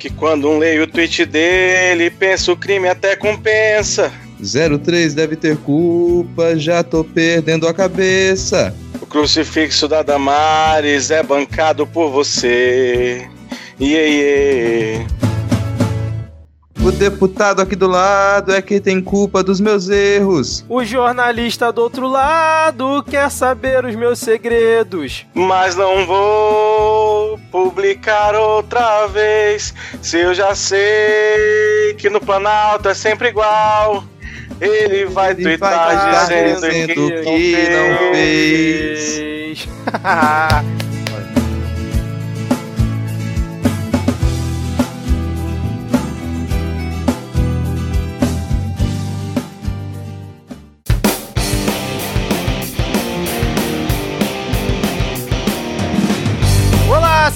que quando um leio o tweet dele, pensa o crime até compensa. 03 deve ter culpa, já tô perdendo a cabeça. O crucifixo da Damares é bancado por você. Iê, iê. O deputado aqui do lado é que tem culpa dos meus erros. O jornalista do outro lado quer saber os meus segredos. Mas não vou publicar outra vez. Se eu já sei que no Planalto é sempre igual. Ele vai Ele twittar vai estar dizendo, dizendo que, que não fez. Fez.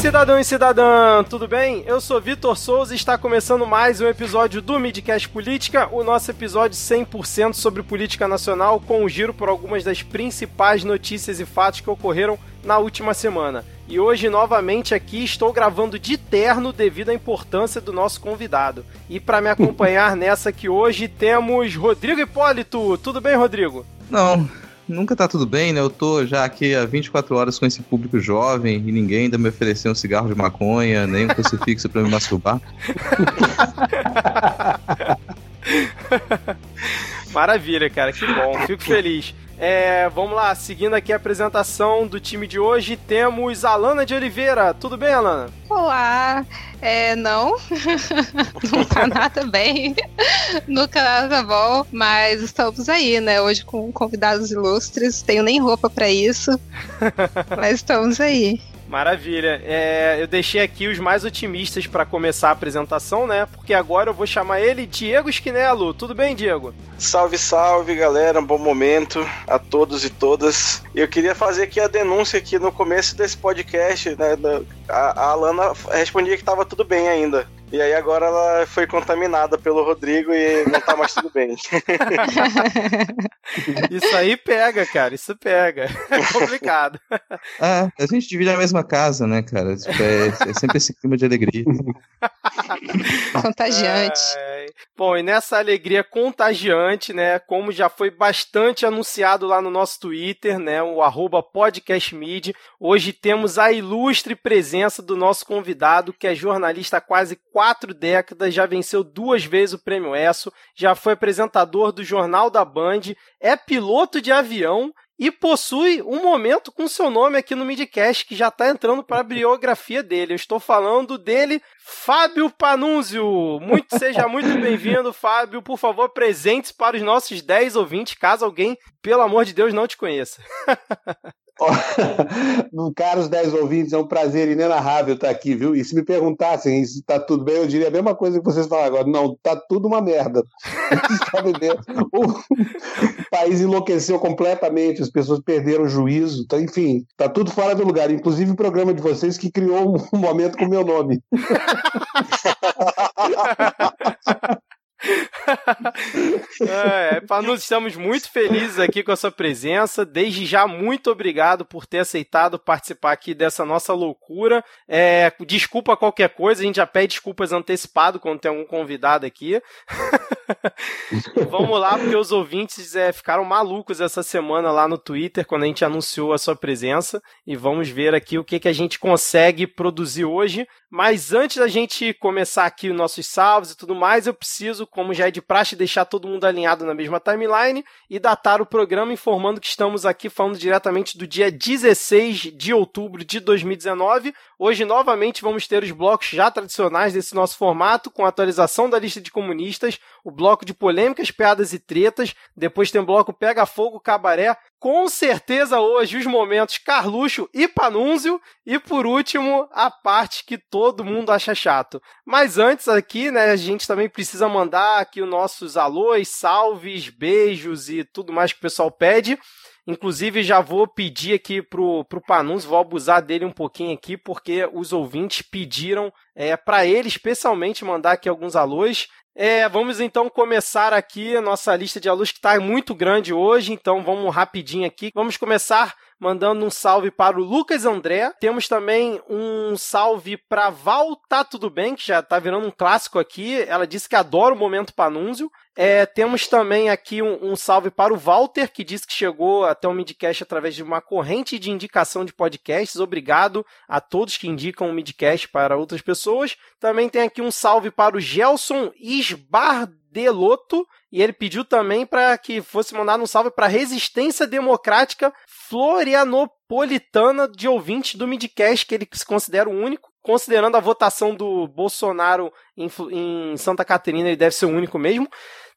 cidadão e cidadã, tudo bem? Eu sou Vitor Souza e está começando mais um episódio do Midcast Política, o nosso episódio 100% sobre política nacional, com um giro por algumas das principais notícias e fatos que ocorreram na última semana. E hoje, novamente, aqui estou gravando de terno devido à importância do nosso convidado. E para me acompanhar nessa aqui hoje temos Rodrigo Hipólito. Tudo bem, Rodrigo? Não, nunca tá tudo bem, né? Eu tô já aqui há 24 horas com esse público jovem e ninguém ainda me ofereceu um cigarro de maconha, nem um crucifixo pra me masturbar. Maravilha, cara, que bom, fico feliz. É, vamos lá, seguindo aqui a apresentação do time de hoje, temos Alana de Oliveira. Tudo bem, Alana? Olá, é, não, não tá nada bem, nunca nada bom, mas estamos aí, né? Hoje com convidados ilustres, tenho nem roupa pra isso, mas estamos aí. Maravilha. É, eu deixei aqui os mais otimistas para começar a apresentação, né? Porque agora eu vou chamar ele Diego Esquinelo. Tudo bem, Diego? Salve, salve, galera. Um bom momento a todos e todas. Eu queria fazer aqui a denúncia aqui no começo desse podcast, né? A, a Alana respondia que estava tudo bem ainda. E aí agora ela foi contaminada pelo Rodrigo e não tá mais tudo bem. Isso aí pega, cara. Isso pega. É complicado. Ah, a gente divide a mesma casa, né, cara? Tipo, É, é sempre esse clima de alegria. Contagiante. Ai. Bom, e nessa alegria contagiante, né? Como já foi bastante anunciado lá no nosso Twitter, né? O arroba podcastmid. Hoje temos a ilustre presença do nosso convidado, que é jornalista há quase quatro décadas, já venceu duas vezes o Prêmio ESSO, já foi apresentador do Jornal da Band, é piloto de avião e possui um momento com seu nome aqui no Midcast que já está entrando para a biografia dele. Eu estou falando dele, Fábio Panunzio. Muito, seja muito bem-vindo, Fábio. Por favor, presentes para os nossos 10 ouvintes, caso alguém, pelo amor de Deus, não te conheça. No caros 10 ouvintes, é um prazer inenarrável estar aqui, viu? E se me perguntassem se está tudo bem, eu diria a mesma coisa que vocês falaram agora. Não, tá tudo uma merda. O país enlouqueceu completamente, as pessoas perderam o juízo. Tá, enfim, tá tudo fora do lugar. Inclusive o programa de vocês que criou um momento com o meu nome. É, Panus, estamos muito felizes aqui com a sua presença. Desde já, muito obrigado por ter aceitado participar aqui dessa nossa loucura. É, desculpa qualquer coisa, a gente já pede desculpas antecipado quando tem algum convidado aqui. Vamos lá, porque os ouvintes é, ficaram malucos essa semana lá no Twitter quando a gente anunciou a sua presença. E vamos ver aqui o que, que a gente consegue produzir hoje. Mas antes da gente começar aqui os nossos salves e tudo mais, eu preciso, como já é de praxe, deixar todo mundo alinhado na mesma timeline e datar o programa informando que estamos aqui falando diretamente do dia 16 de outubro de 2019. Hoje, novamente, vamos ter os blocos já tradicionais desse nosso formato, com atualização da lista de comunistas, o bloco de polêmicas, piadas e tretas, depois tem o bloco Pega Fogo, Cabaré, com certeza hoje os momentos Carluxo e Panúnzio, e por último, a parte que todo mundo acha chato. Mas antes aqui, né, a gente também precisa mandar aqui os nossos alôs, salves, beijos e tudo mais que o pessoal pede. Inclusive, já vou pedir aqui pro, pro Panunzio, vou abusar dele um pouquinho aqui, porque os ouvintes pediram é, para ele especialmente mandar aqui alguns alôs. É, vamos então começar aqui a nossa lista de alôs que está muito grande hoje, então vamos rapidinho aqui. Vamos começar mandando um salve para o Lucas André. Temos também um salve para Val Tá Tudo Bem, que já tá virando um clássico aqui. Ela disse que adora o momento Panúncio. É, temos também aqui um, um, salve para o Walter, que disse que chegou até o Midcast através de uma corrente de indicação de podcasts. Obrigado a todos que indicam o Midcast para outras pessoas. Também tem aqui um salve para o Gelson Isbardeloto, e ele pediu também para que fosse mandado um salve para a Resistência Democrática Florianopolitana de ouvintes do Midcast, que ele se considera o único considerando a votação do Bolsonaro em, em, Santa Catarina, ele deve ser o único mesmo.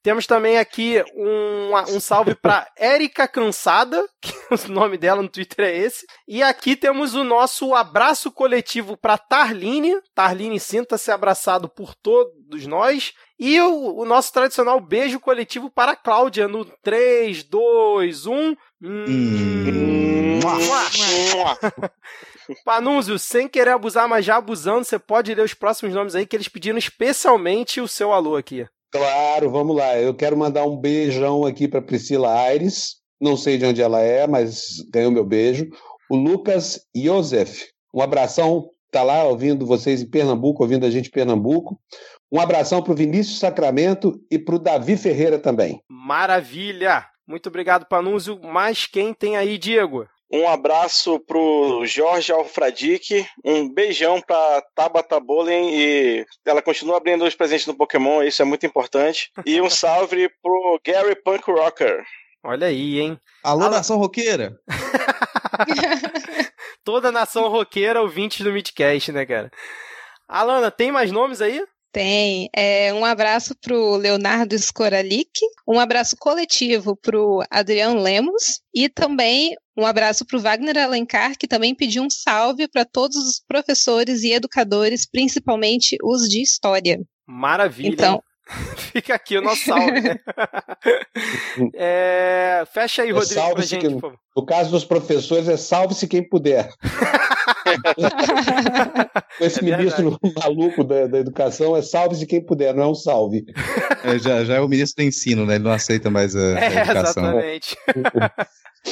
Temos também aqui um, um salve para Érica Cansada, que o nome dela no Twitter é esse. E aqui temos o nosso abraço coletivo para Tarline. Tarline, sinta-se abraçado por todos nós. E o, o, nosso tradicional beijo coletivo para a Cláudia no 3, 2, 1. Hum. Panúncio, sem querer abusar, mas já abusando, você pode ler os próximos nomes aí que eles pediram especialmente o seu alô aqui. Claro, vamos lá. Eu quero mandar um beijão aqui para Priscila Aires. Não sei de onde ela é, mas ganhou meu beijo. O Lucas Josef. Um abração. Tá lá ouvindo vocês em Pernambuco, ouvindo a gente em Pernambuco. Um abração para o Vinícius Sacramento e para o Davi Ferreira também. Maravilha! Muito obrigado, Panúzio. Mas quem tem aí, Diego? Um abraço pro Jorge Alfradique, um beijão pra Tabata Bolen e ela continua abrindo os presentes no Pokémon, isso é muito importante. E um salve pro Gary Punk Rocker. Olha aí, hein? Alô, Alô... nação roqueira! Toda nação roqueira ouvinte do Midcast, né, cara? Alana, tem mais nomes aí? Tem. É, um abraço para o Leonardo Skoralik, um abraço coletivo para o Adriano Lemos e também um abraço para o Wagner Alencar, que também pediu um salve para todos os professores e educadores, principalmente os de História. Maravilha. Então, Fica aqui o nosso salve. Né? é, fecha aí, é Rodrigo, pra gente, quem, No caso dos professores, é salve-se quem puder. Esse é ministro maluco da, da, educação é salve-se quem puder, não é um salve. É, já, já é o ministro do ensino, né? Ele não aceita mais a, a é, educação. Exatamente.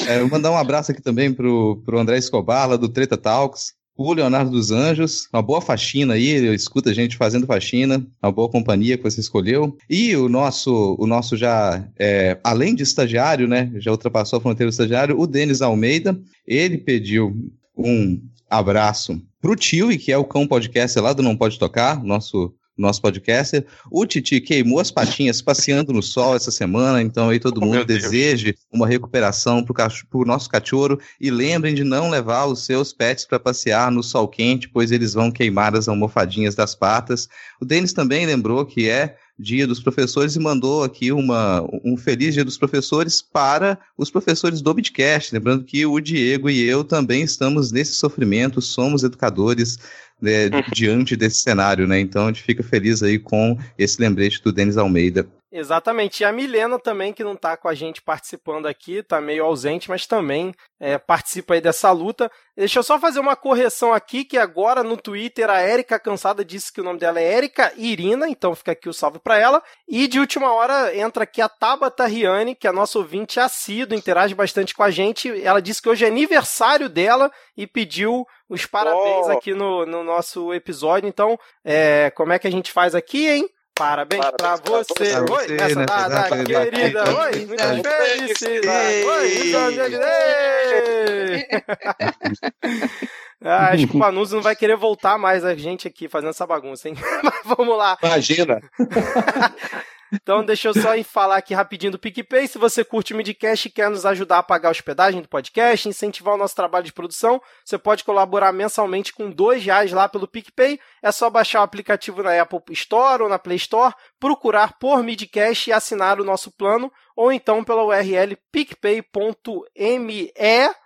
É, vou mandar um abraço aqui também pro, pro André Escobar, lá do Treta Talks o Leonardo dos Anjos, uma boa faxina aí, eu escuto a gente fazendo faxina, uma boa companhia que você escolheu. E o nosso, o nosso já, é, além de estagiário, né, já ultrapassou a fronteira do estagiário, o Denis Almeida, ele pediu um abraço pro tio, que é o Cão Podcast lá do Não Pode Tocar, nosso nosso podcaster. O Titi queimou as patinhas passeando no sol essa semana, então aí todo oh, mundo deseje uma recuperação para o nosso cachorro e lembrem de não levar os seus pets para passear no sol quente, pois eles vão queimar as almofadinhas das patas. O Denis também lembrou que é Dia dos Professores e mandou aqui uma, um feliz Dia dos Professores para os professores do Bitcast. Lembrando que o Diego e eu também estamos nesse sofrimento, somos educadores né, diante desse cenário, né? Então a gente fica feliz aí com esse lembrete do Denis Almeida. Exatamente. E a Milena também, que não está com a gente participando aqui, está meio ausente, mas também é, participa aí dessa luta. Deixa eu só fazer uma correção aqui, que agora no Twitter a Érica Cansada disse que o nome dela é Érica Irina, então fica aqui o salve para ela. E de última hora entra aqui a Tabata Riane, que é a nossa ouvinte assíduo, interage bastante com a gente. Ela disse que hoje é aniversário dela e pediu os parabéns oh. aqui no, no nosso episódio. Então, é, como é que a gente faz aqui, hein? Parabéns, Parabéns pra você. Pra você. Oi, nessa né? data querida. Oi, muitas felicidades. Oi, ah, acho que o Panuzzi não vai querer voltar mais a gente aqui fazendo essa bagunça, hein? Mas vamos lá. Imagina. Então, deixa eu só falar aqui rapidinho do PicPay. Se você curte o Midcast e quer nos ajudar a pagar a hospedagem do podcast, incentivar o nosso trabalho de produção, você pode colaborar mensalmente com dois reais lá pelo PicPay. É só baixar o aplicativo na Apple Store ou na Play Store, procurar por Midcast e assinar o nosso plano, ou então pela URL picpay.me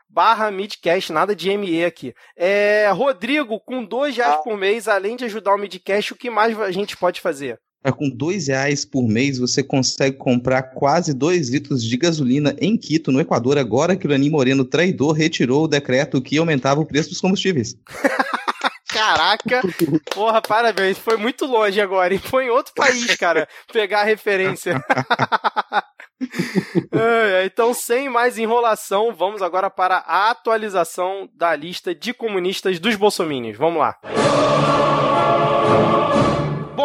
barra Midcast, nada de ME aqui. É, Rodrigo, com dois reais ah. por mês, além de ajudar o Midcast, o que mais a gente pode fazer? Com dois reais por mês você consegue comprar quase dois litros de gasolina em Quito, no Equador, agora que o Lenin Moreno, traidor, retirou o decreto que aumentava o preço dos combustíveis. Caraca, porra, parabéns, foi muito longe agora, e foi em outro país, cara, pegar a referência. então, sem mais enrolação, vamos agora para a atualização da lista de comunistas dos bolsominions. Vamos lá.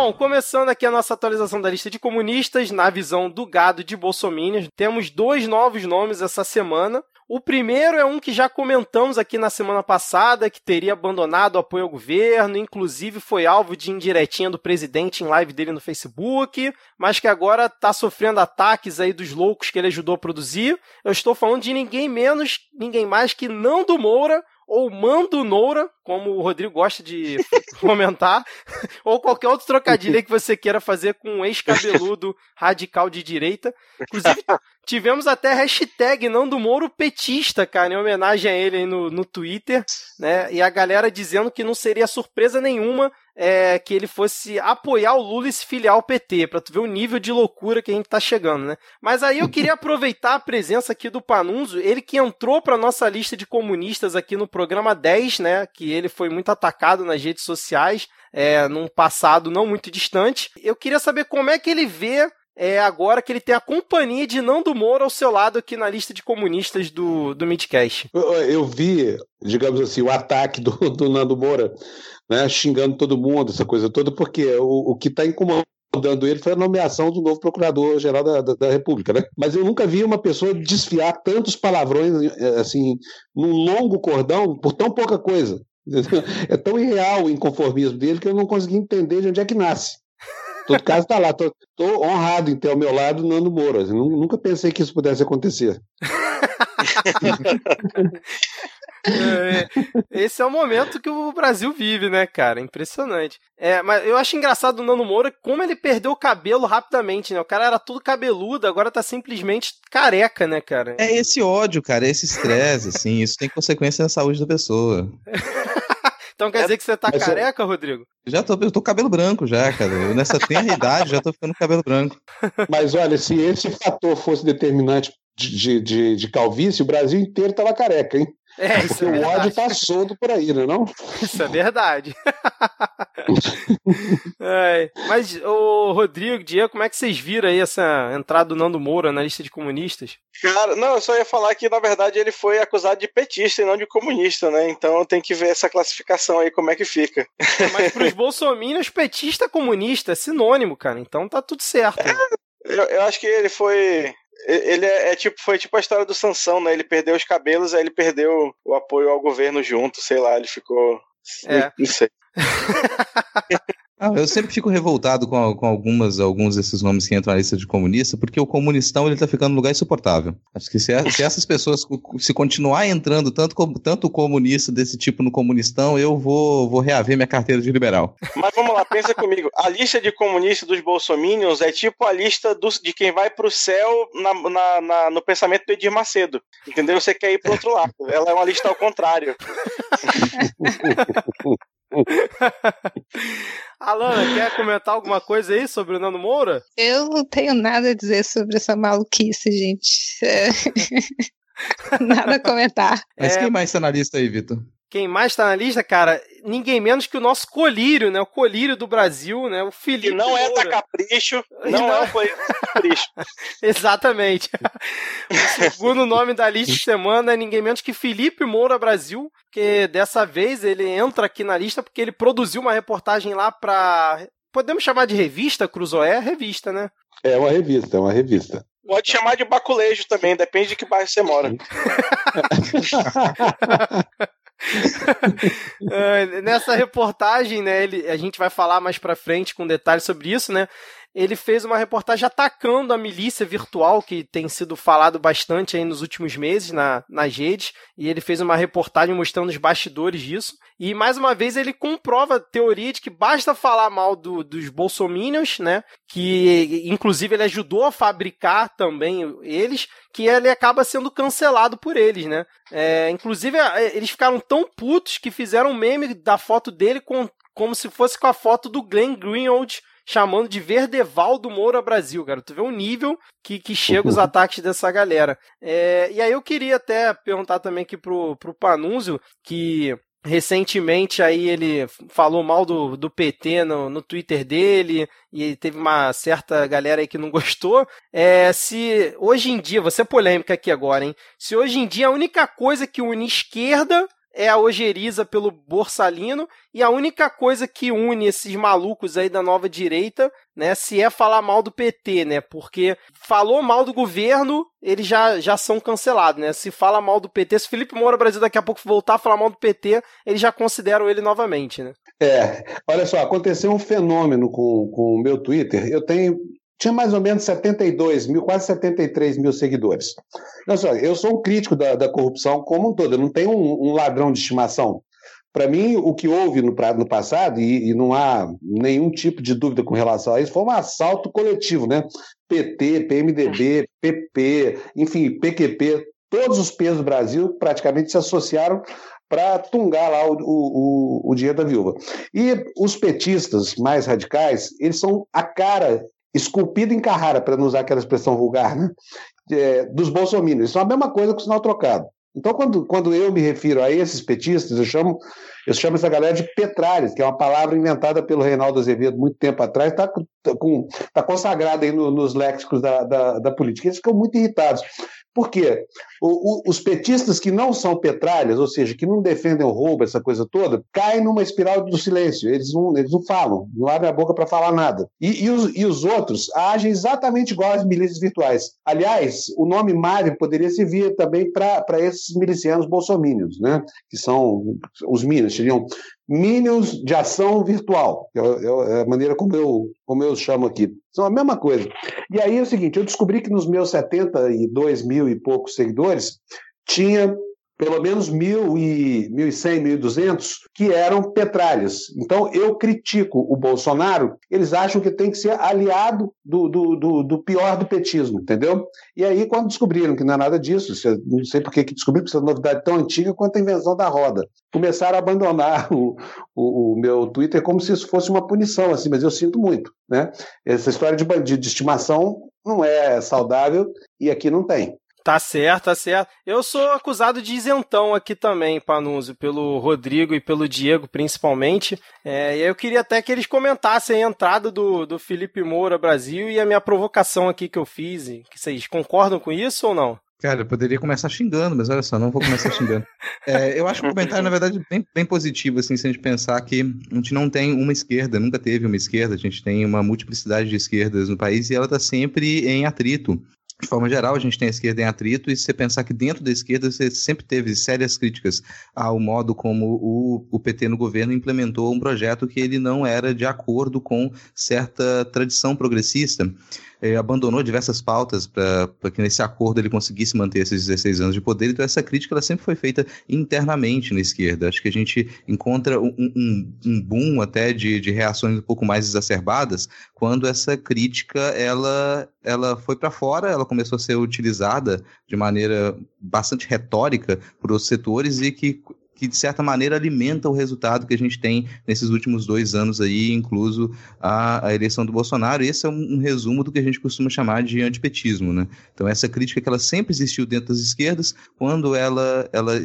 Bom, começando aqui a nossa atualização da lista de comunistas, na visão do gado de bolsominions, temos dois novos nomes essa semana. O primeiro é um que já comentamos aqui na semana passada, que teria abandonado o apoio ao governo, inclusive foi alvo de indiretinha do presidente em live dele no Facebook, mas que agora está sofrendo ataques aí dos loucos que ele ajudou a produzir. Eu estou falando de ninguém menos, ninguém mais que Nando Moura, ou Mando Noura, como o Rodrigo gosta de comentar, ou qualquer outro trocadilho que você queira fazer com um ex-cabeludo radical de direita. Inclusive, tivemos até hashtag Nando Moro petista, cara, em homenagem a ele aí no, no Twitter, né? E a galera dizendo que não seria surpresa nenhuma é, que ele fosse apoiar o Lula e se filiar ao PT, para tu ver o nível de loucura que a gente tá chegando, né? Mas aí eu queria aproveitar a presença aqui do Panunzo, ele que entrou para nossa lista de comunistas aqui no programa 10, né? Que ele foi muito atacado nas redes sociais, é, num passado não muito distante. Eu queria saber como é que ele vê é agora que ele tem a companhia de Nando Moura ao seu lado aqui na lista de comunistas do, do Midcast. Eu, eu vi, digamos assim, o ataque do, do Nando Moura, né, xingando todo mundo, essa coisa toda, porque o, o que está incomodando ele foi a nomeação do novo procurador-geral da, da, da, República, né? Mas eu nunca vi uma pessoa desfiar tantos palavrões, assim, num longo cordão, por tão pouca coisa. É tão irreal o inconformismo dele que eu não consegui entender de onde é que nasce todo caso está lá. Tô, tô, honrado em ter ao meu lado Nando Moura. Nunca pensei que isso pudesse acontecer. É, esse é o momento que o Brasil vive, né, cara? Impressionante. É, mas eu acho engraçado o Nando Moura como ele perdeu o cabelo rapidamente, né? O cara era tudo cabeludo, agora tá simplesmente careca, né, cara? É esse ódio, cara, esse estresse, assim, isso tem consequência na saúde da pessoa. Então quer é, dizer que você tá careca, eu... Rodrigo? Já tô, eu tô cabelo branco já, cara. Eu, nessa tenra idade já tô ficando cabelo branco. Mas olha, se esse fator fosse determinante de, de, de calvície, o Brasil inteiro tava careca, hein? É, isso Porque é o ódio tá solto por aí, não é não? Isso é verdade. é, mas, o Rodrigo, Diego, como é que vocês viram aí essa entrada do Nando Moura na lista de comunistas? Cara, não, eu só ia falar que, na verdade, ele foi acusado de petista e não de comunista, né? Então tem que ver essa classificação aí, como é que fica. É, mas pros bolsominions, petista comunista é sinônimo, cara. Então tá tudo certo. É, eu, eu acho que ele foi ele é, é, tipo, foi tipo a história do Sansão, né? Ele perdeu os cabelos, aí ele perdeu o apoio ao governo junto, sei lá, ele ficou. É. Não sei. Ah, eu sempre fico revoltado com, com algumas, alguns desses nomes que entram na lista de comunista, porque o comunistão ele tá ficando num lugar insuportável. Acho que se, se essas pessoas se continuar entrando tanto, tanto comunista desse tipo no comunistão, eu vou, vou reaver minha carteira de liberal. Mas vamos lá, pensa comigo. A lista de comunistas dos bolsominions é tipo a lista dos, de quem vai pro céu na, na, na, no pensamento do Edir Macedo. Entendeu? Você quer ir pro outro lado. Ela é uma lista ao contrário. Alana, quer comentar alguma coisa aí sobre o Nando Moura? Eu não tenho nada a dizer sobre essa maluquice, gente. É... nada a comentar. Mas é... quem mais está na lista aí, Vitor? Quem mais está na lista, cara, ninguém menos que o nosso colírio, né? O colírio do Brasil, né? O Felipe. Que não é da Capricho, não, não, é o colírio da Capricho. Exatamente. o segundo nome da lista de semana é ninguém menos que Felipe Moura Brasil, que dessa vez ele entra aqui na lista porque ele produziu uma reportagem lá para Podemos chamar de revista, Cruzoé? Revista, né? É uma revista, é uma revista. Pode chamar de baculejo também, depende de que bairro você mora. nessa reportagem, né, ele, a gente vai falar mais pra frente com detalhes sobre isso, né? Ele fez uma reportagem atacando a milícia virtual, que tem sido falado bastante aí nos últimos meses na, nas redes, e ele fez uma reportagem mostrando os bastidores disso. E mais uma vez ele comprova a teoria de que basta falar mal do, dos bolsominions, né? Que inclusive ele ajudou a fabricar também eles, que ele acaba sendo cancelado por eles, né? É, inclusive é, eles ficaram tão putos que fizeram um meme da foto dele com, como se fosse com a foto do Glenn Greenwald chamando de Verdevaldo Moura Brasil, cara. Tu vê o nível que, que chega os ataques dessa galera. É, e aí eu queria até perguntar também aqui pro, pro Panúzio, que recentemente aí ele falou mal do, do PT no, no Twitter dele e teve uma certa galera aí que não gostou. É, se hoje em dia, você é polêmica aqui agora, hein? Se hoje em dia a única coisa que une esquerda é a ojeriza pelo Borsalino e a única coisa que une esses malucos aí da nova direita, né, se é falar mal do PT, né? Porque falou mal do governo, eles já, já são cancelados, né? Se fala mal do PT, se Felipe Moura Brasil daqui a pouco voltar a falar mal do PT, eles já consideram ele novamente, né? É, olha só, aconteceu um fenômeno com, com o meu Twitter. Eu tenho tinha mais ou menos 72 mil, quase 73 mil seguidores. Olha só, eu sou um crítico da, da corrupção como um todo, eu não tenho um, um ladrão de estimação. Para mim, o que houve no, no passado, e, e, não há nenhum tipo de dúvida com relação a isso, foi um assalto coletivo, né? PT, PMDB, PP, enfim, PQP, todos os pesos do Brasil praticamente se associaram para tungar lá o, o, o, dinheiro da viúva. E os petistas mais radicais, eles são a cara esculpido em Carrara, para não usar aquela expressão vulgar, né? É, dos bolsominions. Isso é a mesma coisa com o sinal trocado. Então, quando, quando eu me refiro a esses petistas, eu chamo, eu chamo essa galera de petralhas, que é uma palavra inventada pelo Reinaldo Azevedo muito tempo atrás, está tá, tá consagrada aí no, nos léxicos da, da, da política. Eles ficam muito irritados. Por quê? O, o, os petistas que não são petralhas, ou seja, que não defendem o roubo, essa coisa toda, caem numa espiral do silêncio. Eles não, eles não falam, não abrem a boca para falar nada. E, e, os, e, os, outros agem exatamente igual às milícias virtuais. Aliás, o nome Mário poderia servir também para esses milicianos bolsomínios, né? que são os Minas, seriam Minions de ação virtual, é, é, a maneira como eu, como eu chamo aqui. São a mesma coisa. E aí é o seguinte: eu descobri que nos meus 72 mil e poucos seguidores, tinha pelo menos 1.100, 1.200 que eram petralhas. Então, eu critico o Bolsonaro, eles acham que tem que ser aliado do, do, do, do pior do petismo, entendeu? E aí, quando descobriram que não é nada disso, não sei por que descobriram que isso é uma novidade tão antiga quanto a invenção da roda, começaram a abandonar o, o, o, meu Twitter como se isso fosse uma punição, assim, mas eu sinto muito, né? Essa história de bandido de estimação não é saudável e aqui não tem. Tá certo, tá certo. Eu sou acusado de isentão aqui também, Panunzio, pelo Rodrigo e pelo Diego, principalmente. É, e eu queria até que eles comentassem a entrada do, do Felipe Moura Brasil e a minha provocação aqui que eu fiz. Que vocês concordam com isso ou não? Cara, eu poderia começar xingando, mas olha só, não vou começar xingando. É, eu acho que o comentário, na verdade, bem, bem positivo, assim, se a gente pensar que a gente não tem uma esquerda, nunca teve uma esquerda, a gente tem uma multiplicidade de esquerdas no país e ela está sempre em atrito de forma geral, a gente tem a esquerda em atrito, e se você pensar que dentro da esquerda você sempre teve sérias críticas ao modo como o, o PT no governo implementou um projeto que ele não era de acordo com certa tradição progressista eh, abandonou diversas pautas para que nesse acordo ele conseguisse manter esses 16 anos de poder. Então, essa crítica ela sempre foi feita internamente na esquerda. Acho que a gente encontra um, um, um boom até de, de reações um pouco mais exacerbadas quando essa crítica ela, ela foi para fora, ela começou a ser utilizada de maneira bastante retórica por outros setores e que que de certa maneira alimenta o resultado que a gente tem nesses últimos dois anos aí, incluso a, a eleição do Bolsonaro. Esse é um, um, resumo do que a gente costuma chamar de antipetismo, né? Então essa crítica que ela sempre existiu dentro das esquerdas, quando ela, ela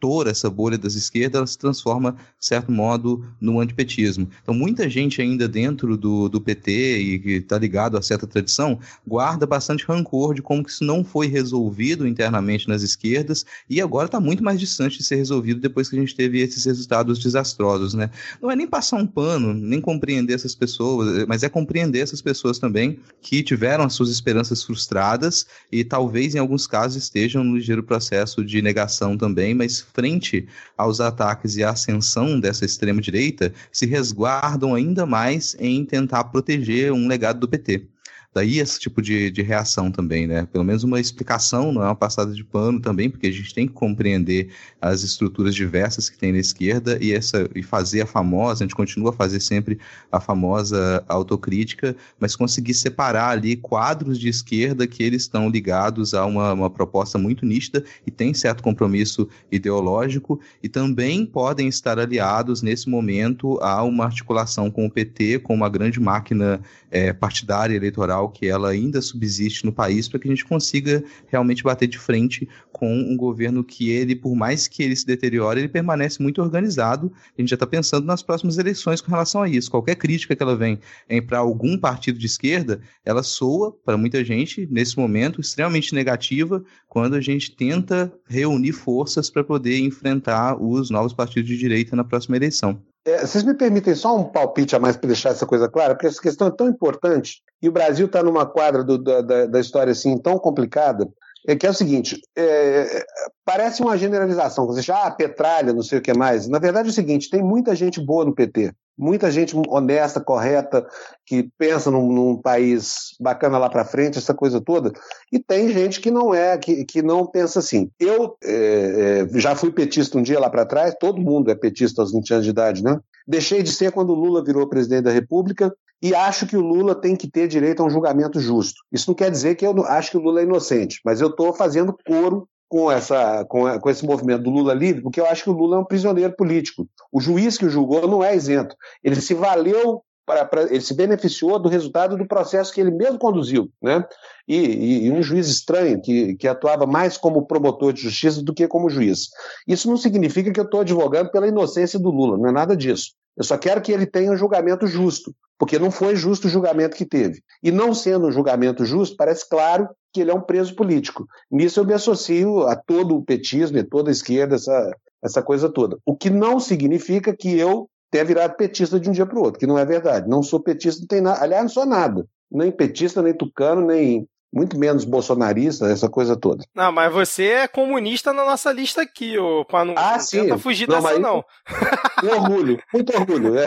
estoura essa bolha das esquerdas, ela se transforma, de certo modo, no antipetismo. Então, muita gente ainda dentro do, do PT e que está ligado a certa tradição, guarda bastante rancor de como que isso não foi resolvido internamente nas esquerdas e agora está muito mais distante de ser resolvido depois que a gente teve esses resultados desastrosos, né? Não é nem passar um pano, nem compreender essas pessoas, mas é compreender essas pessoas também que tiveram as suas esperanças frustradas e talvez em alguns casos estejam no ligeiro processo de negação também, mas frente aos ataques e à ascensão dessa extrema-direita, se resguardam ainda mais em tentar proteger um legado do PT. Daí esse tipo de, de reação também, né? Pelo menos uma explicação, não é uma passada de pano também, porque a gente tem que compreender as estruturas diversas que tem na esquerda e, essa, e fazer a famosa, a gente continua a fazer sempre a famosa autocrítica, mas conseguir separar ali quadros de esquerda que eles estão ligados a uma, uma proposta muito nítida e tem certo compromisso ideológico e também podem estar aliados nesse momento a uma articulação com o PT, com uma grande máquina é, partidária eleitoral que ela ainda subsiste no país para que a gente consiga realmente bater de frente com um governo que ele, por mais que ele se deteriore, ele permanece muito organizado. A gente já está pensando nas próximas eleições com relação a isso. Qualquer crítica que ela vem para algum partido de esquerda, ela soa para muita gente nesse momento extremamente negativa quando a gente tenta reunir forças para poder enfrentar os novos partidos de direita na próxima eleição. É, vocês me permitem só um palpite a mais para deixar essa coisa clara, porque essa questão é tão importante e o Brasil está numa quadra do, da, da, história assim tão complicada, é que é o seguinte, é, parece uma generalização, você já ah, petralha, não sei o que mais. Na verdade é o seguinte, tem muita gente boa no PT, muita gente honesta, correta, que pensa num, num país bacana lá para frente, essa coisa toda, e tem gente que não é, que, que não pensa assim. Eu é, é, já fui petista um dia lá para trás, todo mundo é petista aos 20 anos de idade, né? Deixei de ser quando o Lula virou presidente da República e acho que o Lula tem que ter direito a um julgamento justo. Isso não quer dizer que eu acho que o Lula é inocente, mas eu estou fazendo coro com, essa, com, com, esse movimento do Lula livre, porque eu acho que o Lula é um prisioneiro político. O juiz que o julgou não é isento. Ele se valeu, para, para ele se beneficiou do resultado do processo que ele mesmo conduziu. Né? E, e, e, um juiz estranho, que, que atuava mais como promotor de justiça do que como juiz. Isso não significa que eu estou advogando pela inocência do Lula, não é nada disso. Eu só quero que ele tenha um julgamento justo, porque não foi justo o julgamento que teve. E não sendo um julgamento justo, parece claro que ele é um preso político. Nisso eu me associo a todo o petismo e toda a esquerda, essa, essa coisa toda. O que não significa que eu tenha virado petista de um dia para o outro, que não é verdade. Não sou petista, não tem nada. Aliás, não sou nada. Nem petista, nem tucano, nem muito menos bolsonarista, essa coisa toda. Não, mas você é comunista na nossa lista aqui, ô. Ah, não sim. Tenta fugir não, dessa, não. Com orgulho, muito orgulho. É.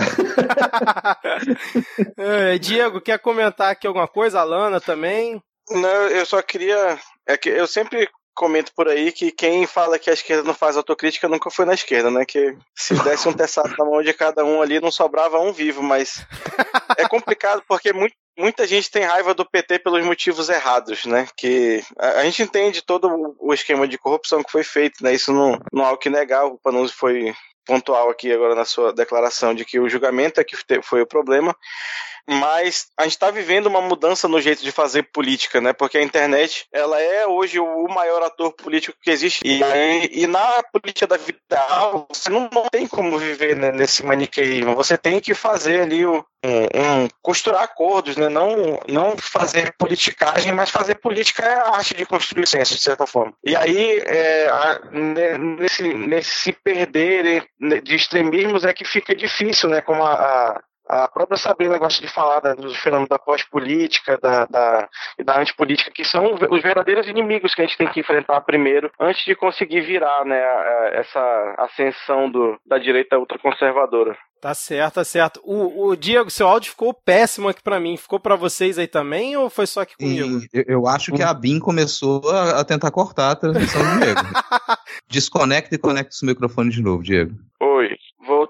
é, Diego, quer comentar aqui alguma coisa? Alana também? Não, eu só queria. É que eu sempre comento por aí que quem fala que a esquerda não faz autocrítica nunca foi na esquerda, né? Que se desse um testado na mão de cada um ali, não sobrava um vivo, mas é complicado porque muito, muita gente tem raiva do PT pelos motivos errados, né? Que a, a gente entende todo o esquema de corrupção que foi feito, né? Isso não, não há o que negar, o Panuzzi foi pontual aqui agora na sua declaração de que o julgamento é que foi o problema mas a gente está vivendo uma mudança no jeito de fazer política, né? Porque a internet ela é hoje o maior ator político que existe e, e na política da vida real você não, tem como viver né, nesse maniqueísmo. Você tem que fazer ali o, um, um, costurar acordos, né? Não não fazer politicagem, mas fazer política é a arte de construir senso de certa forma. E aí é, a, nesse nesse perder de extremismos é que fica difícil, né? Como a, a a própria Sabrina gosta de falar da, dos fenômenos da pós-política da, da, e da antipolítica, que são os verdadeiros inimigos que a gente tem que enfrentar primeiro, antes de conseguir virar né, essa ascensão do, da direita ultraconservadora. Tá certo, tá certo. O, o Diego, seu áudio ficou péssimo aqui para mim. Ficou para vocês aí também ou foi só aqui comigo? Eu, eu, acho que a BIM começou a, a tentar cortar a transmissão do Diego. Desconecta e conecta o microfone de novo, Diego. Oi.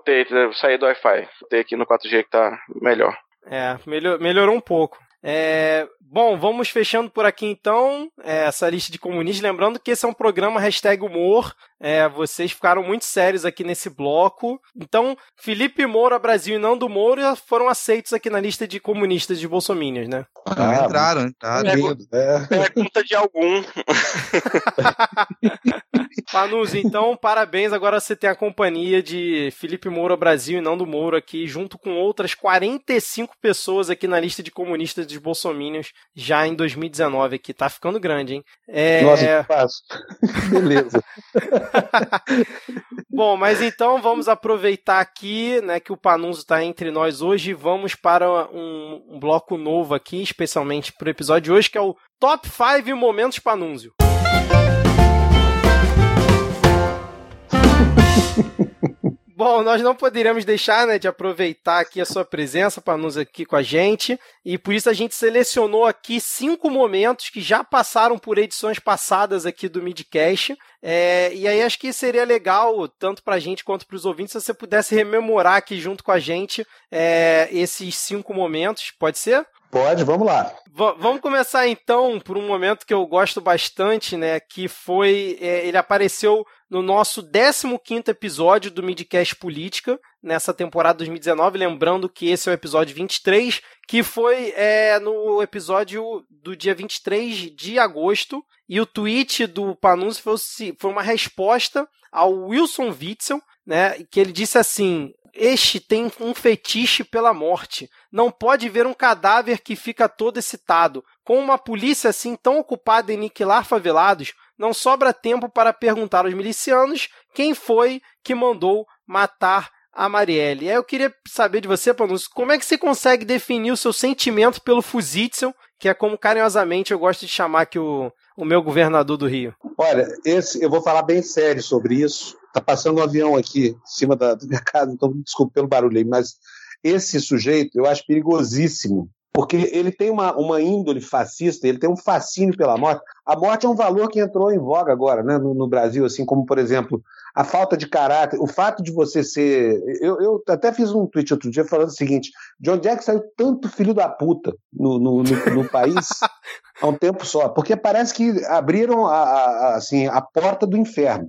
Voltei, saí do Wi-Fi. Voltei aqui no 4G que tá melhor. É, melhor, melhorou um pouco. É, bom, vamos fechando por aqui então é, essa lista de comunistas. Lembrando que esse é um programa hashtag humor. É, vocês ficaram muito sérios aqui nesse bloco. Então, Felipe Moura, Brasil e Nando Moura foram aceitos aqui na lista de comunistas de bolsominions, né? Ah, entraram, entraram. É, pergunta de algum. Panuz, então, parabéns. Agora você tem a companhia de Felipe Moura Brasil e Nando Moura aqui, junto com outras 45 pessoas aqui na lista de comunistas dos Bolsominions, já em 2019 aqui. Tá ficando grande, hein? É... Nossa, que fácil. Beleza. Bom, mas então vamos aproveitar aqui, né, que o Panunzo está entre nós hoje e vamos para um, um bloco novo aqui, especialmente para o episódio de hoje, que é o Top 5 Momentos Panunzio. Bom, nós não poderíamos deixar né, de aproveitar aqui a sua presença para nos aqui com a gente, e por isso a gente selecionou aqui cinco momentos que já passaram por edições passadas aqui do Midcast. É, e aí acho que seria legal, tanto para a gente quanto para os ouvintes, se você pudesse rememorar aqui junto com a gente é, esses cinco momentos. Pode ser? Pode, vamos lá. V vamos começar então por um momento que eu gosto bastante, né? Que foi. É, ele apareceu no nosso 15 episódio do Midcast Política, nessa temporada 2019. Lembrando que esse é o episódio 23, que foi é, no episódio do dia 23 de agosto. E o tweet do Panunzi foi, foi uma resposta ao Wilson Witzel, né? Que ele disse assim: este tem um fetiche pela morte. Não pode ver um cadáver que fica todo excitado. Com uma polícia assim tão ocupada em aniquilar favelados, não sobra tempo para perguntar aos milicianos quem foi que mandou matar a Marielle. Eu queria saber de você, Panus, como é que você consegue definir o seu sentimento pelo Fuzitzel, que é como carinhosamente eu gosto de chamar aqui o, o meu governador do Rio? Olha, esse, eu vou falar bem sério sobre isso. Tá passando um avião aqui em cima da, da minha casa, então desculpe pelo barulho aí, mas esse sujeito eu acho perigosíssimo, porque ele tem uma, uma índole fascista, ele tem um fascínio pela morte. A morte é um valor que entrou em voga agora, né, no, no Brasil, assim como, por exemplo, a falta de caráter, o fato de você ser. Eu, eu até fiz um tweet outro dia falando o seguinte: de onde é que saiu tanto filho da puta no, no, no, no país há um tempo só? Porque parece que abriram a, a, assim, a porta do inferno.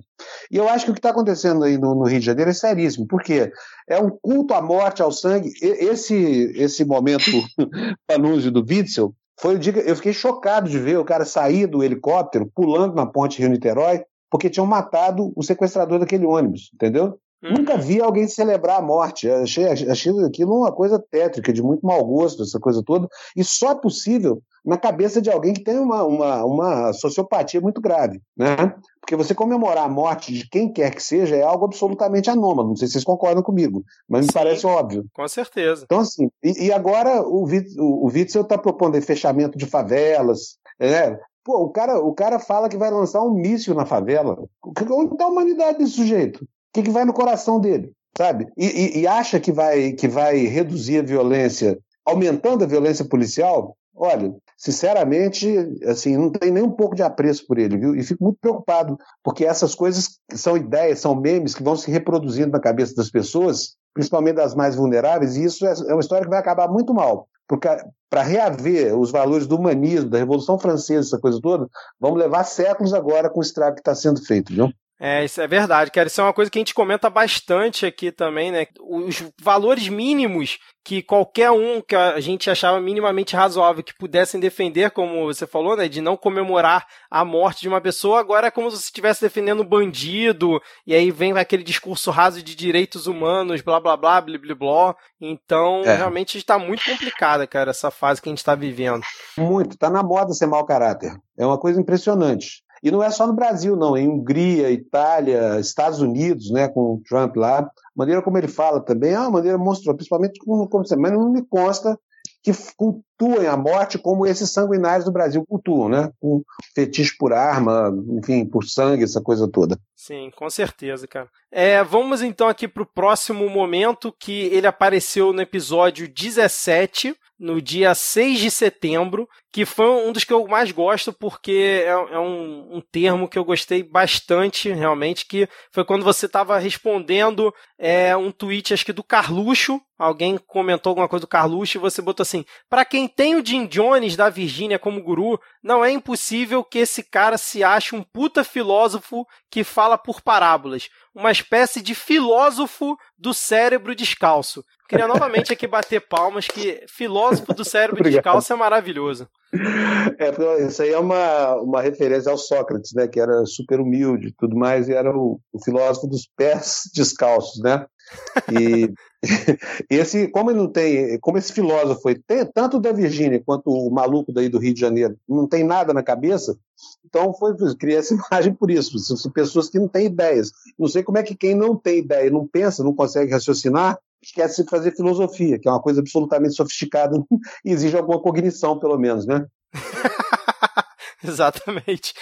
E eu acho que o que está acontecendo aí no, no, Rio de Janeiro é seríssimo, porque é um culto à morte, ao sangue. Esse, esse momento anúncio do Witzel foi o dia que eu fiquei chocado de ver o cara sair do helicóptero, pulando na ponte Rio-Niterói, porque tinham matado o sequestrador daquele ônibus, entendeu? Uhum. Nunca vi alguém celebrar a morte. Achei, achei aquilo uma coisa tétrica, de muito mau gosto, essa coisa toda. E só é possível na cabeça de alguém que tem uma, uma, uma sociopatia muito grave. Né? Porque você comemorar a morte de quem quer que seja é algo absolutamente anômalo. Não sei se vocês concordam comigo, mas me Sim, parece óbvio. Com certeza. Então, assim, e, e agora o, Witzel está propondo fechamento de favelas, né? Pô, o cara, o cara fala que vai lançar um míssil na favela. Onde está a humanidade desse sujeito? O que, que vai no coração dele? Sabe? E, e, e acha que vai, que vai reduzir a violência, aumentando a violência policial? Olha, sinceramente, assim, não tem nem um pouco de apreço por ele, viu? E fico muito preocupado, porque essas coisas são ideias, são memes que vão se reproduzindo na cabeça das pessoas, principalmente das mais vulneráveis, e isso é, é uma história que vai acabar muito mal para reaver os valores do humanismo, da Revolução Francesa, essa coisa toda, vamos levar séculos agora com o estrago que está sendo feito, viu? É, isso é verdade, cara. Isso é uma coisa que a gente comenta bastante aqui também, né? Os valores mínimos que qualquer um que a gente achava minimamente razoável que pudessem defender, como você falou, né? De não comemorar a morte de uma pessoa, agora é como se você estivesse defendendo bandido, e aí vem aquele discurso raso de direitos humanos, blá blá blá, blá blá blá. Então, é. realmente está muito complicada, cara, essa fase que a gente está vivendo. Muito, tá na moda ser mau caráter. É uma coisa impressionante. E não é só no Brasil, não. Em Hungria, Itália, Estados Unidos, né, com o Trump lá. A maneira como ele fala também é uma maneira monstruosa, principalmente como, como mas não me consta que cultuem a morte como esses sanguinários do Brasil cultuam, né? Com fetiche por arma, enfim, por sangue, essa coisa toda. Sim, com certeza, cara. É, vamos então aqui para o próximo momento que ele apareceu no episódio 17, no dia 6 de setembro, que foi um dos que eu mais gosto, porque é, é um, um, termo que eu gostei bastante, realmente, que foi quando você estava respondendo é, um tweet, acho que do Carluxo, alguém comentou alguma coisa do Carluxo, e você botou assim, para quem tem o Jim Jones da Virgínia como guru, não é impossível que esse cara se ache um puta filósofo que fala por parábolas, uma espécie de filósofo do cérebro descalço. Queria novamente aqui bater palmas que filósofo do cérebro Obrigado. descalço é maravilhoso. É, isso aí é uma, uma referência ao Sócrates, né? Que era super humilde e tudo mais, e era o, o filósofo dos pés descalços, né? E esse, como ele não tem, como esse filósofo tem, tanto da Virgínia quanto o maluco daí do Rio de Janeiro, não tem nada na cabeça, então foi criar essa imagem por isso. São pessoas que não têm ideias. Não sei como é que quem não tem ideia, não pensa, não consegue raciocinar, esquece de fazer filosofia, que é uma coisa absolutamente sofisticada e exige alguma cognição, pelo menos, né? Exatamente.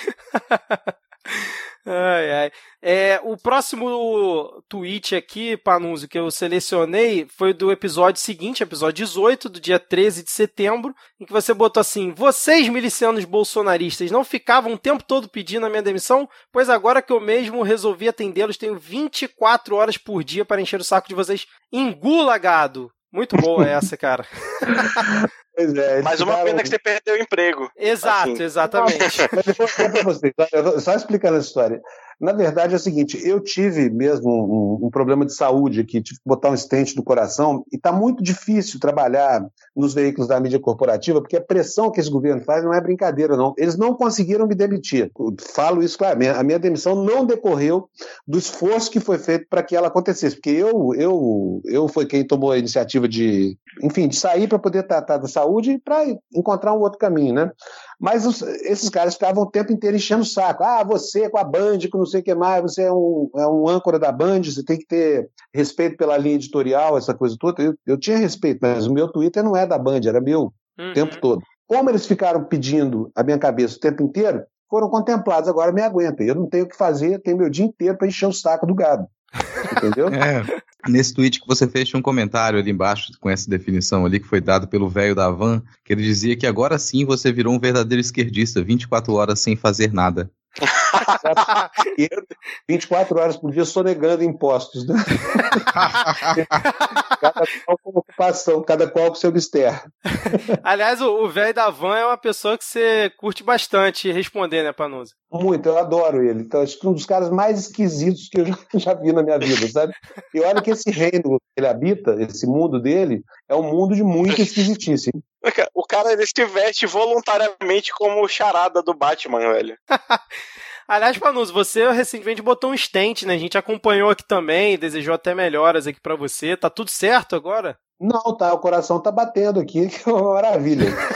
Ai, ai. É, o próximo tweet aqui, Panunzio, que eu selecionei foi do episódio seguinte, episódio 18, do dia 13 de setembro, em que você botou assim: Vocês, milicianos bolsonaristas, não ficavam o tempo todo pedindo a minha demissão? Pois agora que eu mesmo resolvi atendê-los, tenho 24 horas por dia para encher o saco de vocês. Engula, gado! Muito boa essa, cara. Pois é, Mas uma ficaram... pena que você perdeu o emprego. Exato, Assim. exatamente. Mas eu pra vocês, só explicando essa história. Na verdade é o seguinte, eu tive mesmo um, um problema de saúde aqui, tive que botar um stent no coração, e está muito difícil trabalhar nos veículos da mídia corporativa, porque a pressão que esse governo faz não é brincadeira, não. Eles não conseguiram me demitir. Eu falo isso claro, minha- a minha demissão não decorreu do esforço que foi feito para que ela acontecesse, porque eu, eu, eu foi quem tomou a iniciativa de, enfim, de sair para poder tratar da saúde e para encontrar um outro caminho, né? Mas os- esses caras ficavam o tempo inteiro enchendo o saco. Ah, você com a Band, com não sei o que mais, você é um, é um âncora da Band, você tem que ter respeito pela linha editorial, essa coisa toda. Eu, eu tinha respeito, mas o meu Twitter não é da Band, era meu Uhum. o tempo todo. Como eles ficaram pedindo a minha cabeça o tempo inteiro, foram contemplados, agora me aguentem. Eu não tenho o que fazer, tenho meu dia inteiro para encher o saco do gado. Entendeu? É, nesse tweet que você fez tinha um comentário ali embaixo com essa definição ali que foi dado pelo velho da van, que ele dizia que agora sim você virou um verdadeiro esquerdista, 24 horas sem fazer nada. E eu, 24 horas por dia sonegando impostos. Né? cada qual com ocupação, cada qual com seu mistério. Aliás, o velho da van é uma pessoa que você curte bastante responder, né, Panusa? Muito, eu adoro ele. Então, acho que um dos caras mais esquisitos que eu já, já vi na minha vida, sabe? E olha que esse reino que ele habita, esse mundo dele, é um mundo de muita esquisitice. hein? O cara ele se veste voluntariamente como o charada do Batman, velho. Aliás, Panuso, você recentemente botou um stent, né? A gente acompanhou aqui também, desejou até melhoras aqui pra você. Tá tudo certo agora? Não, tá, o coração tá batendo aqui, que é uma maravilha. Né?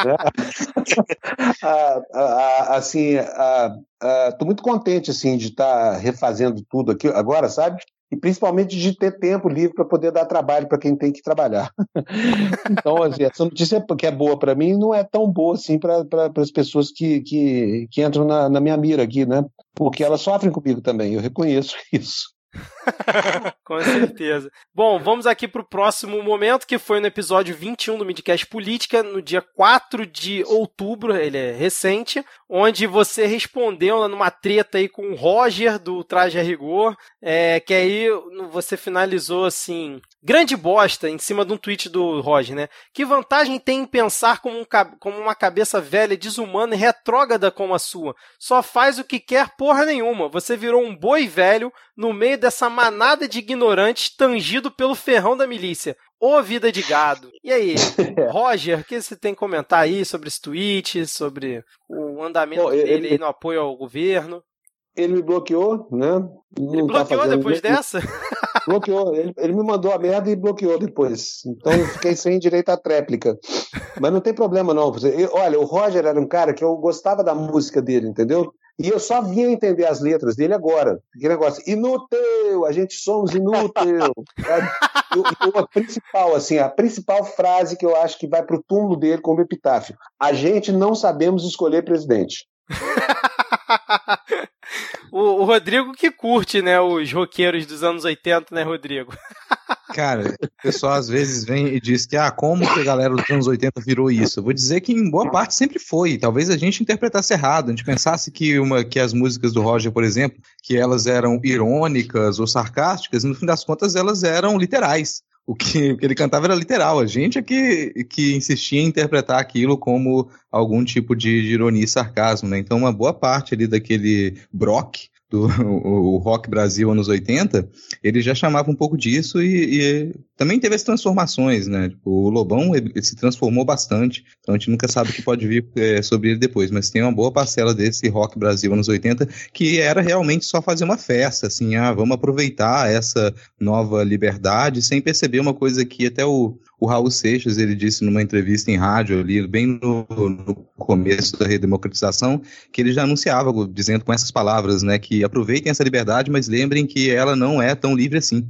Ah, ah, ah, assim, ah, tô muito contente assim de estar refazendo tudo aqui agora, sabe? E principalmente de ter tempo livre para poder dar trabalho para quem tem que trabalhar. então, assim, essa notícia que é boa para mim não é tão boa assim para as pessoas que, que, que entram na, na minha mira aqui, né? Porque elas sofrem comigo também, eu reconheço isso. Com certeza. Bom, vamos aqui pro próximo momento, que foi no episódio 21 do Midcast Política, no dia 4 de outubro, ele é recente, onde você respondeu numa treta aí com o Roger do Traje a Rigor, é, que aí você finalizou assim, grande bosta, em cima de um tweet do Roger, né? Que vantagem tem em pensar como, um, como uma cabeça velha, desumana e retrógrada como a sua? Só faz o que quer porra nenhuma. Você virou um boi velho no meio dessa manada de ignorantes tangido pelo ferrão da milícia. Ô vida de gado. E aí, Roger, o que você tem a comentar aí sobre esse tweet, sobre o andamento Bom, ele- dele aí no apoio ao governo? Ele me bloqueou, né? Ele Não tá bloqueou depois dessa? Bloqueou. Ele, ele me mandou a merda e bloqueou depois. Então eu fiquei sem direito à tréplica. Mas não tem problema, não. Eu- olha, o Roger era um cara que eu gostava da música dele, entendeu? E eu só vinha entender as letras dele agora. Que negócio, inútil, a gente somos inútil. o principal, assim, a principal frase que eu acho que vai pro túmulo dele como epitáfio. A gente não sabemos escolher presidente. o, o Rodrigo que curte, né, os roqueiros dos anos 80, né, Rodrigo? Cara, o pessoal às vezes vem e diz que, ah, como que a galera dos anos 80 virou isso? Eu vou dizer que em boa parte sempre foi. Talvez a gente interpretasse errado, a gente pensasse que, uma, que as músicas do Roger, por exemplo, que elas eram irônicas ou sarcásticas, e no fim das contas elas eram literais. O que, o que ele cantava era literal. A gente é que, que insistia em interpretar aquilo como algum tipo de, de ironia e sarcasmo, né? Então, uma boa parte ali daquele Brock, do o, rock Brasil anos 80, ele já chamava um pouco disso e, e também teve as transformações, né? Tipo, o Lobão ele se transformou bastante, então a gente nunca sabe o que pode vir é, sobre ele depois, mas tem uma boa parcela desse rock Brasil anos 80 que era realmente só fazer uma festa, assim, ah, vamos aproveitar essa nova liberdade sem perceber uma coisa que até o, o Raul Seixas ele disse numa entrevista em rádio ali, bem no, no começo da redemocratização, que ele já anunciava, dizendo com essas palavras, né, que aproveitem essa liberdade, mas lembrem que ela não é tão livre assim.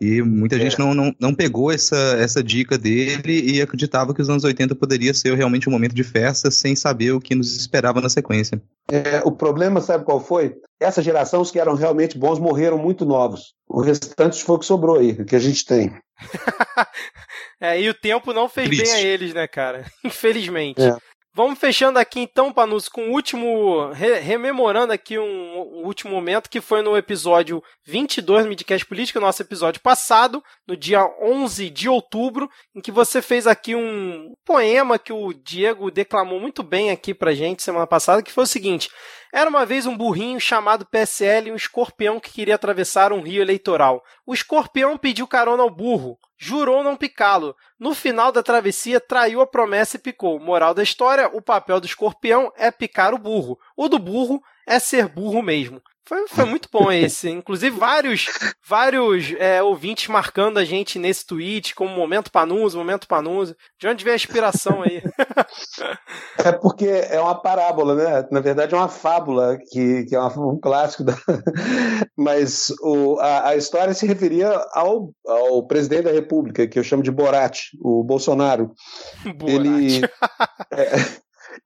E muita é. gente não, não, não pegou essa, essa dica dele e acreditava que os anos 80 poderia ser realmente um momento de festa sem saber o que nos esperava na sequência. É, o problema, sabe qual foi? Essa geração, os que eram realmente bons, morreram muito novos. O restante foi o que sobrou aí, que a gente tem. é, e o tempo não fez Triste. bem a eles, né, cara? Infelizmente. É. Vamos fechando aqui então, Panus, com o último. Re rememorando aqui um, um, último momento que foi no episódio 22 do Midcast Política, nosso episódio passado, no dia 11 de outubro, em que você fez aqui um poema que o Diego declamou muito bem aqui pra gente semana passada, que foi o seguinte: era uma vez um burrinho chamado PSL e um escorpião que queria atravessar um rio eleitoral. O escorpião pediu carona ao burro, jurou não picá-lo. No final da travessia, traiu a promessa e picou. Moral da história: o papel do escorpião é picar o burro. O do burro é ser burro mesmo. Foi, foi muito bom esse. Inclusive, vários, vários é, ouvintes marcando a gente nesse tweet, como Momento Panuso, Momento Panuso. De onde vem a inspiração aí? é porque é uma parábola, né? Na verdade, é uma fábula, que, que é um clássico. Da... Mas o, a, a, história se referia ao, ao presidente da República, que eu chamo de Borat, o Bolsonaro. Borat. Ele. É,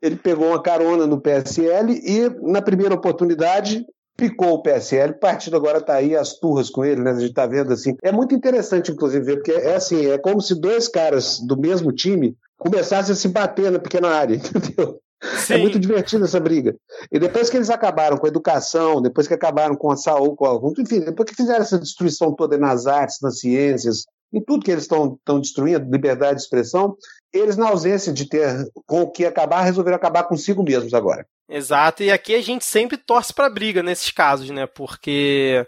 ele pegou uma carona no PSL e, na primeira oportunidade, picou o PSL, o partido agora está aí as turras com ele, né? A gente está vendo assim. É muito interessante, inclusive, ver, porque é assim, é como se dois caras do mesmo time começassem a se bater na pequena área, entendeu? É Sim. É muito divertida essa briga. E depois que eles acabaram com a educação, depois que acabaram com a saúde, com a... enfim, depois que fizeram essa destruição toda nas artes, nas ciências, em tudo que eles estão destruindo, liberdade de expressão, eles, na ausência de ter com o que acabar, resolveram acabar consigo mesmos agora. Exato, e aqui a gente sempre torce para briga nesses casos, né? Porque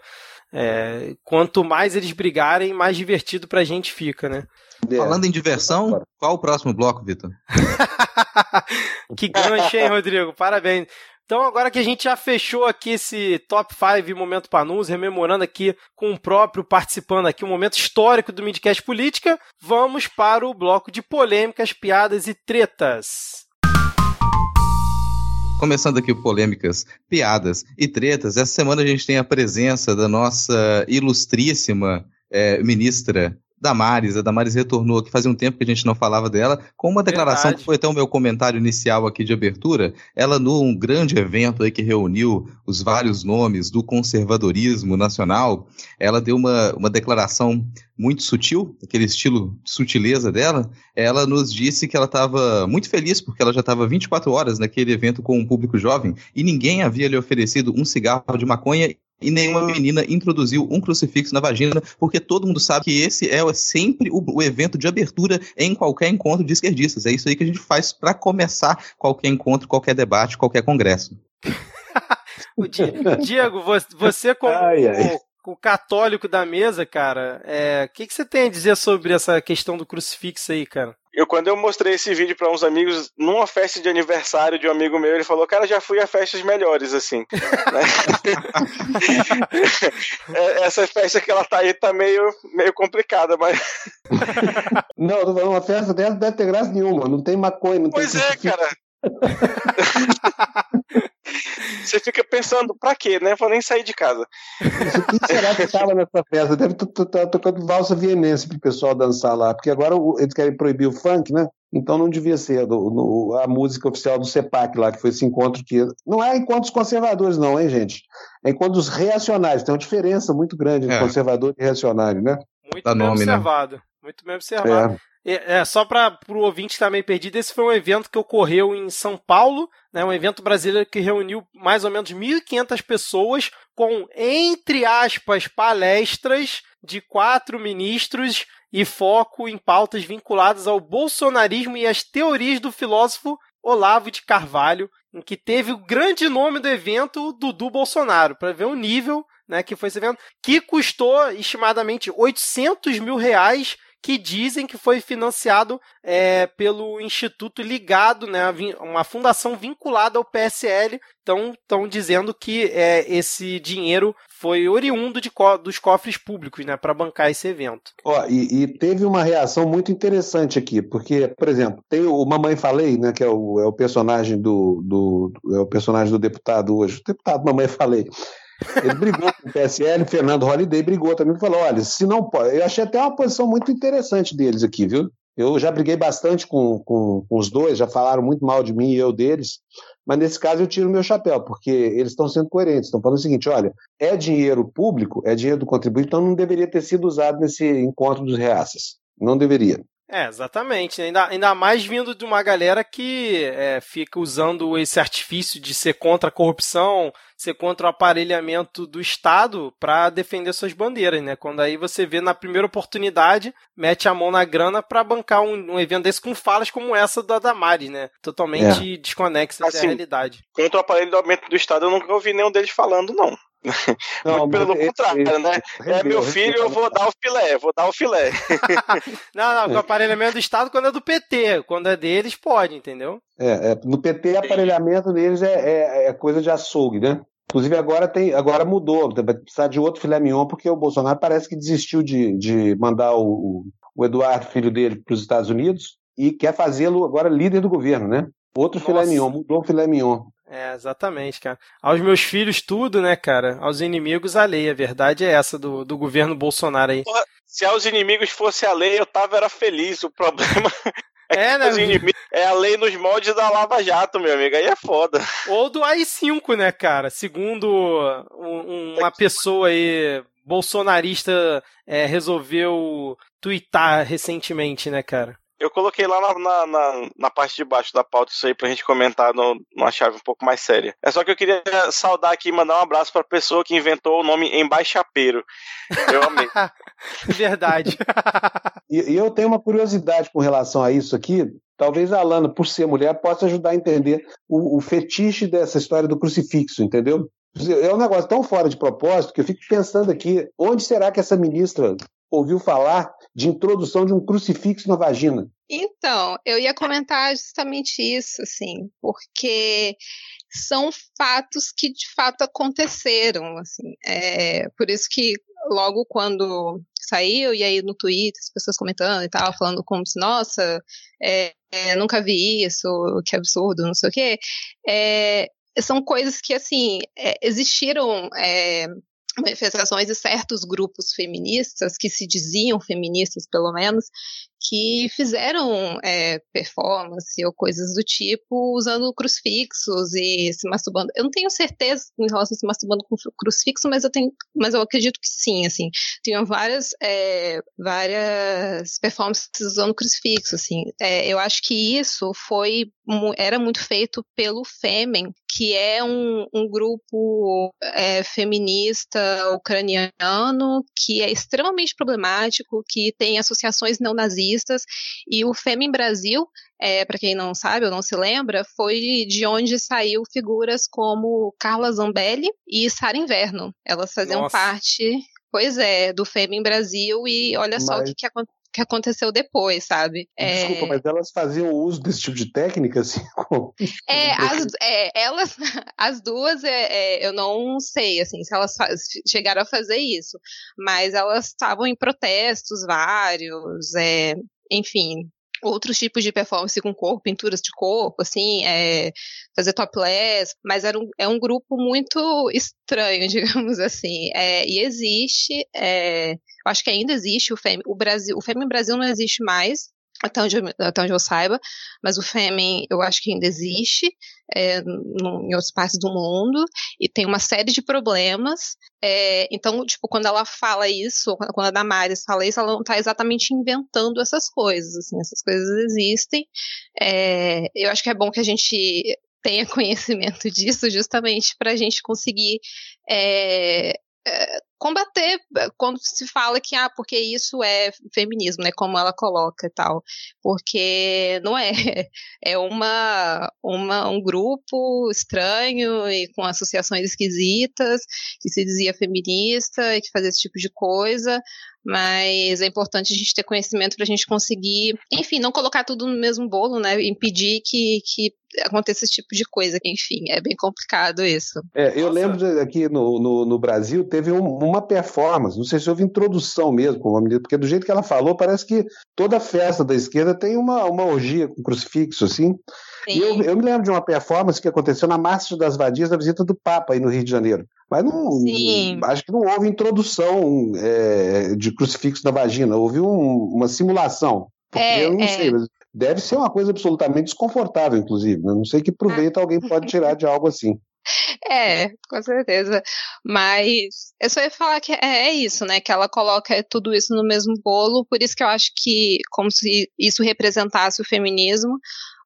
é, quanto mais eles brigarem, mais divertido pra gente fica, né? É. Falando em diversão, qual o próximo bloco, Vitor? que gancho, hein, Rodrigo? Parabéns. Então, agora que a gente já fechou aqui esse top 5 Momento Panus, rememorando aqui com o próprio participando aqui, um momento histórico do Midcast Política, vamos para o bloco de polêmicas, piadas e tretas. Começando aqui polêmicas, piadas e tretas, essa semana a gente tem a presença da nossa ilustríssima é, ministra Damares. A Damares retornou aqui fazia um tempo que a gente não falava dela, com uma declaração Verdade. que foi até o meu comentário inicial aqui de abertura. Ela, num grande evento aí que reuniu os vários nomes do conservadorismo nacional, ela deu uma, uma declaração muito sutil, aquele estilo de sutileza dela. Ela nos disse que ela estava muito feliz porque ela já estava 24 horas naquele evento com um público jovem e ninguém havia lhe oferecido um cigarro de maconha e nenhuma menina introduziu um crucifixo na vagina, porque todo mundo sabe que esse é sempre o, o evento de abertura em qualquer encontro de esquerdistas. É isso aí que a gente faz para começar qualquer encontro, qualquer debate, qualquer congresso. Diego, você como ai, ai. O, católico da mesa, cara, o é, que, que você tem a dizer sobre essa questão do crucifixo aí, cara? Eu, quando eu mostrei esse vídeo para uns amigos, numa festa de aniversário de um amigo meu, ele falou, cara, já fui a festas melhores, assim. É, essa festa que ela tá aí tá meio, meio complicada, mas. não, uma festa dessa não deve ter graça nenhuma, não tem maconha, não pois tem. Pois é, cara. Você fica pensando, pra quê, né? Vou nem sair de casa. Quem será que estava nessa festa? Deve estar tá tocando valsa vienense pro pessoal dançar lá, porque agora eles querem proibir o funk, né? Então não devia ser do, no, a música oficial do CEPAC lá, que foi esse encontro que. Não é encontros conservadores, não, hein, gente? É encontros reacionários. Tem uma diferença muito grande entre é. conservador e reacionário, né? Muito bem nome, né? observado. Né? Muito bem observado. É. É, é, só para o ouvinte estar meio perdido, esse foi um evento que ocorreu em São Paulo, né, um evento brasileiro que reuniu mais ou menos 1.500 pessoas com, entre aspas, palestras de quatro ministros e foco em pautas vinculadas ao bolsonarismo e às teorias do filósofo Olavo de Carvalho, em que teve o grande nome do evento, Dudu Bolsonaro, para ver o nível né, que foi esse evento, que custou estimadamente 800 mil reais que dizem que foi financiado é, pelo instituto ligado, né, uma fundação vinculada ao PSL. Então, estão dizendo que é, esse dinheiro foi oriundo de dos cofres públicos, né, para bancar esse evento. Ó, e, e, teve uma reação muito interessante aqui, porque, por exemplo, tem o Mamãe Falei, né, que é o, é o personagem do, do, é o personagem do deputado hoje, o deputado Mamãe Falei. Ele brigou com o PSL, Fernando Holliday brigou também, falou: olha, se não pode. Eu achei até uma posição muito interessante deles aqui, viu? Eu já briguei bastante com, com, com, os dois, já falaram muito mal de mim e eu deles, mas nesse caso eu tiro meu chapéu, porque eles estão sendo coerentes, estão falando o seguinte: olha, é dinheiro público, é dinheiro do contribuinte, então não deveria ter sido usado nesse encontro dos reaças. Não deveria. É, exatamente. Ainda, ainda mais vindo de uma galera que é, fica usando esse artifício de ser contra a corrupção, ser contra o aparelhamento do Estado para defender suas bandeiras, né? Quando aí você vê na primeira oportunidade, mete a mão na grana para bancar um, um, evento desse com falas como essa da Damares, né? Totalmente é. desconexa assim, da realidade. Contra o aparelhamento do Estado, eu nunca ouvi nenhum deles falando, não. Não, pelo contrário, né? é meu filho, eu vou dar o filé, vou dar o filé. não, não, com o aparelhamento do Estado quando é do PT, quando é deles, pode, entendeu? É, é no PT, aparelhamento deles é, é, é, coisa de açougue, né? Inclusive agora tem, agora mudou, vai precisar de outro filé mignon, porque o Bolsonaro parece que desistiu de, de mandar o, o Eduardo, filho dele, para os Estados Unidos e quer fazê-lo agora líder do governo, né? Outro Nossa. filé mignon, mudou o filé mignon. É, exatamente, cara. Aos meus filhos, tudo, né, cara? Aos inimigos, a lei. A verdade é essa do, do governo Bolsonaro aí. Porra, se aos inimigos fosse a lei, eu tava era feliz. O problema é, é, né? Inimigos, é a lei nos moldes da Lava Jato, meu amigo. Aí é foda. Ou do AI-5, né, cara? Segundo um, uma pessoa aí bolsonarista é, resolveu twittar recentemente, né, cara? Eu coloquei lá na, na, na, na, parte de baixo da pauta isso aí pra gente comentar no, numa chave um pouco mais séria. É só que eu queria saudar aqui e mandar um abraço pra pessoa que inventou o nome Embaixapeiro. Eu amei. Verdade. e, e eu tenho uma curiosidade com relação a isso aqui. Talvez a Alana, por ser mulher, possa ajudar a entender o, o fetiche dessa história do crucifixo, entendeu? É um negócio tão fora de propósito que eu fico pensando aqui, onde será que essa ministra ouviu falar de introdução de um crucifixo na vagina. Então, eu ia comentar justamente isso, assim, porque são fatos que de fato aconteceram, assim. É, por isso que logo quando saiu, e aí no Twitter, as pessoas comentando e tal, falando como se, nossa, é, é, nunca vi isso, que absurdo, não sei o quê. É, são coisas que, assim, é, existiram é, manifestações de certos grupos feministas, que se diziam feministas pelo menos, que fizeram é, performance ou coisas do tipo usando crucifixos e se masturbando. Eu não tenho certeza em relação a se masturbando com crucifixo, mas eu tenho, mas eu acredito que sim, assim. Tinham várias, é, várias performances usando crucifixo, assim. É, eu acho que isso foi era muito feito pelo Femen, que é um, um grupo é, feminista ucraniano que é extremamente problemático, que tem associações neonazistas, e o Femen Brasil, é, para quem não sabe ou não se lembra, foi de onde saiu figuras como Carla Zambelli e Sara Inverno. Elas faziam Nossa. parte Pois é, do Femen Brasil e olha Mas... só o que, que aconteceu que aconteceu depois, sabe? Desculpa, é... mas elas faziam uso desse tipo de técnica, assim? Como... É, as, é, elas, as duas, é, é, eu não sei, assim, se elas chegaram a fazer isso, mas elas estavam em protestos vários, é, enfim, outros tipos de performance com corpo, pinturas de corpo, assim, é, fazer topless, mas era um, é um grupo muito estranho, digamos assim. É, e existe, é, eu acho que ainda existe o FEM, o Brasil, o FEM Brasil não existe mais, até onde, eu, até onde eu saiba, mas o Fêmen eu acho que ainda existe é, no, em outras partes do mundo e tem uma série de problemas. É, então, tipo, quando ela fala isso, quando a Damares fala isso, ela não está exatamente inventando essas coisas, assim, essas coisas existem. É, eu acho que é bom que a gente tenha conhecimento disso justamente para a gente conseguir é, é, combater é, quando se fala que ah porque isso é feminismo né como ela coloca e tal. Porque não é é uma, uma um grupo estranho e com associações esquisitas que se dizia feminista e que fazia esse tipo de coisa mas é importante a gente ter conhecimento para a gente conseguir, enfim, não colocar tudo no mesmo bolo, né? Impedir que, que aconteça esse tipo de coisa. Enfim, é bem complicado isso. É, eu Nossa. lembro aqui no, no, no Brasil teve um, uma performance, não sei se houve introdução mesmo, porque do jeito que ela falou, parece que toda festa da esquerda tem uma, uma orgia com crucifixo, assim. E eu, eu, me lembro de uma performance que aconteceu na Marcha das Vadias, da visita do Papa aí no Rio de Janeiro. Mas não, Sim. acho que não houve introdução é, de crucifixo na vagina, houve um, uma simulação. Porque é, eu não é. sei, mas deve ser uma coisa absolutamente desconfortável, inclusive. Eu né? não sei que proveito ah. alguém pode tirar de algo assim. É, com certeza. Mas eu só ia falar que é, é, isso, né? Que ela coloca tudo isso no mesmo bolo, por isso que eu acho que, como se isso representasse o feminismo,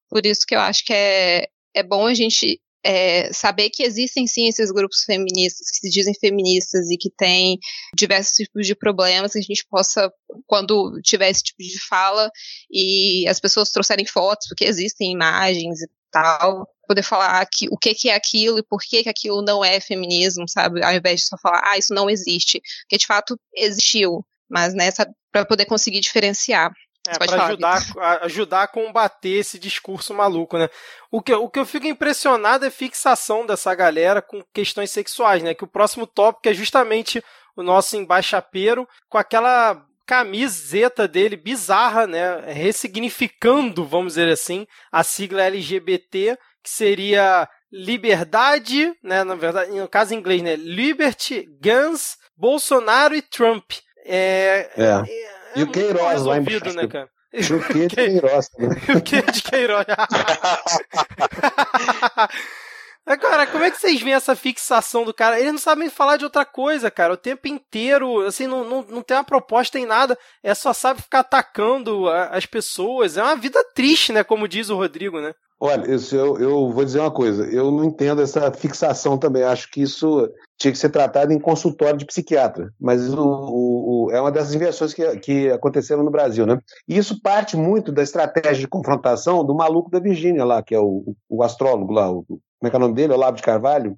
por isso que eu acho que é, é bom a gente é, saber que existem sim esses grupos feministas que se dizem feministas e que têm diversos tipos de problemas, que a gente possa, quando tiver esse tipo de fala e as pessoas trouxerem fotos, porque existem imagens e tal, poder falar que, o que, que é aquilo e por que, que aquilo não é feminismo, sabe? Ao invés de só falar, ah, isso não existe. Porque de fato existiu, mas né, para poder conseguir diferenciar. É, para ajudar, a, ajudar a combater esse discurso maluco, né? O que, o que eu fico impressionado é a fixação dessa galera com questões sexuais, né? Que o próximo tópico é justamente o nosso embaixapeiro com aquela camiseta dele bizarra, né? Ressignificando, vamos dizer assim, a sigla LGBT, que seria liberdade, né? Na verdade, no caso em inglês, né? Liberty, Guns, Bolsonaro e Trump. É, é. é e o Queiroz lá embaixo. Né, cara? O que de Queiroz. Né? o que de Queiroz. Agora, como é que vocês veem essa fixação do cara? Eles não sabem falar de outra coisa, cara. O tempo inteiro, assim, não, não, não tem uma proposta em nada. É só sabe ficar atacando as pessoas. É uma vida triste, né? Como diz o Rodrigo, né? Olha, isso eu, eu vou dizer uma coisa, eu não entendo essa fixação também, acho que isso tinha que ser tratado em consultório de psiquiatra, mas o, o, o, é uma das inversões que, que aconteceram no Brasil, né? E isso parte muito da estratégia de confrontação do maluco da Virgínia lá, que é o, astrólogo lá, como é que é o nome dele? Olavo de Carvalho.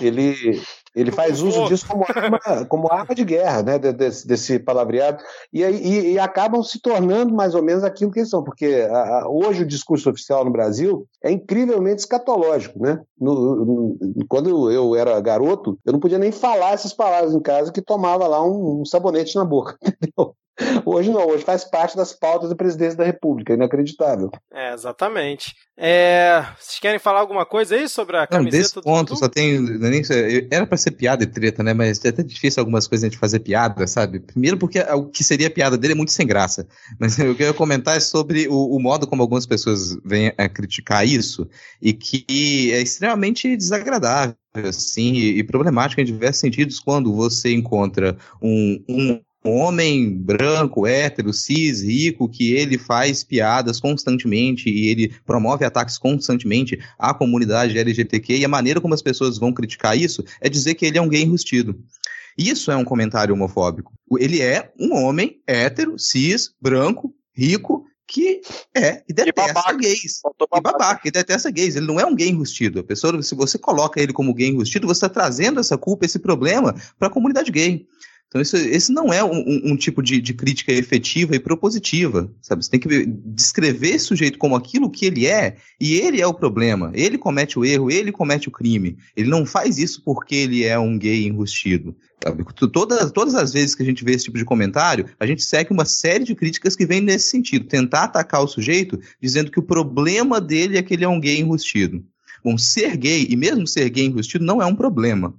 Ele, ele faz uso disso como arma, como arma de guerra, né, desse, desse palavreado, e, e, e, acabam se tornando mais ou menos aquilo que eles são, porque a, a, hoje o discurso oficial no Brasil é incrivelmente escatológico. Né? No, no, quando eu era garoto, eu não podia nem falar essas palavras em casa que tomava lá um, um sabonete na boca, entendeu? Hoje não, hoje faz parte das pautas da presidência da República, inacreditável. É, exatamente. É, vocês querem falar alguma coisa aí sobre a camiseta? Não, desse ponto, só tem. Nem, era pra ser piada e treta, né? Mas é até difícil algumas coisas a gente fazer piada, sabe? Primeiro porque o que seria piada dele é muito sem graça. Mas o que eu ia comentar é sobre o, o modo como algumas pessoas vêm a criticar isso e que é extremamente desagradável, assim, e, e problemático em diversos sentidos quando você encontra um, um um homem branco, hétero, cis, rico, que ele faz piadas constantemente e ele promove ataques constantemente à comunidade LGBTQ e a maneira como as pessoas vão criticar isso é dizer que ele é um gay enrustido. Isso é um comentário homofóbico. Ele é um homem hétero, cis, branco, rico, que é e detesta e babaca. gays. E babaca, e detesta gays. Ele não é um gay enrustido. A pessoa, se você coloca ele como gay enrustido, você está trazendo essa culpa, esse problema para a comunidade gay. Então, isso, esse não é um, um tipo de, de, crítica efetiva e propositiva, sabe? Você tem que descrever esse sujeito como aquilo que ele é, e ele é o problema. Ele comete o erro, ele comete o crime. Ele não faz isso porque ele é um gay enrustido. Sabe? Todas, todas as vezes que a gente vê esse tipo de comentário, a gente segue uma série de críticas que vêm nesse sentido. Tentar atacar o sujeito dizendo que o problema dele é que ele é um gay enrustido. Bom, ser gay, e mesmo ser gay enrustido, não é um problema.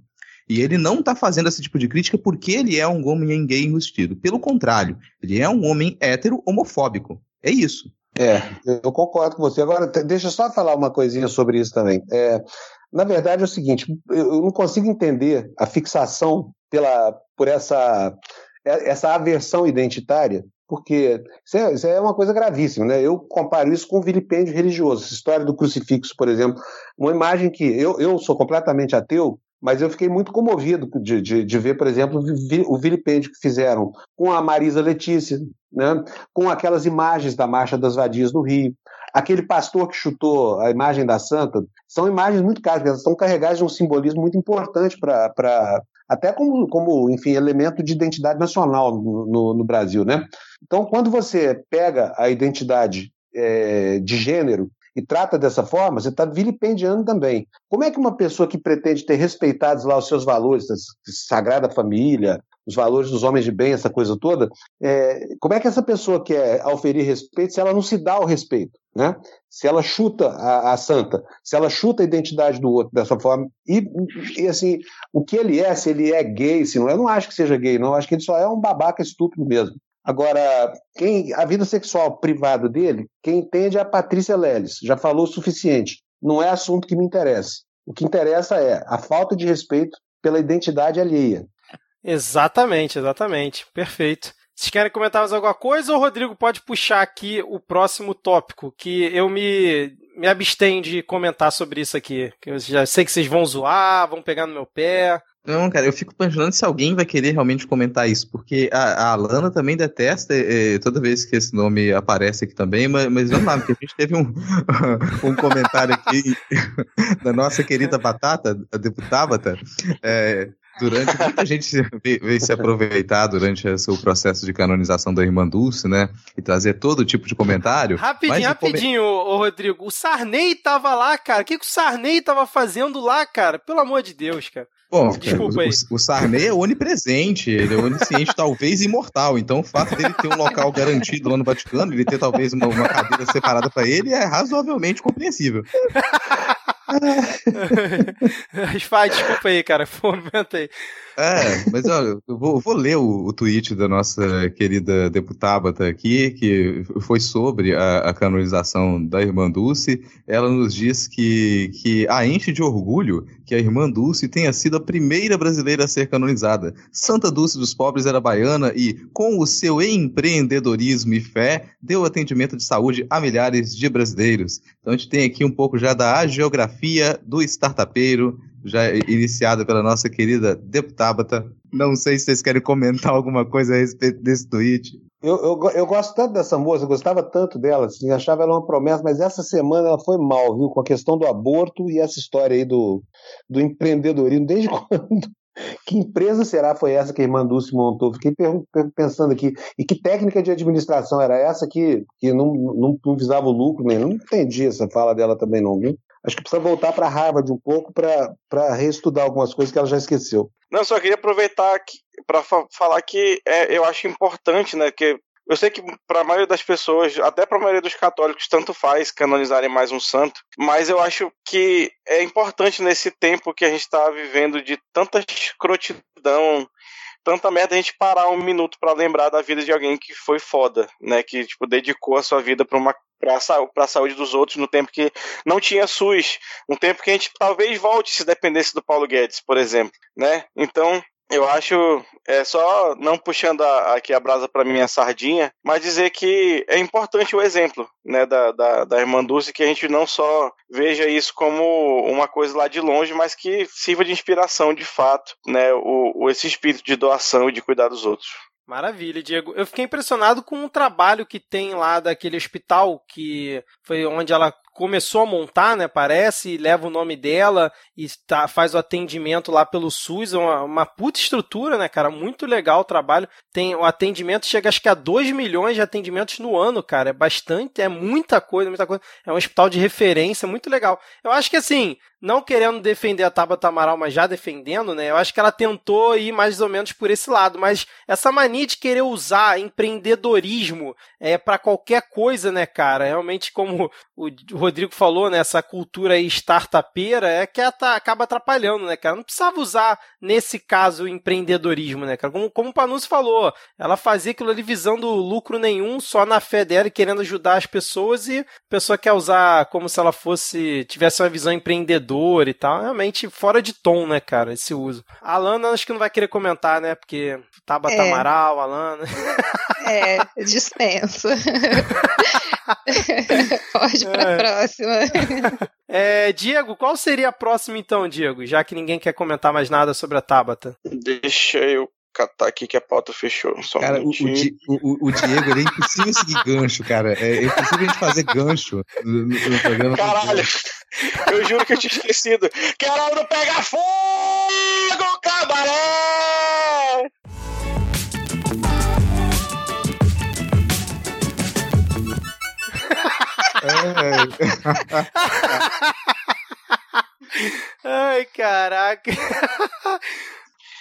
E ele não está fazendo esse tipo de crítica porque ele é um homem gay enrustido. Pelo contrário, ele é um homem hétero homofóbico. É isso. É, eu concordo com você. Agora, deixa eu só falar uma coisinha sobre isso também. É, na verdade, é o seguinte: eu não consigo entender a fixação pela, por essa, essa aversão identitária, porque isso é, isso é, uma coisa gravíssima. Né? Eu comparo isso com o vilipêndio religioso. Essa história do crucifixo, por exemplo, uma imagem que eu, eu sou completamente ateu, mas eu fiquei muito comovido de, de, de ver, por exemplo, o vilipêndio que fizeram com a Marisa Letícia, né? com aquelas imagens da Marcha das Vadias no Rio. Aquele pastor que chutou a imagem da santa, são imagens muito caras, elas estão carregadas de um simbolismo muito importante para até como, como, enfim, elemento de identidade nacional no, no, no Brasil, né? Então, quando você pega a identidade é, de gênero e trata dessa forma, você está vilipendiando também. Como é que uma pessoa que pretende ter respeitados lá os seus valores, a Sagrada Família, os valores dos homens de bem, essa coisa toda, é, como é que essa pessoa quer auferir respeito se ela não se dá o respeito? Né? Se ela chuta a, a, santa, se ela chuta a identidade do outro dessa forma, e, e, assim, o que ele é, se ele é gay, se não, eu não acho que seja gay, não, eu acho que ele só é um babaca estúpido mesmo. Agora, quem, a vida sexual privada dele, quem entende é a Patrícia Leles. Já falou o suficiente. Não é assunto que me interessa. O que interessa é a falta de respeito pela identidade alheia. Exatamente, exatamente. Perfeito. Vocês querem comentar mais alguma coisa ou o Rodrigo pode puxar aqui o próximo tópico? Que eu me, me abstenho de comentar sobre isso aqui. Que eu já sei que vocês vão zoar, vão pegar no meu pé. Não, cara, eu fico imaginando se alguém vai querer realmente comentar isso, porque a, a Alana também detesta é, toda vez que esse nome aparece aqui também, mas, mas vamos lá, porque a gente teve um, um comentário aqui da nossa querida Batata, a deputada, é, durante muita gente veio se aproveitar durante o seu processo de canonização da irmã Dulce, né? E trazer todo tipo de comentário. Rapidinho, rapidinho, ô, Rodrigo. O Sarney tava lá, cara. O que, que o Sarney tava fazendo lá, cara? Pelo amor de Deus, cara. Bom, Desculpa aí. O, o Sarney é onipresente, ele é onisciente, talvez imortal. Então, o fato dele ter um local garantido lá no Vaticano, ele ter talvez uma, uma cadeira separada para ele, é razoavelmente compreensível. Faz, desculpa aí, cara. Fomenta aí. É, mas olha, eu vou, vou ler o, o, tweet da nossa querida deputada aqui, que foi sobre a, a, canonização da irmã Dulce. Ela nos diz que, que a enche de orgulho que a irmã Dulce tenha sido a primeira brasileira a ser canonizada. Santa Dulce dos Pobres era baiana e, com o seu empreendedorismo e fé, deu atendimento de saúde a milhares de brasileiros. Então a gente tem aqui um pouco já da geografia do startupeiro, já iniciada pela nossa querida deputada. Não sei se vocês querem comentar alguma coisa a respeito desse tweet. Eu, eu, eu, gosto tanto dessa moça, eu gostava tanto dela, assim, achava ela uma promessa, mas essa semana ela foi mal, viu? Com a questão do aborto e essa história aí do, do empreendedorismo. Desde quando? Que empresa será foi essa que a irmã Dulce montou? Fiquei pensando aqui. E que técnica de administração era essa que, que não, não, não visava o lucro nem? Não entendi essa fala dela também, não, viu? Acho que precisa voltar para Harvard um pouco para reestudar algumas coisas que ela já esqueceu. Não, só queria aproveitar para fa falar que é, eu acho importante, né, que eu sei que para a maioria das pessoas, até para a maioria dos católicos, tanto faz canonizarem mais um santo, mas eu acho que é importante nesse tempo que a gente está vivendo de tanta escrotidão, tanta merda a gente parar um minuto para lembrar da vida de alguém que foi foda, né? Que tipo dedicou a sua vida para uma para a saúde dos outros no tempo que não tinha SUS, um tempo que a gente talvez volte se dependesse do Paulo Guedes, por exemplo, né? Então eu acho, é só não puxando a, aqui a brasa para minha sardinha, mas dizer que é importante o exemplo né, da, da, da irmã Dulce, que a gente não só veja isso como uma coisa lá de longe, mas que sirva de inspiração de fato, né, o, o esse espírito de doação e de cuidar dos outros. Maravilha, Diego. Eu fiquei impressionado com o trabalho que tem lá daquele hospital que foi onde ela começou a montar, né? Parece, leva o nome dela e tá, faz o atendimento lá pelo SUS. É uma, uma puta estrutura, né, cara? Muito legal o trabalho. Tem o atendimento chega acho que a 2 milhões de atendimentos no ano, cara. É bastante, é muita coisa, muita coisa. É um hospital de referência, muito legal. Eu acho que assim, não querendo defender a Tabata Amaral, mas já defendendo, né? Eu acho que ela tentou ir mais ou menos por esse lado, mas essa mania de querer usar empreendedorismo é para qualquer coisa, né, cara? Realmente, como o Rodrigo falou, né, essa cultura aí startupeira é que acaba atrapalhando, né, cara? Não precisava usar, nesse caso, o empreendedorismo, né, cara? Como, como o Panus falou, ela fazia aquilo ali visando lucro nenhum, só na fé dela e querendo ajudar as pessoas, e a pessoa quer usar como se ela fosse, tivesse uma visão empreendedora e tal. Realmente fora de tom, né, cara, esse uso. A Alana acho que não vai querer comentar, né, porque Tabata é. Amaral, Alana. É, dispenso. Pode para a é. próxima. É, Diego, qual seria a próxima então, Diego? Já que ninguém quer comentar mais nada sobre a Tabata. Deixa eu catar aqui que a pauta fechou. Só cara, um o, o, o, Diego, ele é impossível seguir gancho, cara. É impossível a gente fazer gancho no, no programa. Caralho! Eu juro que eu tinha esquecido. Quero pegar fogo, cabaré! Ai, caraca.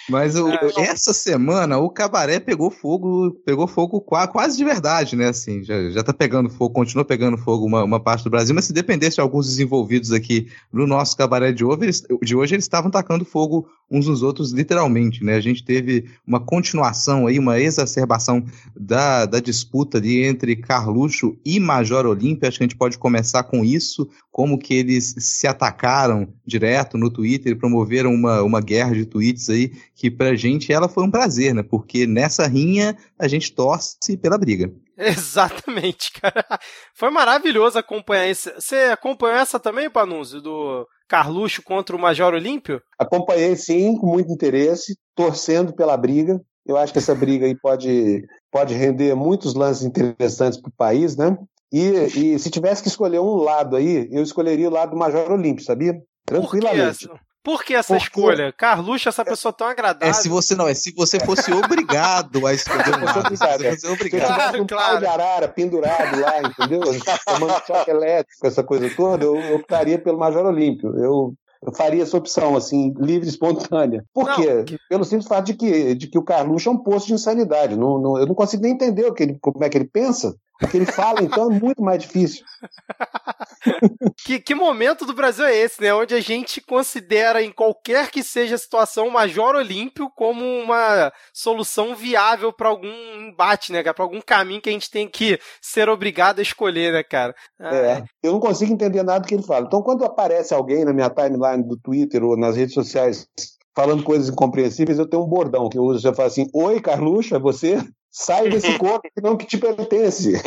Mas o, essa semana o cabaré pegou fogo, pegou fogo quase de verdade, né? Assim, já, já tá pegando fogo, continua pegando fogo uma, uma parte do Brasil, mas se dependesse de alguns desenvolvidos aqui no nosso cabaré de hoje, eles, de hoje, eles estavam tacando fogo uns nos outros literalmente, né? A gente teve uma continuação aí, uma exacerbação da, da disputa ali entre Carluxo e Major Olímpia. Acho que a gente pode começar com isso, como que eles se atacaram direto no Twitter e promoveram uma, uma guerra de tweets aí, que pra gente ela foi um prazer, né? Porque nessa rinha a gente torce pela briga. Exatamente, cara. Foi maravilhoso acompanhar isso. Você acompanhou essa também, Panunzio, do Carluxo contra o Major Olímpio? Acompanhei sim, com muito interesse, torcendo pela briga. Eu acho que essa briga aí pode, pode render muitos lances interessantes para o país, né? E, e, se tivesse que escolher um lado aí, eu escolheria o lado do Major Olímpio, sabia? Tranquilamente. Por que essa Porque... escolha? Carluxo, essa pessoa tão agradável. É se você não, é se você fosse obrigado a escolher um lado. Se você obrigado. Claro, um claro. pau de arara pendurado lá, entendeu? Tomando choque elétrico, essa coisa toda, eu optaria pelo Major Olímpio. Eu, eu faria essa opção, assim, livre e espontânea. Por não, quê? Que... Pelo simples fato de que, de que o Carluxo é um posto de insanidade. Não, não, eu não consigo nem entender o que ele, como é que ele pensa. O que ele fala, então, é muito mais difícil. que, que momento do Brasil é esse, né? Onde a gente considera, em qualquer que seja a situação, o Major Olímpio como uma solução viável para algum embate, né, Para algum caminho que a gente tem que ser obrigado a escolher, né, cara? Ah, é, eu não consigo entender nada do que ele fala. Então, quando aparece alguém na minha timeline do Twitter ou nas redes sociais falando coisas incompreensíveis, eu tenho um bordão que eu uso, eu falo assim, oi, Carluxo, é você? Sai desse corpo que não que te pertence.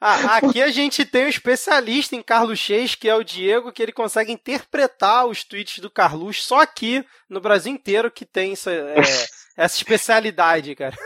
Ah, aqui a gente tem um especialista em Carluxês, que é o Diego, que ele consegue interpretar os tweets do Carluxo só aqui no Brasil inteiro que tem essa, é, essa especialidade, cara.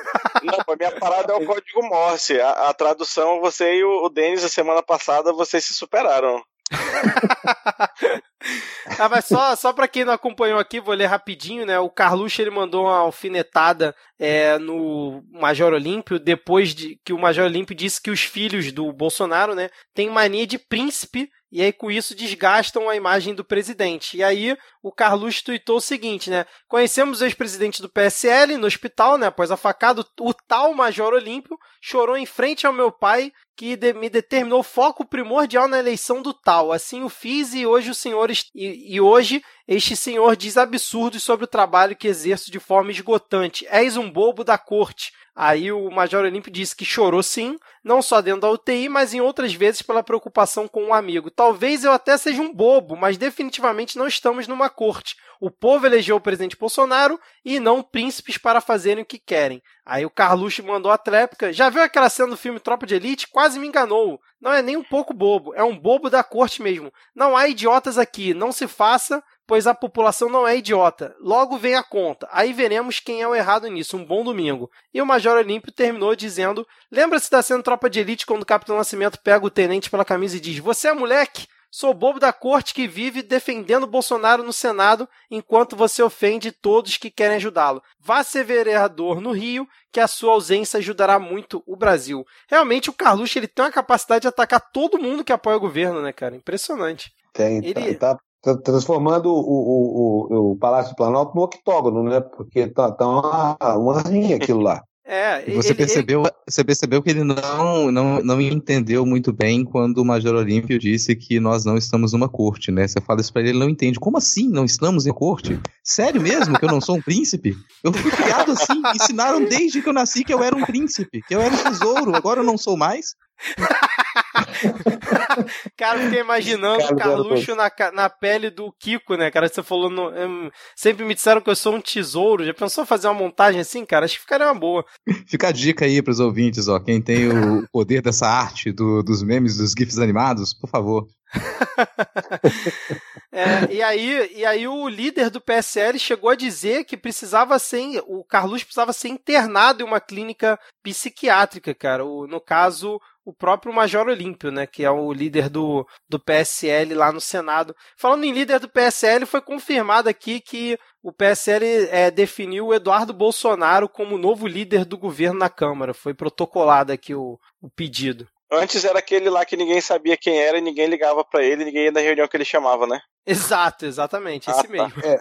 Não, a minha parada é o código Morse. A, a tradução, você e o, o Denis, a semana passada, vocês se superaram. ah, mas só, só para quem não acompanhou aqui, vou ler rapidinho, né? O Carluxo ele mandou uma alfinetada é, no Major Olímpio depois de que o Major Olímpio disse que os filhos do Bolsonaro, né, têm mania de príncipe e aí com isso desgastam a imagem do presidente. E aí o Carluxo tuitou o seguinte, né? Conhecemos o ex-presidente do PSL no hospital, né? Após a facada, o tal Major Olímpio chorou em frente ao meu pai que de, me determinou foco primordial na eleição do tal. Assim o fiz e hoje o senhor e, e hoje este senhor diz absurdos sobre o trabalho que exerço de forma esgotante. És um bobo da corte. Aí o Major Olímpio disse que chorou sim, não só dentro da UTI, mas em outras vezes pela preocupação com um amigo. Talvez eu até seja um bobo, mas definitivamente não estamos numa corte. O povo elegeu o presidente Bolsonaro e não príncipes para fazerem o que querem. Aí o Carluxo mandou a tréplica. Já viu aquela cena do filme Tropa de Elite? Quase me enganou. Não é nem um pouco bobo, é um bobo da corte mesmo. Não há idiotas aqui, não se faça, pois a população não é idiota. Logo vem a conta. Aí veremos quem é o errado nisso. Um bom domingo. E o Major Olímpio terminou dizendo: Lembra-se da cena Tropa de Elite quando o Capitão Nascimento pega o tenente pela camisa e diz: Você é moleque? Sou bobo da corte que vive defendendo Bolsonaro no Senado enquanto você ofende todos que querem ajudá-lo. Vá ser vereador no Rio, que a sua ausência ajudará muito o Brasil. Realmente o Carluxo ele tem uma capacidade de atacar todo mundo que apoia o governo, né, cara? Impressionante. Tem, ele... tá, tá transformando o, o, o, o Palácio do Planalto no octógono, né? Porque tá, tá uma, uma rinha aquilo lá. É, e você ele, percebeu, ele... você percebeu que ele não, não, não entendeu muito bem quando o Major Olímpio disse que nós não estamos numa corte, né? Você fala isso pra ele, ele não entende. Como assim não estamos em corte? Sério mesmo que eu não sou um príncipe? Eu fui criado assim, ensinaram desde que eu nasci que eu era um príncipe, que eu era um tesouro, agora eu não sou mais. cara, fiquei imaginando o Carluxo na, na pele do Kiko, né, cara? Você falou. No, sempre me disseram que eu sou um tesouro. Já pensou fazer uma montagem assim, cara? Acho que ficaria uma boa. Fica a dica aí pros ouvintes, ó. Quem tem o poder dessa arte do, dos memes, dos GIFs animados, por favor. é, e, aí, e aí o líder do PSL chegou a dizer que precisava ser, o Carlos precisava ser internado em uma clínica psiquiátrica, cara. O, no caso, o próprio Major Olímpio, né, que é o líder do, do PSL lá no Senado. Falando em líder do PSL, foi confirmado aqui que o PSL é, definiu o Eduardo Bolsonaro como novo líder do governo na Câmara. Foi protocolado aqui o, o pedido. Antes era aquele lá que ninguém sabia quem era e ninguém ligava para ele, ninguém ia na reunião que ele chamava, né? Exato, exatamente, esse ah, tá. mesmo. É,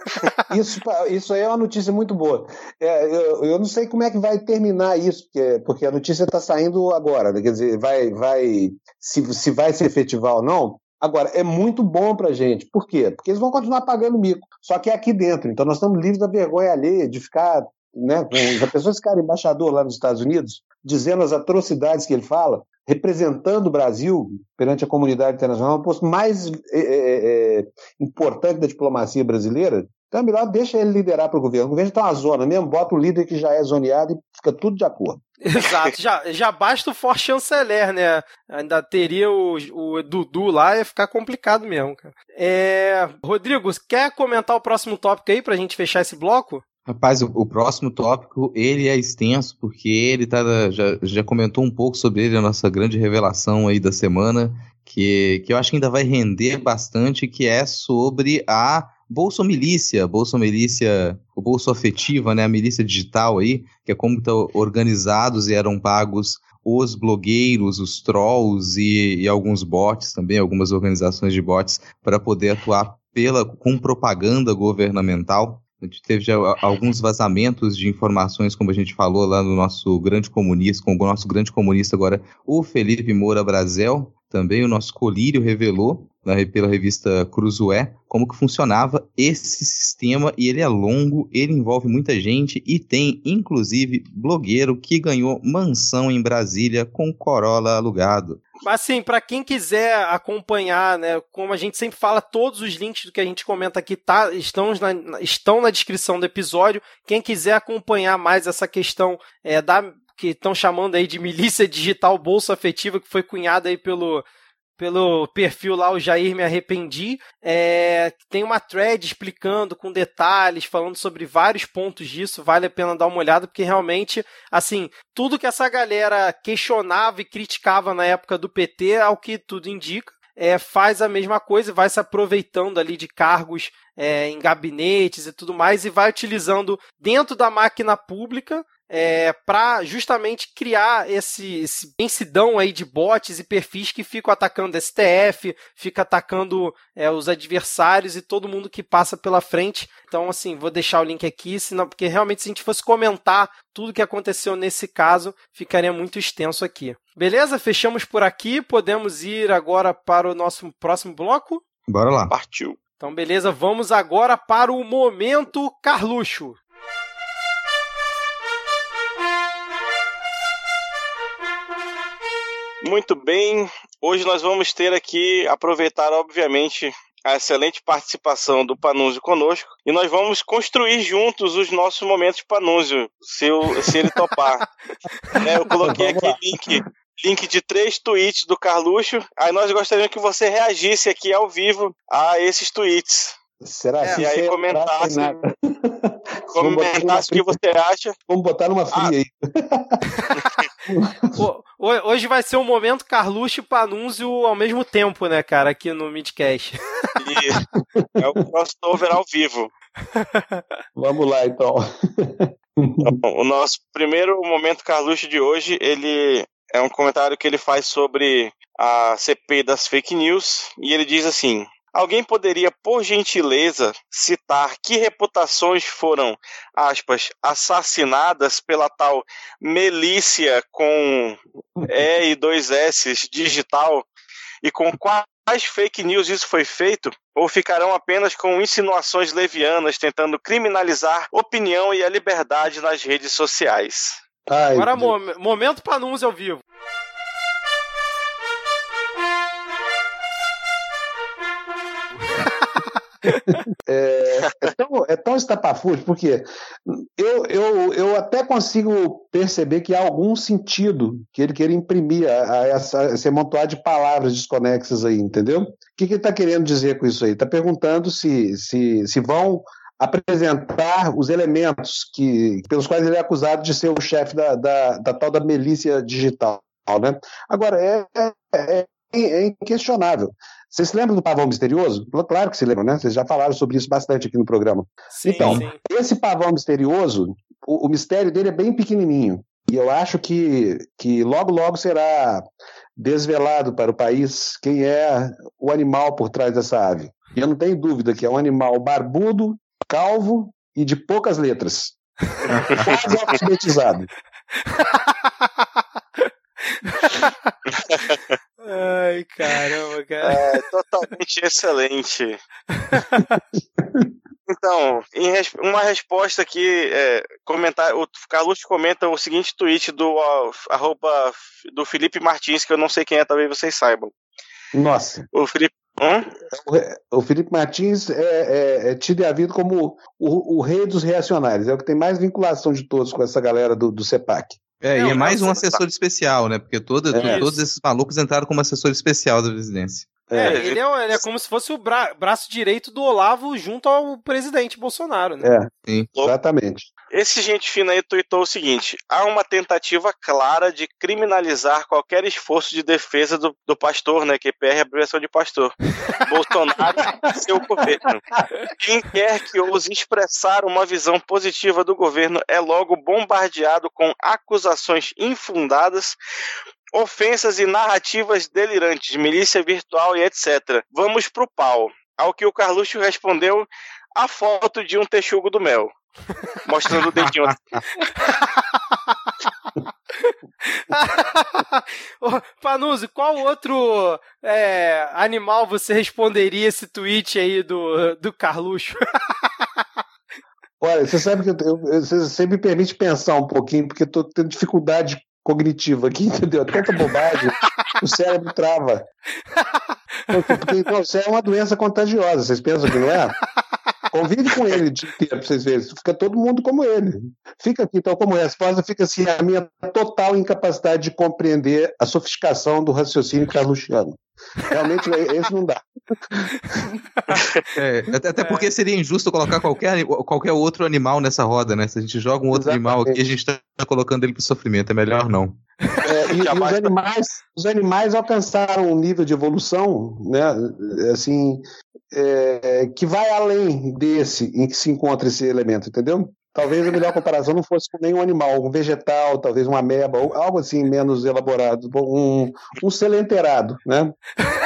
isso, isso aí é uma notícia muito boa. É, eu, eu, não sei como é que vai terminar isso, porque, porque a notícia está saindo agora. Né? Quer dizer, vai, vai, se, se vai se efetivar ou não, Agora, é muito bom para a gente. Por quê? Porque eles vão continuar pagando mico. Só que é aqui dentro. Então, nós estamos livres da vergonha alheia de ficar. Né, com, a pessoa ficar embaixador lá nos Estados Unidos, dizendo as atrocidades que ele fala, representando o Brasil perante a comunidade internacional, é um posto mais é, é, é, importante da diplomacia brasileira, então é melhor deixa ele liderar para o governo. O governo está uma zona mesmo, bota o líder que já é zoneado e fica tudo de acordo. Exato, já, já basta o for chanceler, né? Ainda teria o, o Dudu lá, ia ficar complicado mesmo, cara. É... Rodrigo, quer comentar o próximo tópico aí pra gente fechar esse bloco? Rapaz, o, o, próximo tópico, ele é extenso, porque ele tá, já, já comentou um pouco sobre ele, a nossa grande revelação aí da semana, que, que eu acho que ainda vai render bastante, que é sobre a Bolsomilícia, Bolsomilícia, o Bolso Afetiva, né, a milícia digital aí, que é como estão organizados e eram pagos os blogueiros, os trolls e, e alguns bots também, algumas organizações de bots, para poder atuar pela, com propaganda governamental. A gente teve já alguns vazamentos de informações, como a gente falou lá no nosso grande comunista, com o nosso grande comunista agora, o Felipe Moura Brazel, também o nosso colírio revelou pela revista Cruzoé como que funcionava esse sistema e ele é longo, ele envolve muita gente e tem inclusive blogueiro que ganhou mansão em Brasília com Corolla alugado. Assim, para quem quiser acompanhar, né, como a gente sempre fala, todos os links do que a gente comenta aqui tá, estão, na, estão na descrição do episódio. Quem quiser acompanhar mais essa questão é, da que estão chamando aí de milícia digital bolsa afetiva, que foi cunhada aí pelo pelo perfil lá, o Jair Me Arrependi. É, tem uma thread explicando com detalhes, falando sobre vários pontos disso. Vale a pena dar uma olhada, porque realmente, assim, tudo que essa galera questionava e criticava na época do PT, ao que tudo indica, é, faz a mesma coisa, vai se aproveitando ali de cargos é, em gabinetes e tudo mais, e vai utilizando dentro da máquina pública é, para justamente criar esse, esse densidão aí de bots e perfis que ficam atacando STF, fica atacando é, os adversários e todo mundo que passa pela frente. Então, assim, vou deixar o link aqui, senão, porque realmente se a gente fosse comentar tudo que aconteceu nesse caso, ficaria muito extenso aqui. Beleza? Fechamos por aqui. Podemos ir agora para o nosso próximo bloco? Bora lá. Partiu. Então, beleza, vamos agora para o momento Carluxo. Muito bem, hoje nós vamos ter aqui, aproveitar, obviamente, a excelente participação do Panúzio conosco e nós vamos construir juntos os nossos momentos Panúzio, se, eu, se ele topar. é, eu coloquei aqui link, link de três tweets do Carluxo, aí nós gostaríamos que você reagisse aqui ao vivo a esses tweets. Será é, E aí comentasse, comentasse o que você acha. Vamos botar numa fria ah. aí. Hoje vai ser um momento Carluxo e Panúncio ao mesmo tempo, né, cara, aqui no Midcast. é o crossover ao vivo. Vamos lá, então. então. O nosso primeiro momento Carluxo de hoje, ele é um comentário que ele faz sobre a CP das fake news e ele diz assim: Alguém poderia, por gentileza, citar que reputações foram, aspas, assassinadas pela tal milícia com E e dois S digital e com quais fake news isso foi feito? Ou ficarão apenas com insinuações levianas tentando criminalizar opinião e a liberdade nas redes sociais? Ai, Agora, mo momento para anúncio ao vivo. É, é, tão, é tão estapafúrdio, porque eu, eu, eu até consigo perceber que há algum sentido que ele queira imprimir a, a essa, esse amontoado de palavras desconexas aí, entendeu? O que, que ele está querendo dizer com isso aí? Está perguntando se, se, se vão apresentar os elementos que, pelos quais ele é acusado de ser o chefe da, da, da tal da milícia digital. Né? Agora, é, é, é inquestionável. Vocês se lembram do pavão misterioso? Claro que se lembram, né? Vocês já falaram sobre isso bastante aqui no programa. Sim, então, sim. esse pavão misterioso, o, o, mistério dele é bem pequenininho. E eu acho que, que logo, logo será desvelado para o país quem é o animal por trás dessa ave. E eu não tenho dúvida que é um animal barbudo, calvo e de poucas letras. Quase alfabetizado. Ai, caramba, cara. É totalmente excelente. Então, res uma resposta aqui, é, comentar, o Carlos comenta o seguinte tweet do uh, arroba, do Felipe Martins, que eu não sei quem é, talvez vocês saibam. Nossa. O Felipe. Hum? O, Felipe Martins é, é, é tido e havido como o, o, rei dos reacionários. É o que tem mais vinculação de todos com essa galera do, do CEPAC. É, não, e é mais um assessor especial, né? Porque todo, é. todos esses malucos entraram como assessor especial da presidência. É, é ele, é, ele é como se fosse o bra braço direito do Olavo junto ao presidente Bolsonaro, né? É, Sim. exatamente. Esse gente fino aí tweetou o seguinte: há uma tentativa clara de criminalizar qualquer esforço de defesa do, do pastor, né? Que PR é abreviação de pastor. Bolsonaro e seu governo. Quem quer que ouse expressar uma visão positiva do governo é logo bombardeado com acusações infundadas ofensas e narrativas delirantes, milícia virtual e etc. Vamos pro pau. Ao que o Carluxo respondeu a foto de um texugo do mel. Mostrando o dedinho. Panuzzi, qual outro é, animal você responderia esse tweet aí do, do Carluxo? Olha, você sabe que eu, eu, você me permite pensar um pouquinho, porque eu tô tendo dificuldade cognitiva aqui, entendeu? Tanta bobagem, o cérebro trava. Porque, não, isso é uma doença contagiosa, vocês pensam que não é? Convive com ele o dia inteiro vocês verem. Fica todo mundo como ele. Fica aqui, então, como resposta, fica assim: a minha total incapacidade de compreender a sofisticação do raciocínio carluxiano. Realmente, esse não dá. É, até porque seria injusto colocar qualquer, qualquer outro animal nessa roda, né? Se a gente joga um outro Exatamente. animal aqui, a gente está colocando ele para sofrimento. É melhor não. É, e, e os, animais, os animais alcançaram um nível de evolução, né? Assim, é, que vai além desse em que se encontra esse elemento, entendeu? Talvez a melhor comparação não fosse com nenhum animal, um vegetal, talvez uma ameba, algo assim menos elaborado, um, um selenterado, né?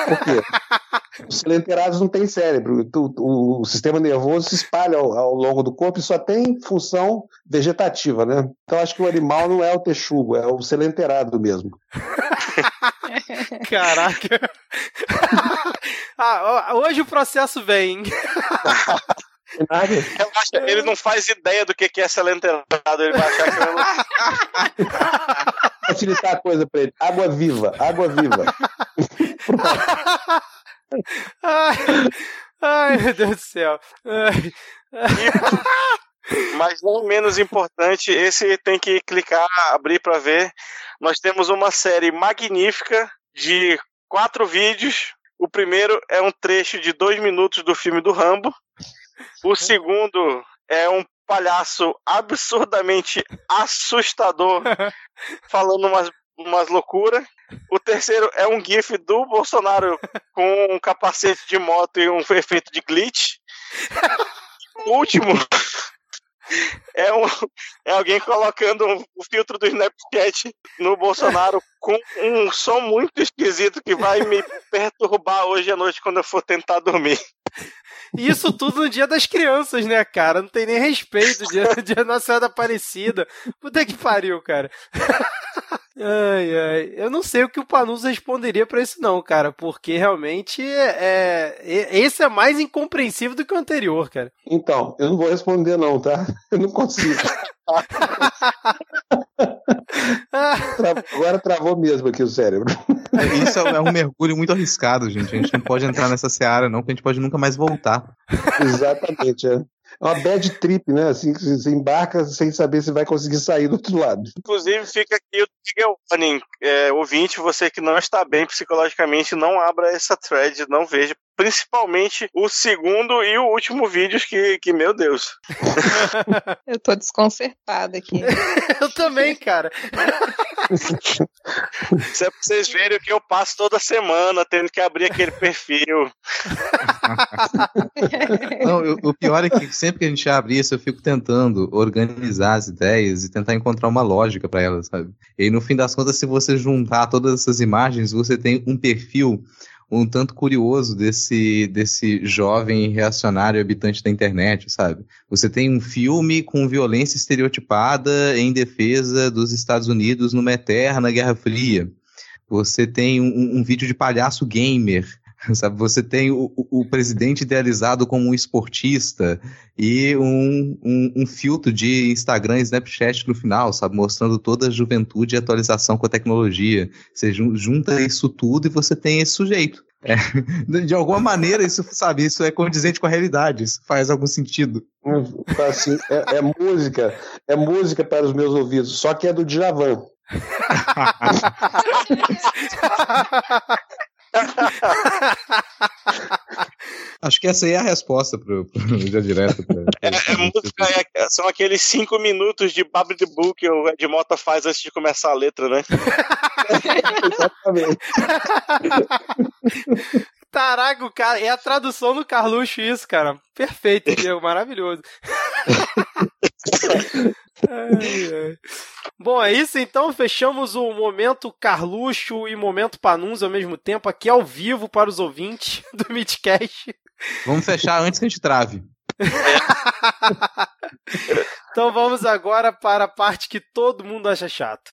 Por quê? Os selenterados não têm cérebro, o, o, sistema nervoso se espalha ao, ao, longo do corpo e só tem função vegetativa, né? Então acho que o animal não é o texugo, é o selenterado mesmo. Caraca! ah, hoje o processo vem. Que ele não faz ideia do que é selenterado. Ele vai achar que eu... Facilitar a coisa pra ele. Água viva, água viva. ai, ai, meu Deus do céu. Ai. Mas não menos importante, esse tem que clicar, abrir para ver. Nós temos uma série magnífica de quatro vídeos. O primeiro é um trecho de dois minutos do filme do Rambo. O segundo é um palhaço absurdamente assustador falando umas, umas loucuras. O terceiro é um GIF do Bolsonaro com um capacete de moto e um efeito de glitch. O último é, um, é alguém colocando um, o filtro do Snapchat no Bolsonaro com um som muito esquisito que vai me perturbar hoje à noite quando eu for tentar dormir. Isso tudo no dia das crianças, né, cara? Não tem nem respeito. Dia, dia Nossa Senhora Aparecida. Puta que pariu, cara. Ai, ai. Eu não sei o que o Panuso responderia para isso, não, cara, porque realmente é, é, esse é mais incompreensível do que o anterior, cara. Então, eu não vou responder, não, tá? Eu não consigo. Agora travou mesmo aqui o cérebro. Isso é um mergulho muito arriscado, gente. A gente não pode entrar nessa seara, não, porque a gente pode nunca mais voltar. Exatamente, é. É uma bad trip, né? Assim, você embarca sem saber se vai conseguir sair do outro lado. Inclusive, fica aqui o trigger warning. É, ouvinte, você que não está bem psicologicamente, não abra essa thread, não veja. Principalmente o segundo e o último vídeo que, que meu Deus. Eu tô desconcertada aqui. Eu também, cara. Isso é pra vocês verem o que eu passo toda semana, tendo que abrir aquele perfil. Não, eu, o pior é que sempre que a gente abre isso, eu fico tentando organizar as ideias e tentar encontrar uma lógica para elas, sabe? E no fim das contas, se você juntar todas essas imagens, você tem um perfil um tanto curioso desse, desse jovem reacionário habitante da internet, sabe? Você tem um filme com violência estereotipada em defesa dos Estados Unidos numa eterna Guerra Fria. você tem um, um vídeo de palhaço gamer, sabe? Você tem o, o, presidente idealizado como um esportista e um, um, um, filtro de Instagram e Snapchat no final, sabe? Mostrando toda a juventude e atualização com a tecnologia. Você junta isso tudo e você tem esse sujeito. É, de alguma maneira, isso, sabe, isso é condizente com a realidade, isso faz algum sentido. Assim, é, é música, é música para os meus ouvidos, só que é do Djavan. Acho que essa aí é a resposta pro, pro já direto. Pra, é, é música, é, são aqueles cinco minutos de Baby the Book que o Ed Mota faz antes de começar a letra, né? Exatamente. Caraca, cara, é a tradução do Carluxo isso, cara. Perfeito, Diego, maravilhoso. ai, ai. Bom, é isso então. Fechamos o momento Carluxo e momento Panuns ao mesmo tempo, aqui ao vivo para os ouvintes do Midcast. Vamos fechar antes que a gente trave. então vamos agora para a parte que todo mundo acha chato.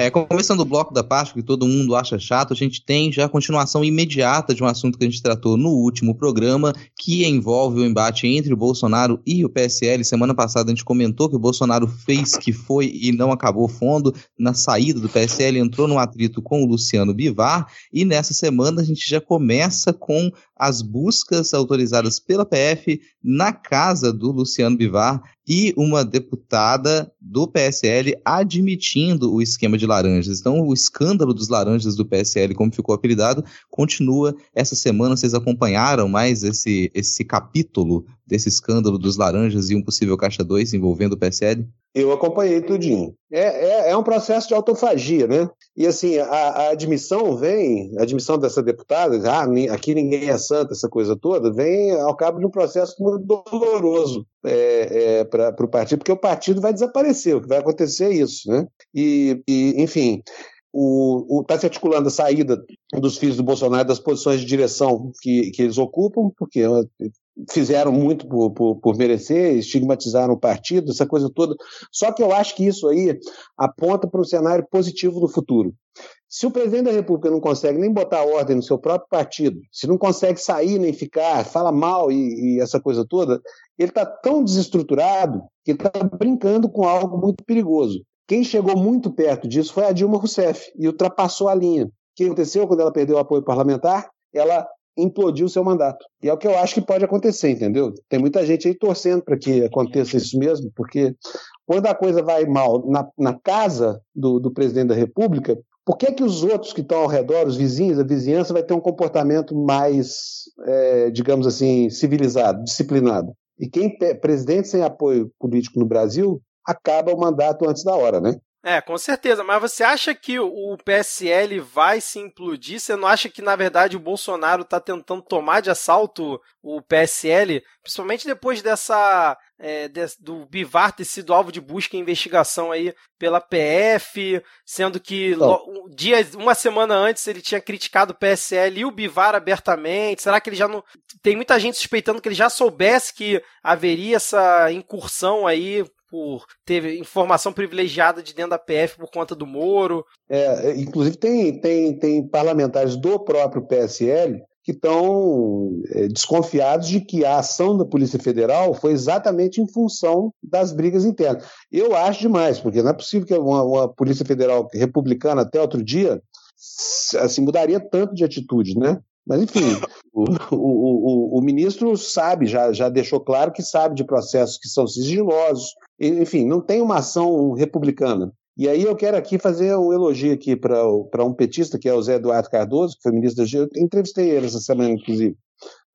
É, começando o bloco da parte que todo mundo acha chato, a gente tem já a continuação imediata de um assunto que a gente tratou no último programa, que envolve o embate entre o Bolsonaro e o PSL. Semana passada a gente comentou que o Bolsonaro fez que foi e não acabou fundo na saída do PSL, entrou num atrito com o Luciano Bivar, e nessa semana a gente já começa com as buscas autorizadas pela PF na casa do Luciano Bivar e uma deputada do PSL admitindo o esquema de laranjas. Então, o escândalo dos laranjas do PSL, como ficou apelidado, continua. Essa semana vocês acompanharam mais esse, esse capítulo desse escândalo dos laranjas e um possível caixa 2 envolvendo o PSL? Eu acompanhei tudinho. É, é, é, um processo de autofagia, né? E assim, a, a, admissão vem, a admissão dessa deputada, ah, aqui ninguém é santo, essa coisa toda, vem ao cabo de um processo muito doloroso é, é, para o partido, porque o partido vai desaparecer, o que vai acontecer é isso, né? E, e enfim, está se articulando a saída dos filhos do Bolsonaro das posições de direção que, que eles ocupam, porque fizeram muito por, por, por, merecer, estigmatizaram o partido, essa coisa toda. Só que eu acho que isso aí aponta para um cenário positivo do futuro. Se o presidente da República não consegue nem botar ordem no seu próprio partido, se não consegue sair nem ficar, fala mal e, e essa coisa toda, ele está tão desestruturado que está brincando com algo muito perigoso. Quem chegou muito perto disso foi a Dilma Rousseff e ultrapassou a linha. O que aconteceu quando ela perdeu o apoio parlamentar? Ela implodiu o seu mandato. E é o que eu acho que pode acontecer, entendeu? Tem muita gente aí torcendo para que aconteça isso mesmo, porque quando a coisa vai mal na, na casa do, do, presidente da República, por que, que os outros que estão ao redor, os vizinhos, a vizinhança, vai ter um comportamento mais, é, digamos assim, civilizado, disciplinado? E quem é presidente sem apoio político no Brasil acaba o mandato antes da hora, né? É, com certeza. Mas você acha que o PSL vai se implodir? Você não acha que, na verdade, o Bolsonaro está tentando tomar de assalto o PSL? Principalmente depois dessa. É, de, do Bivar ter sido alvo de busca e investigação aí pela PF, sendo que lo, dias, uma semana antes ele tinha criticado o PSL e o Bivar abertamente. Será que ele já não. Tem muita gente suspeitando que ele já soubesse que haveria essa incursão aí por ter informação privilegiada de dentro da PF por conta do Moro. É, inclusive tem, tem, tem parlamentares do próprio PSL que estão é, desconfiados de que a ação da Polícia Federal foi exatamente em função das brigas internas. Eu acho demais, porque não é possível que uma, uma Polícia Federal republicana até outro dia assim mudaria tanto de atitude, né? Mas, enfim, o, o, o, o, ministro sabe, já, já deixou claro que sabe de processos que são sigilosos, enfim, não tem uma ação republicana. E aí eu quero aqui fazer um elogio aqui para um petista, que é o Zé Eduardo Cardoso, que foi ministro da G. Eu entrevistei ele essa semana, inclusive.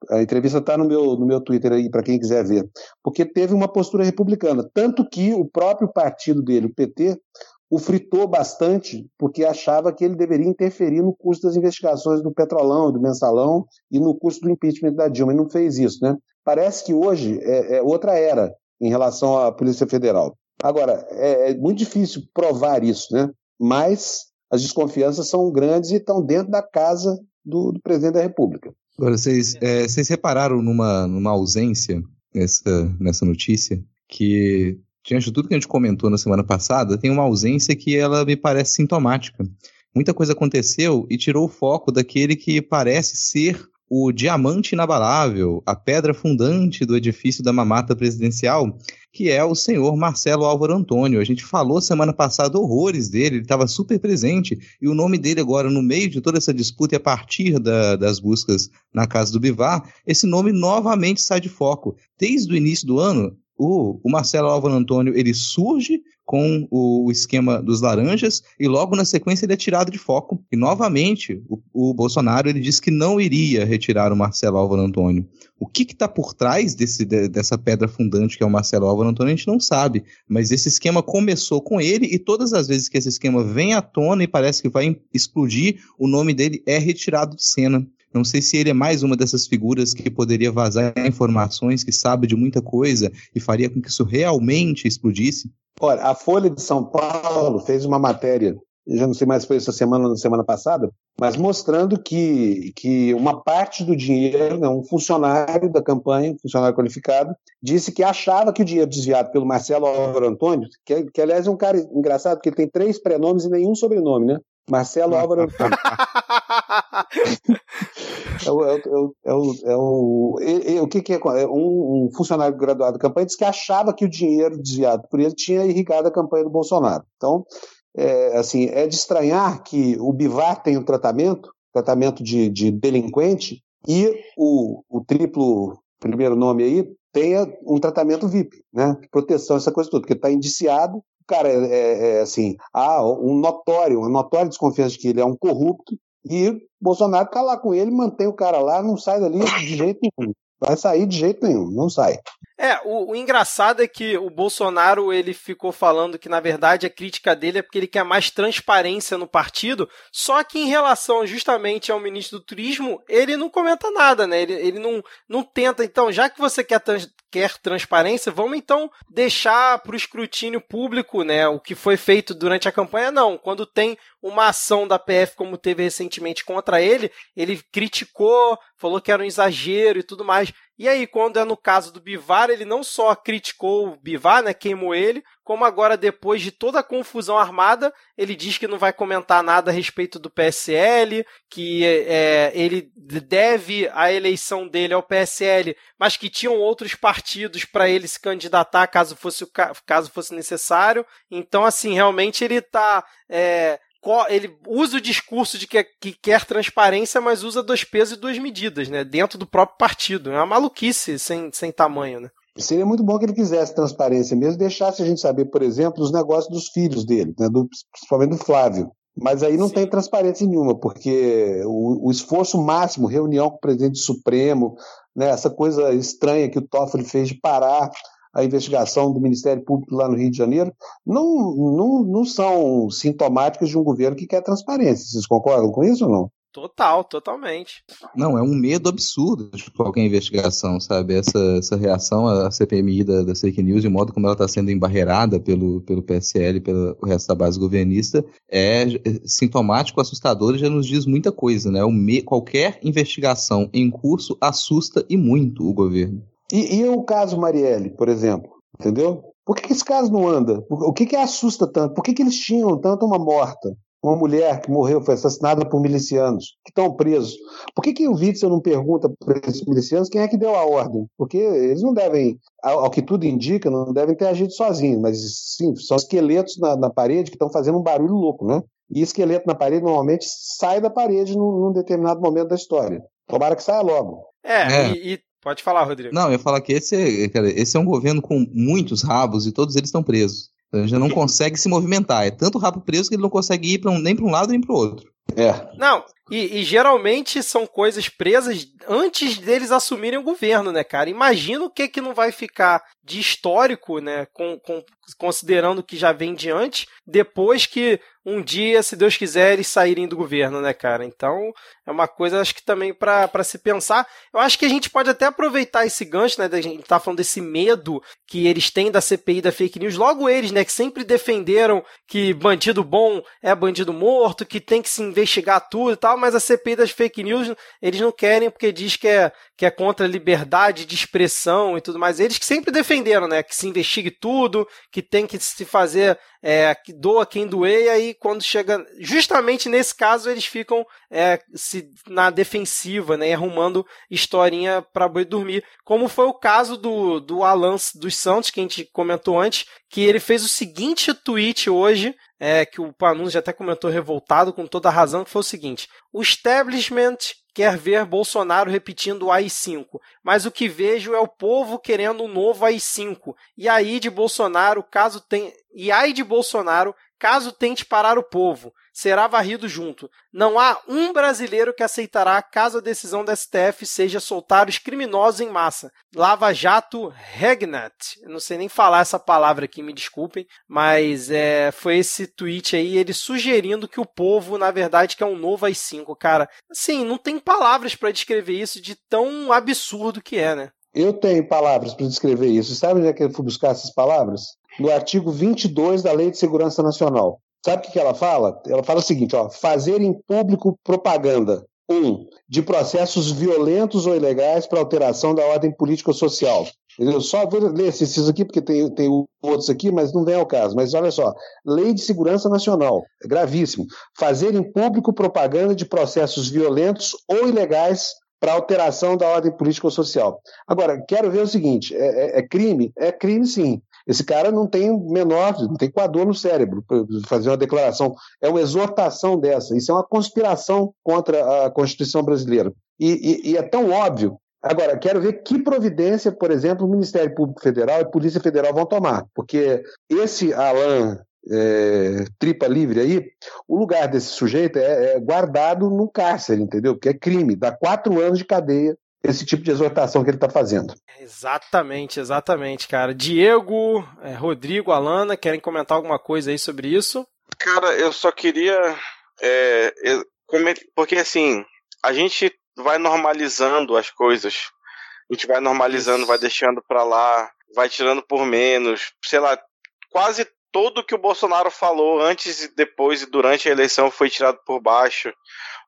A entrevista está no meu, no meu Twitter aí, para quem quiser ver. Porque teve uma postura republicana. Tanto que o próprio partido dele, o PT, o fritou bastante porque achava que ele deveria interferir no curso das investigações do Petrolão, do Mensalão e no curso do impeachment da Dilma, e não fez isso, né? Parece que hoje é, é outra era em relação à Polícia Federal. Agora, é, é muito difícil provar isso, né? Mas as desconfianças são grandes e estão dentro da casa do, do presidente da República. Agora, vocês, é, vocês repararam numa, numa ausência nessa, nessa notícia que diante de tudo que a gente comentou na semana passada, tem uma ausência que ela me parece sintomática. Muita coisa aconteceu e tirou o foco daquele que parece ser o diamante inabalável, a pedra fundante do edifício da mamata presidencial, que é o senhor Marcelo Álvaro Antônio. A gente falou semana passada horrores dele, ele estava super presente, e o nome dele agora, no meio de toda essa disputa e a partir da, das buscas na casa do Bivar, esse nome novamente sai de foco. Desde o início do ano, o, o Marcelo Álvaro Antônio ele surge com o, esquema dos laranjas e logo na sequência ele é tirado de foco. E novamente o, o Bolsonaro ele disse que não iria retirar o Marcelo Álvaro Antônio. O que está por trás desse, de, dessa pedra fundante que é o Marcelo Álvaro Antônio a gente não sabe. Mas esse esquema começou com ele e todas as vezes que esse esquema vem à tona e parece que vai explodir, o nome dele é retirado de cena. Não sei se ele é mais uma dessas figuras que poderia vazar informações, que sabe de muita coisa e faria com que isso realmente explodisse. Olha, a Folha de São Paulo fez uma matéria, já não sei mais se foi essa semana ou na semana passada, mas mostrando que, que uma parte do dinheiro, né, um funcionário da campanha, um funcionário qualificado, disse que achava que o dinheiro desviado pelo Marcelo Álvaro Antônio, que, que aliás é um cara engraçado, porque ele tem três prenomes e nenhum sobrenome, né? Marcelo Álvaro Antônio. é o, é o, é o, é o, é o que, que é? Um, um, funcionário graduado da campanha disse que achava que o dinheiro desviado por ele tinha irrigado a campanha do Bolsonaro. Então, é, assim, é de estranhar que o Bivar tem um tratamento, tratamento de, de delinquente, e o, o triplo primeiro nome aí tenha um tratamento VIP, né? Proteção, essa coisa toda, porque está indiciado cara, é, é, é, assim, há um notório, uma notória desconfiança de que ele é um corrupto, e Bolsonaro tá lá com ele, mantém o cara lá, não sai dali de jeito nenhum. Vai sair de jeito nenhum, não sai. É, o, o, engraçado é que o Bolsonaro ele ficou falando que na verdade a crítica dele é porque ele quer mais transparência no partido, só que em relação justamente ao ministro do Turismo, ele não comenta nada, né? Ele, ele não, não tenta, então, já que você quer, trans, quer transparência, vamos então deixar para o escrutínio público, né? O que foi feito durante a campanha, não. Quando tem uma ação da PF, como teve recentemente contra ele, ele criticou, falou que era um exagero e tudo mais. E aí, quando é no caso do Bivar, ele não só criticou o Bivar, né, queimou ele, como agora, depois de toda a confusão armada, ele diz que não vai comentar nada a respeito do PSL, que é, ele deve a eleição dele ao PSL, mas que tinham outros partidos para ele se candidatar caso fosse, caso fosse necessário. Então, assim, realmente ele está é, ele usa o discurso de que, que, quer transparência, mas usa dois pesos e duas medidas, né? Dentro do próprio partido. É uma maluquice sem, sem tamanho, né? Seria muito bom que ele quisesse transparência mesmo, deixasse a gente saber, por exemplo, os negócios dos filhos dele, né? do, principalmente do Flávio. Mas aí não Sim. tem transparência nenhuma, porque o, o, esforço máximo, reunião com o presidente Supremo, né, essa coisa estranha que o Toffoli fez de parar a investigação do Ministério Público lá no Rio de Janeiro, não, não, não são sintomáticas de um governo que quer transparência. Vocês concordam com isso ou não? Total, totalmente. Não, é um medo absurdo de qualquer investigação, sabe? Essa, essa reação à CPMI da, da fake news e o modo como ela está sendo embarreirada pelo, pelo PSL e pelo resto da base governista é sintomático, assustador e já nos diz muita coisa, né? O me, qualquer investigação em curso assusta e muito o governo. E, e o caso Marielle, por exemplo, entendeu? Por que, que esse caso não anda? O que, que assusta tanto? Por que, que eles tinham tanto uma morta? Uma mulher que morreu, foi assassinada por milicianos, que estão presos. Por que, que o Witzel não pergunta para esses milicianos quem é que deu a ordem? Porque eles não devem, ao, que tudo indica, não devem ter agido sozinhos, mas sim, são esqueletos na, na parede que estão fazendo um barulho louco, né? E esqueleto na parede normalmente sai da parede num, num determinado momento da história. Tomara que saia logo. É, é. E, e, Pode falar, Rodrigo. Não, eu ia falar que esse, cara, esse é um governo com muitos rabos e todos eles estão presos. Então, ele já não consegue se movimentar. É tanto rabo preso que ele não consegue ir um, nem para um lado nem para o outro. É. Não, e, e, geralmente são coisas presas antes deles assumirem o governo, né, cara? Imagina o que que não vai ficar de histórico, né, com, com, considerando que já vem de antes, depois que um dia, se Deus quiser, eles saírem do governo, né, cara? Então, é uma coisa, acho que também para se pensar. Eu acho que a gente pode até aproveitar esse gancho, né, da gente tá falando desse medo que eles têm da CPI da fake news. Logo eles, né, que sempre defenderam que bandido bom é bandido morto, que tem que se investigar tudo e tal tal, mas a CPI das fake news eles não querem porque diz que é, que é contra a liberdade de expressão e tudo mais. Eles que sempre defenderam, né? Que se investigue tudo, que tem que se fazer, é, doa quem doer, e aí quando chega. Justamente nesse caso, eles ficam é, se, na defensiva, né? Arrumando historinha para boi dormir. Como foi o caso do, do Alan dos Santos, que a gente comentou antes, que ele fez o seguinte tweet hoje é, que o Panunzi até comentou revoltado com toda a razão, que foi o seguinte: o establishment quer ver Bolsonaro repetindo o AI-5, mas o que vejo é o povo querendo um novo AI-5. E aí de Bolsonaro, caso tenha, e aí de Bolsonaro, caso tente parar o povo será varrido junto. Não há um brasileiro que aceitará caso a decisão da STF seja soltar os criminosos em massa. Lava Jato Regnat. Não sei nem falar essa palavra aqui, me desculpem, mas é, foi esse tweet aí, ele sugerindo que o povo, na verdade, quer um novo AI-5. Cara, assim, não tem palavras para descrever isso de tão absurdo que é, né? Eu tenho palavras para descrever isso. Sabe onde é que eu fui buscar essas palavras? No artigo 22 da Lei de Segurança Nacional. Sabe o que ela fala? Ela fala o seguinte: ó, fazer em público propaganda. Um, de processos violentos ou ilegais para alteração da ordem política ou social. Eu só vou ler esses aqui, porque tem, tem outros aqui, mas não vem ao caso. Mas olha só: Lei de Segurança Nacional, é gravíssimo. Fazer em público propaganda de processos violentos ou ilegais para alteração da ordem política ou social. Agora, quero ver o seguinte: é, é, é crime? É crime, sim. Esse cara não tem menor, não tem coador no cérebro para fazer uma declaração. É uma exortação dessa. Isso é uma conspiração contra a Constituição brasileira. E, e, e é tão óbvio. Agora, quero ver que providência, por exemplo, o Ministério Público Federal e a Polícia Federal vão tomar. Porque esse Alain é, tripa livre aí, o lugar desse sujeito é, é, guardado no cárcere, entendeu? Porque é crime, dá quatro anos de cadeia esse tipo de exortação que ele está fazendo. Exatamente, exatamente, cara. Diego, é, Rodrigo, Alana, querem comentar alguma coisa aí sobre isso? Cara, eu só queria. É, porque assim, a gente vai normalizando as coisas. A gente vai normalizando, isso. vai deixando pra lá, vai tirando por menos. Sei lá, quase tudo que o Bolsonaro falou antes e depois e durante a eleição foi tirado por baixo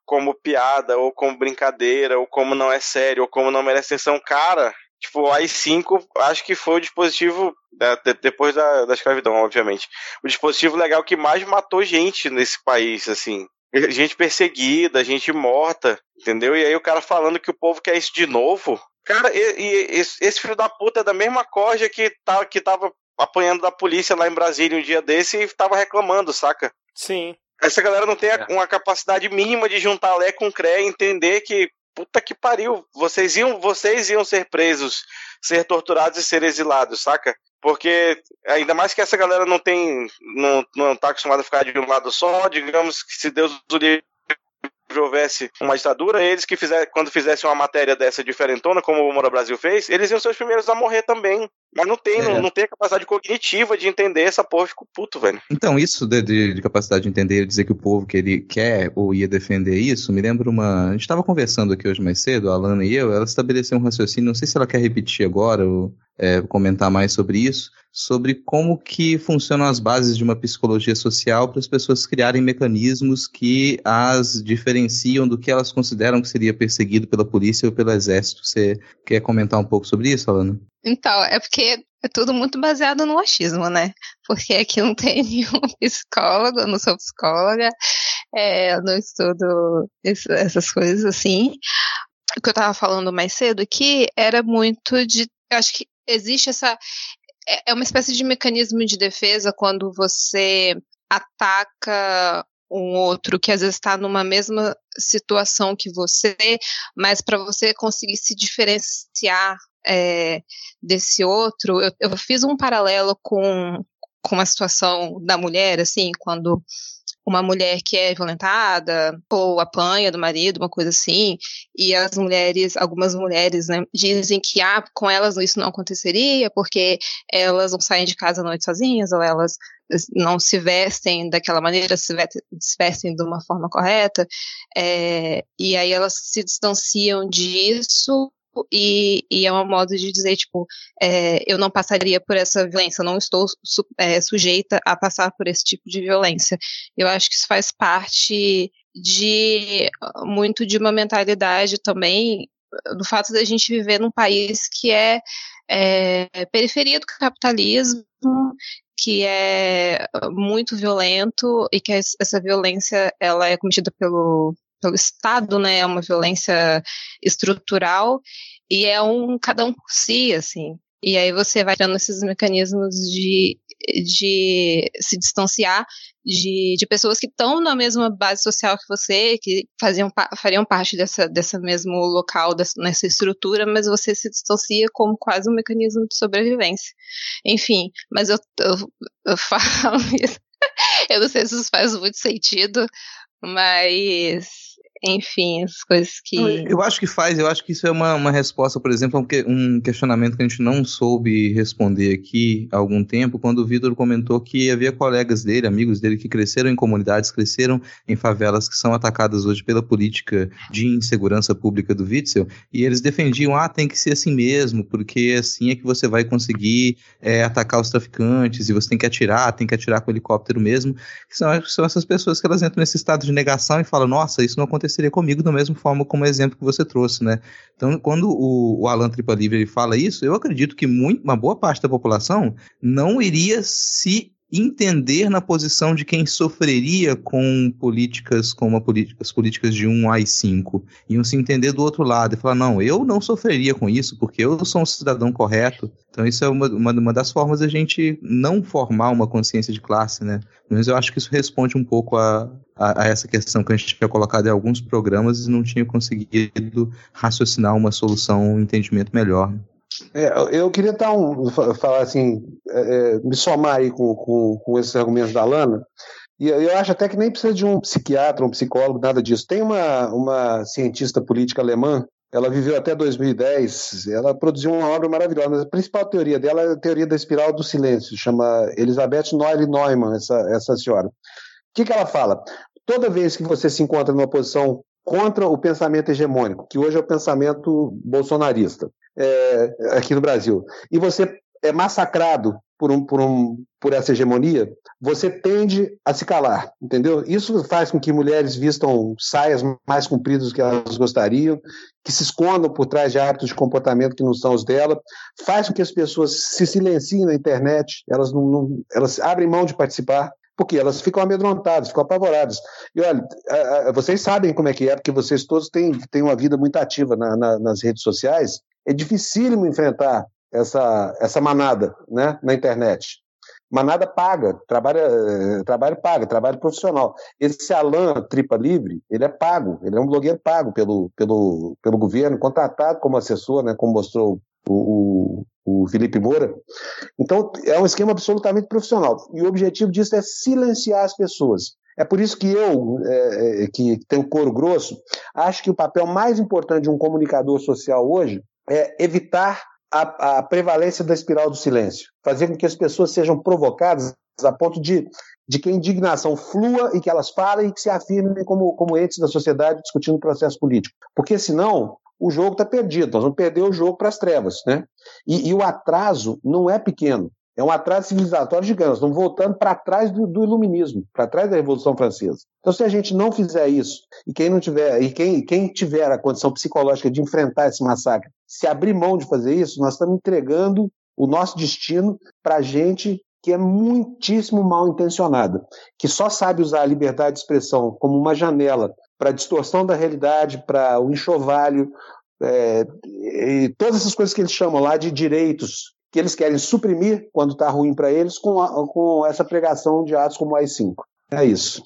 como piada, ou como brincadeira, ou como não é sério, ou como não merece atenção, cara, tipo, o i5 acho que foi o dispositivo, né, depois da, da escravidão, obviamente, o dispositivo legal que mais matou gente nesse país, assim. Gente perseguida, gente morta, entendeu? E aí o cara falando que o povo quer isso de novo. Cara, e, e esse filho da puta é da mesma corja que, tá, que tava apanhando da polícia lá em Brasília um dia desse e tava reclamando, saca? Sim. Essa galera não tem é. uma capacidade mínima de juntar Lé com Cré e entender que, puta que pariu, vocês iam, vocês iam ser presos, ser torturados e ser exilados, saca? Porque, ainda mais que essa galera não tem, não, não tá acostumada a ficar de um lado só, digamos que se Deus o livre houvesse uma ditadura, eles que fizer, quando fizessem uma matéria dessa diferentona, como o Mora Brasil fez, eles iam ser os primeiros a morrer também. Mas não tem, é. não, não, tem a capacidade cognitiva de entender essa porra, eu fico puto, velho. Então, isso de, de, de, capacidade de entender, dizer que o povo que ele quer ou ia defender isso, me lembra uma. A gente estava conversando aqui hoje mais cedo, a Alana e eu, ela estabeleceu um raciocínio, não sei se ela quer repetir agora ou é, comentar mais sobre isso, sobre como que funcionam as bases de uma psicologia social para as pessoas criarem mecanismos que as diferenciam do que elas consideram que seria perseguido pela polícia ou pelo exército. Você quer comentar um pouco sobre isso, Alana? Então, é porque é tudo muito baseado no achismo, né? Porque aqui não tem nenhum psicólogo, eu não sou psicóloga, é, eu não estudo essas coisas assim. O que eu estava falando mais cedo aqui era muito de. Eu acho que existe essa é, é uma espécie de mecanismo de defesa quando você ataca um outro que às vezes está numa mesma situação que você, mas para você conseguir se diferenciar é, desse outro, eu, eu, fiz um paralelo com, com a situação da mulher, assim, quando uma mulher que é violentada ou apanha do marido, uma coisa assim, e as mulheres, algumas mulheres, né, dizem que ah, com elas isso não aconteceria porque elas não saem de casa à noite sozinhas ou elas não se vestem daquela maneira, se vestem de uma forma correta, é, e aí elas se distanciam disso e, e, é um modo de dizer, tipo, é, eu não passaria por essa violência, não estou su, é, sujeita a passar por esse tipo de violência. Eu acho que isso faz parte de muito de uma mentalidade também do fato da gente viver num país que é, é periferia do capitalismo, que é muito violento e que essa violência ela é cometida pelo, pelo Estado, né? É uma violência estrutural e é um cada um por si, assim. E aí você vai tendo esses mecanismos de, de se distanciar de, de pessoas que estão na mesma base social que você, que faziam, fariam parte dessa, dessa mesmo local, dessa, nessa estrutura, mas você se distancia como quase um mecanismo de sobrevivência. Enfim, mas eu, eu, eu falo isso. Eu não sei se isso faz muito sentido, mas enfim, as coisas que. Eu acho que faz, eu acho que isso é uma, uma resposta, por exemplo, a um questionamento que a gente não soube responder aqui há algum tempo, quando o Vitor comentou que havia colegas dele, amigos dele, que cresceram em comunidades, cresceram em favelas que são atacadas hoje pela política de insegurança pública do Witzel, e eles defendiam, ah, tem que ser assim mesmo, porque assim é que você vai conseguir é, atacar os traficantes, e você tem que atirar, tem que atirar com helicóptero mesmo. São, são essas pessoas que elas entram nesse estado de negação e falam, nossa, isso não aconteceu aconteceria comigo da mesma forma como o exemplo que você trouxe, né? Então, quando o, o Alan Tripa Livre fala isso, eu acredito que muito, uma boa parte da população não iria se entender na posição de quem sofreria com políticas como as políticas de um AI-5. Iam se entender do outro lado e falar, não, eu não sofreria com isso, porque eu sou um cidadão correto. Então isso é uma, uma, uma das formas da gente não formar uma consciência de classe, né? Mas eu acho que isso responde um pouco a, a, a essa questão que a gente tinha colocado em alguns programas e não tinha conseguido raciocinar uma solução, um entendimento melhor. É, eu queria dar um, falar assim, é, é, me somar aí com, com, com esses argumentos da Lana, e eu acho até que nem precisa de um psiquiatra, um psicólogo, nada disso. Tem uma, uma cientista política alemã, ela viveu até 2010, ela produziu uma obra maravilhosa, mas a principal teoria dela é a teoria da espiral do silêncio, chama Elizabeth Noelle Neumann, essa, essa senhora. O que, que ela fala? Toda vez que você se encontra numa posição contra o pensamento hegemônico, que hoje é o pensamento bolsonarista, é, aqui no Brasil, e você é massacrado por, um, por, um, por essa hegemonia, você tende a se calar, entendeu? Isso faz com que mulheres vistam saias mais compridas do que elas gostariam, que se escondam por trás de hábitos de comportamento que não são os dela, faz com que as pessoas se silenciem na internet, elas, não, não elas abrem mão de participar, porque elas ficam amedrontadas, ficam apavoradas. E olha, vocês sabem como é que é, porque vocês todos têm, têm uma vida muito ativa na, na, nas redes sociais. É dificílimo enfrentar essa, essa manada né, na internet. Manada paga, trabalho, eh, trabalho paga, trabalho profissional. Esse Alan Tripa Livre, ele é pago, ele é um blogueiro pago pelo, pelo, pelo governo, contratado como assessor, né, como mostrou o, o, o Felipe Moura. Então, é um esquema absolutamente profissional. E o objetivo disso é silenciar as pessoas. É por isso que eu, é, que tenho couro grosso, acho que o papel mais importante de um comunicador social hoje é evitar a, a, prevalência da espiral do silêncio, fazer com que as pessoas sejam provocadas a ponto de, de que a indignação flua e que elas falem e que se afirmem como, como entes da sociedade discutindo o processo político. Porque senão o jogo está perdido, nós vamos perder o jogo para as trevas. Né? E, e, o atraso não é pequeno, é um atraso civilizatório gigante, nós estamos voltando para trás do, do iluminismo, para trás da Revolução Francesa. Então, se a gente não fizer isso, e quem não tiver, e quem, quem tiver a condição psicológica de enfrentar esse massacre, se abrir mão de fazer isso, nós estamos entregando o nosso destino para gente que é muitíssimo mal intencionada, que só sabe usar a liberdade de expressão como uma janela para a distorção da realidade, para o enxovalho, é, e todas essas coisas que eles chamam lá de direitos, que eles querem suprimir quando está ruim para eles, com, a, com essa pregação de atos como o AI-5. É isso.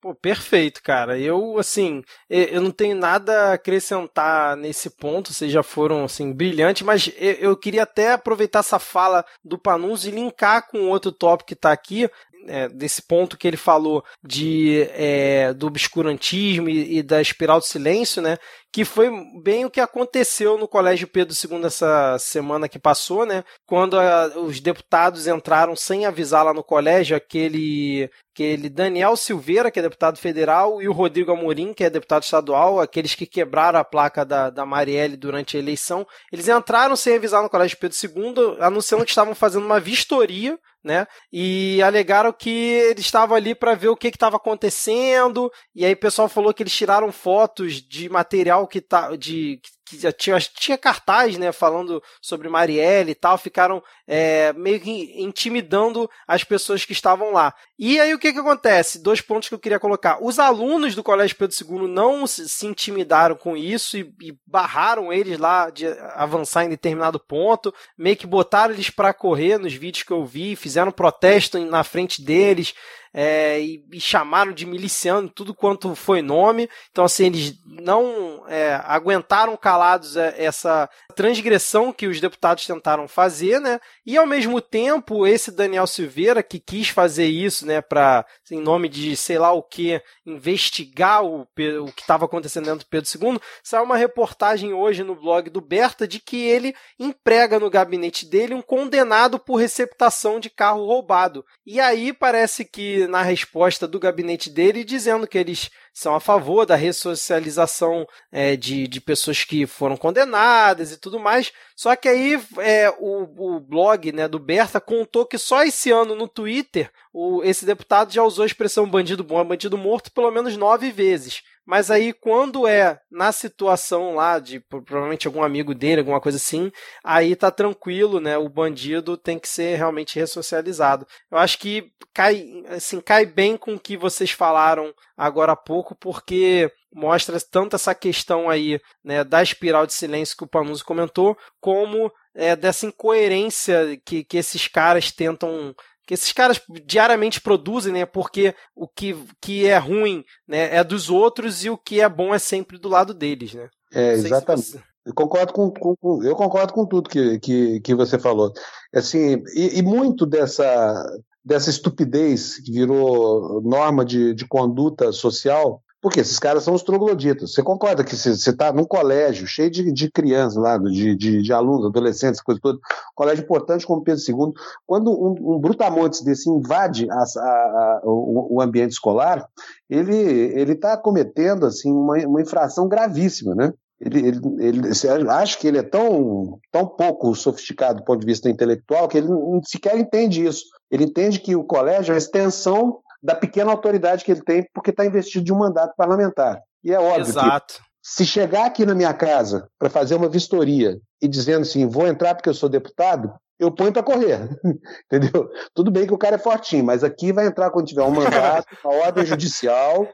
Pô, perfeito, cara. Eu, assim, eu não tenho nada a acrescentar nesse ponto, vocês já foram, assim, brilhantes, mas eu queria até aproveitar essa fala do Panunzi e linkar com outro tópico que está aqui, é, desse ponto que ele falou de é, do obscurantismo e, e, da espiral do silêncio, né? Que foi bem o que aconteceu no Colégio Pedro II essa semana que passou, né? Quando a, os deputados entraram sem avisar lá no colégio, aquele, aquele Daniel Silveira, que é deputado federal, e o Rodrigo Amorim, que é deputado estadual, aqueles que quebraram a placa da, da Marielle durante a eleição, eles entraram sem avisar no Colégio Pedro II, anunciando que estavam fazendo uma vistoria né? E alegaram que eles estavam ali para ver o que estava acontecendo. E aí o pessoal falou que eles tiraram fotos de material que tá de que já tinha, tinha cartaz, né, falando sobre Marielle e tal, ficaram é, meio que intimidando as pessoas que estavam lá. E aí o que que acontece? Dois pontos que eu queria colocar. Os alunos do Colégio Pedro II não se, se intimidaram com isso e, e, barraram eles lá de avançar em determinado ponto, meio que botaram eles para correr nos vídeos que eu vi, fizeram protesto na frente deles, é, e, e, chamaram de miliciano tudo quanto foi nome. Então, assim, eles não é, aguentaram calados é, essa transgressão que os deputados tentaram fazer, né? E ao mesmo tempo, esse Daniel Silveira que quis fazer isso, né, para em nome de sei lá o que investigar o, o que estava acontecendo dentro do Pedro II, saiu uma reportagem hoje no blog do Berta de que ele emprega no gabinete dele um condenado por receptação de carro roubado. E aí parece que na resposta do gabinete dele dizendo que eles são a favor da ressocialização é, de, de pessoas que foram condenadas e tudo mais. Só que aí é, o, o blog né, do Berta contou que só esse ano no Twitter o, esse deputado já usou a expressão bandido bom é bandido morto pelo menos nove vezes. Mas aí, quando é na situação lá de provavelmente algum amigo dele, alguma coisa assim, aí tá tranquilo, né? O bandido tem que ser realmente ressocializado. Eu acho que cai, assim, cai bem com o que vocês falaram agora há pouco, porque mostra tanto essa questão aí, né, da espiral de silêncio que o Panuso comentou, como é, dessa incoerência que, que esses caras tentam que esses caras diariamente produzem, né? Porque o que, que é ruim né, é dos outros e o que é bom é sempre do lado deles, né? É, exatamente. Você... Eu concordo com, com, eu concordo com tudo que, que, que você falou. Assim, e, e, muito dessa, dessa estupidez que virou norma de, de conduta social porque esses caras são os trogloditas. Você concorda que você está num colégio cheio de, de crianças lá, de, de, de, alunos, adolescentes, coisa toda, colégio importante como Pedro II, quando um, um brutamontes desse invade a, a, a, o, o, ambiente escolar, ele está cometendo assim, uma, uma infração gravíssima, né? Ele, ele, ele, acha que ele é tão, tão pouco sofisticado do ponto de vista intelectual que ele sequer entende isso. Ele entende que o colégio é a extensão da pequena autoridade que ele tem, porque está investido de um mandato parlamentar. E é óbvio Exato. que se chegar aqui na minha casa para fazer uma vistoria e dizendo assim, vou entrar porque eu sou deputado, eu ponho para correr, entendeu? Tudo bem que o cara é fortinho, mas aqui vai entrar quando tiver um mandato, a ordem judicial,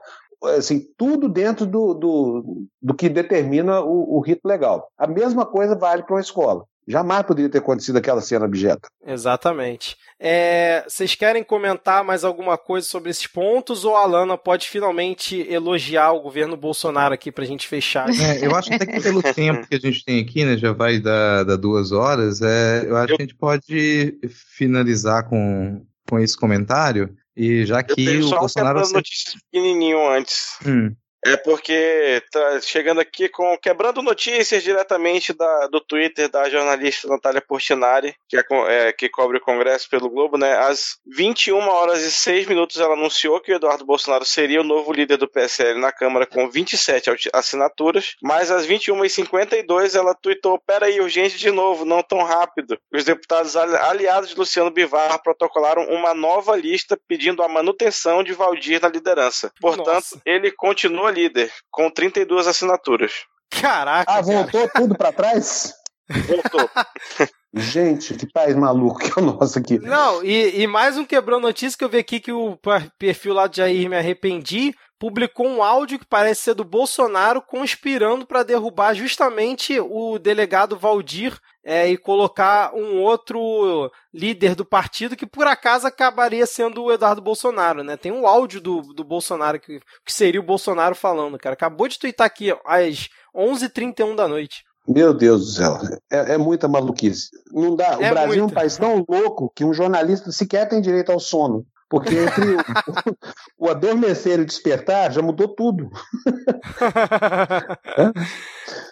assim, tudo dentro do, do, do que determina o, o rito legal. A mesma coisa vale para uma escola. Jamais poderia ter acontecido aquela cena abjeta. Exatamente. É, vocês querem comentar mais alguma coisa sobre esses pontos ou a Alana pode finalmente elogiar o governo Bolsonaro aqui para a gente fechar? É, eu acho até que pelo tempo que a gente tem aqui, né, já vai dar, dar duas horas, é, eu acho que a gente pode finalizar com, com esse comentário. E já que eu o só Bolsonaro. Uma notícia pequenininho antes. Hum. É porque tá chegando aqui com quebrando notícias diretamente da, do Twitter da jornalista Natália Portinari, que, é, é, que cobre o Congresso pelo Globo, né? Às 21 horas e 6 minutos ela anunciou que o Eduardo Bolsonaro seria o novo líder do PSL na Câmara com 27 assinaturas, mas às 21 e 52 ela tweetou: peraí, urgente de novo, não tão rápido. Os deputados aliados de Luciano Bivar protocolaram uma nova lista pedindo a manutenção de Valdir na liderança. Portanto, Nossa. ele continua líder, com 32 assinaturas. Caraca! Ah, voltou cara. tudo para trás? Voltou. Gente, que país maluco que é o nosso aqui. Não, e, e mais um quebrou notícia que eu vi aqui que o perfil lá de Jair Me Arrependi publicou um áudio que parece ser do Bolsonaro conspirando para derrubar justamente o delegado Valdir é, e colocar um outro líder do partido que por acaso acabaria sendo o Eduardo Bolsonaro, né? Tem um áudio do, do Bolsonaro que, que seria o Bolsonaro falando, cara. Acabou de twittar aqui ó, às 11h31 da noite. Meu Deus do céu, é, é muita maluquice. Não dá. O É Brasil é um país tão louco que um jornalista sequer tem direito ao sono. Porque entre o, o adormecer e o despertar já mudou tudo.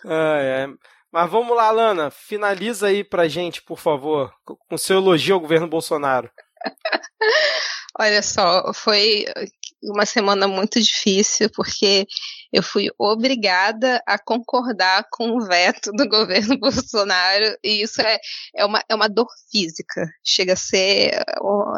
Ai, ai. Mas vamos lá, Lana, finaliza aí pra gente, por favor, com seu elogio ao governo Bolsonaro. Olha só, foi uma semana muito difícil, porque eu fui obrigada a concordar com o veto do governo Bolsonaro, e isso é, é, uma, é uma dor física. Chega a ser,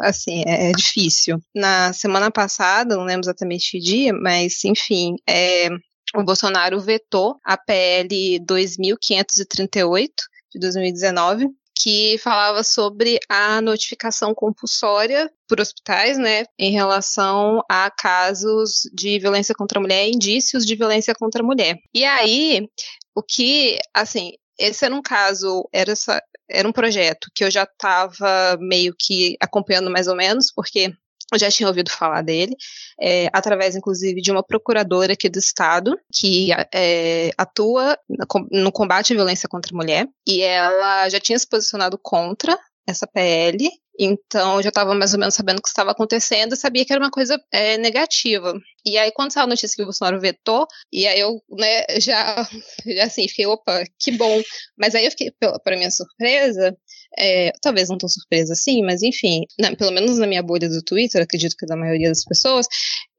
assim, é, é difícil. Na semana passada, não lembro exatamente que dia, mas, enfim, é, o Bolsonaro vetou a PL 2538 de 2019, que falava sobre a notificação compulsória por hospitais, né, em relação a casos de violência contra a mulher, indícios de violência contra a mulher. E aí, o que, assim, esse era um caso, era, essa, era um projeto que eu já estava meio que acompanhando mais ou menos, porque eu já tinha ouvido falar dele, é, através, inclusive, de uma procuradora aqui do Estado, que é, atua no combate à violência contra a mulher, e ela já tinha se posicionado contra essa PL, então eu já estava mais ou menos sabendo o que estava acontecendo sabia que era uma coisa é, negativa. E aí, quando saiu a notícia que o Bolsonaro vetou, e aí eu, né, já, já assim, fiquei, opa, que bom. Mas aí eu fiquei, para minha surpresa, é, talvez não tão surpresa assim, mas enfim, na, pelo menos na minha bolha do Twitter, acredito que da maioria das pessoas,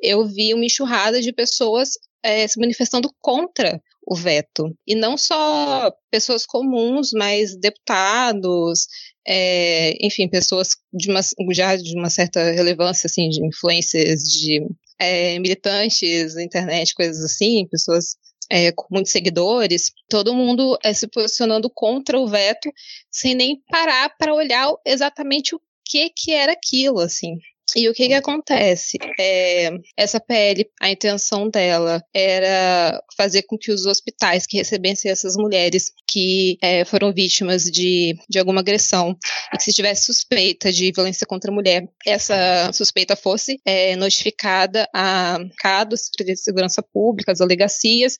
eu vi uma enxurrada de pessoas é, se manifestando contra o veto. E não só pessoas comuns, mas deputados, é, enfim, pessoas de uma, já de uma certa relevância, assim, de influências de é, militantes internet, coisas assim, pessoas é, com muitos seguidores, todo mundo é, se posicionando contra o veto, sem nem parar para olhar exatamente o que que era aquilo, assim. E o que que acontece? É, essa PL, a intenção dela era fazer com que os hospitais que recebessem essas mulheres que é, foram vítimas de, de alguma agressão e que se tivesse suspeita de violência contra a mulher, essa suspeita fosse é, notificada a CADO, Secretaria de Segurança Pública, as delegacias,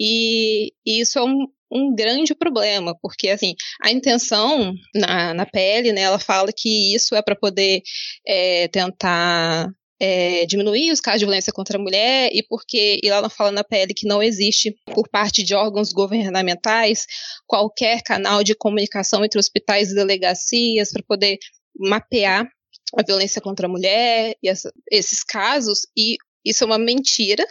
e, e isso é um, um grande problema, porque assim, a intenção na, na PL, né, ela fala que isso é para poder é, tentar é, diminuir os casos de violência contra a mulher e porque e ela fala na PL que não existe por parte de órgãos governamentais qualquer canal de comunicação entre hospitais e delegacias para poder mapear a violência contra a mulher e essa, esses casos e isso é uma mentira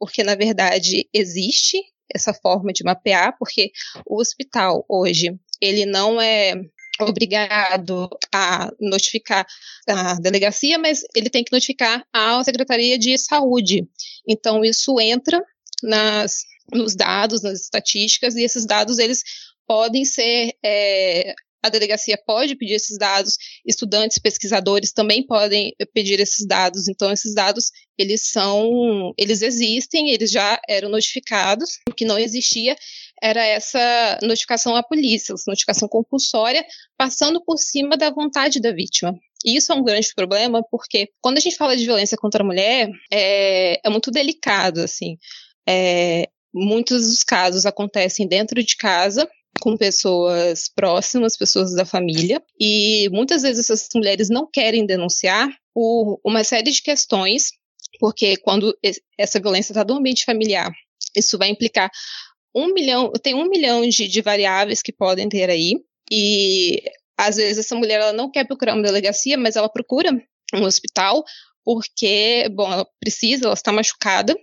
porque na verdade existe essa forma de mapear, porque o hospital hoje, ele não é obrigado a notificar a delegacia, mas ele tem que notificar a Secretaria de Saúde. Então isso entra nas, nos dados, nas estatísticas, e esses dados eles podem ser é, a delegacia pode pedir esses dados, estudantes, pesquisadores também podem pedir esses dados. Então, esses dados, eles são, eles existem, eles já eram notificados. O que não existia era essa notificação à polícia, essa notificação compulsória, passando por cima da vontade da vítima. E isso é um grande problema, porque quando a gente fala de violência contra a mulher, é, é muito delicado, assim. É, muitos dos casos acontecem dentro de casa, com pessoas próximas, pessoas da família, e muitas vezes essas mulheres não querem denunciar por uma série de questões, porque quando essa violência está no ambiente familiar, isso vai implicar um milhão, tem um milhão de, de variáveis que podem ter aí, e às vezes essa mulher ela não quer procurar uma delegacia, mas ela procura um hospital porque, bom, ela precisa, ela está machucada,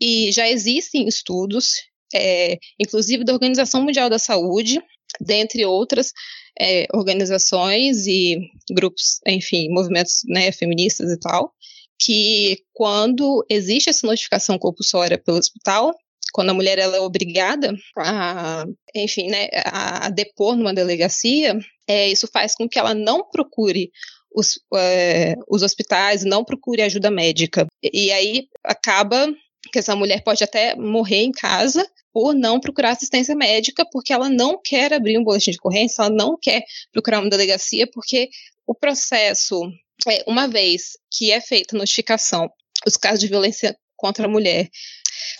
e já existem estudos é, inclusive da Organização Mundial da Saúde, dentre outras é, organizações e grupos, enfim, movimentos né, feministas e tal, que quando existe essa notificação compulsória pelo hospital, quando a mulher ela é obrigada a, enfim, né, a, depor numa delegacia, é, isso faz com que ela não procure os, é, os hospitais, não procure ajuda médica. E aí acaba que essa mulher pode até morrer em casa por não procurar assistência médica, porque ela não quer abrir um boletim de ocorrência, ela não quer procurar uma delegacia, porque o processo, é, uma vez que é feita a notificação, os casos de violência contra a mulher,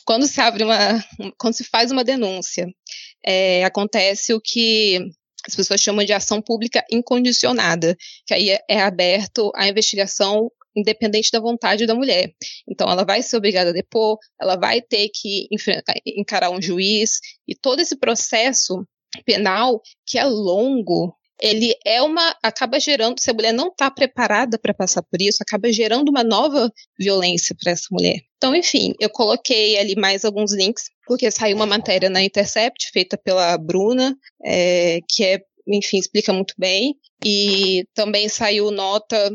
quando se abre uma, quando se faz uma denúncia, é, acontece o que as pessoas chamam de ação pública incondicionada, que aí é, é aberto a investigação independente da vontade da mulher. Então, ela vai ser obrigada a depor, ela vai ter que encarar um juiz, e todo esse processo penal, que é longo, ele é uma. acaba gerando, se a mulher não está preparada para passar por isso, acaba gerando uma nova violência para essa mulher. Então, enfim, eu coloquei ali mais alguns links, porque saiu uma matéria na Intercept, feita pela Bruna, é, que é, enfim, explica muito bem. E também saiu nota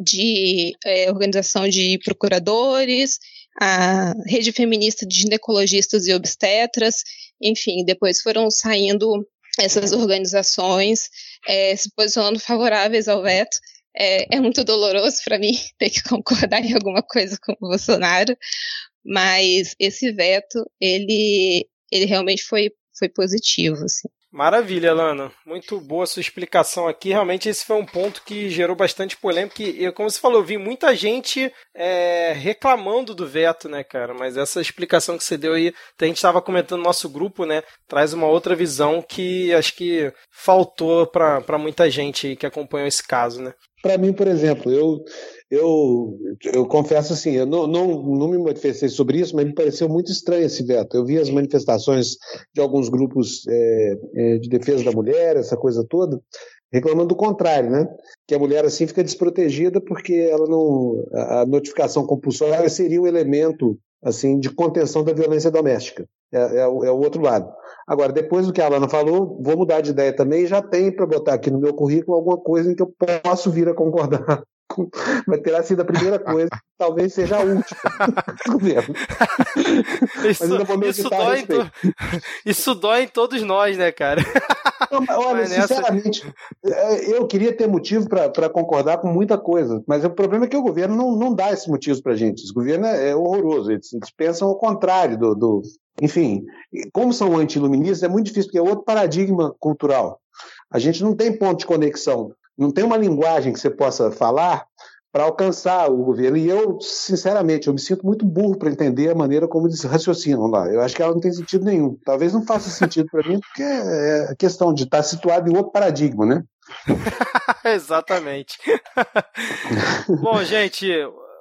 de é, organização de procuradores, a rede feminista de ginecologistas e obstetras, enfim, depois foram saindo essas organizações é, se posicionando favoráveis ao veto. É, é muito doloroso para mim ter que concordar em alguma coisa com o Bolsonaro, mas esse veto, ele, ele realmente foi, foi positivo, assim. Maravilha, Lana. Muito boa sua explicação aqui. Realmente esse foi um ponto que gerou bastante polêmica. E, como você falou, eu vi muita gente é, reclamando do veto, né, cara? Mas essa explicação que você deu aí, a gente estava comentando no nosso grupo, né? Traz uma outra visão que acho que faltou para muita gente que acompanhou esse caso, né? Para mim, por exemplo, eu, eu, eu confesso assim, eu não, não, não me manifestei sobre isso, mas me pareceu muito estranho esse veto. Eu vi as manifestações de alguns grupos é, é, de defesa da mulher, essa coisa toda, reclamando do contrário, né? Que a mulher assim fica desprotegida porque ela não, a notificação compulsória seria um elemento assim de contenção da violência doméstica. É, é, é o outro lado. Agora, depois do que a Alana falou, vou mudar de ideia também. Já tem para botar aqui no meu currículo alguma coisa em que eu posso vir a concordar Vai terá sido a primeira coisa, talvez seja a última governo. Isso, isso, dói to... isso dói em todos nós, né, cara? Não, olha, sinceramente, é, eu queria ter motivo para concordar com muita coisa, mas o problema é que o governo não, não dá esses motivos para gente. Esse governo é, é horroroso, eles, eles, pensam o contrário do, do. Enfim, como são anti-iluministas, é muito difícil, porque é outro paradigma cultural. A gente não tem ponto de conexão não tem uma linguagem que você possa falar para alcançar o governo. E eu, sinceramente, eu me sinto muito burro para entender a maneira como eles raciocinam lá. Eu acho que ela não tem sentido nenhum. Talvez não faça sentido para mim, porque é a questão de estar situado em outro paradigma, né? Exatamente. Bom, gente,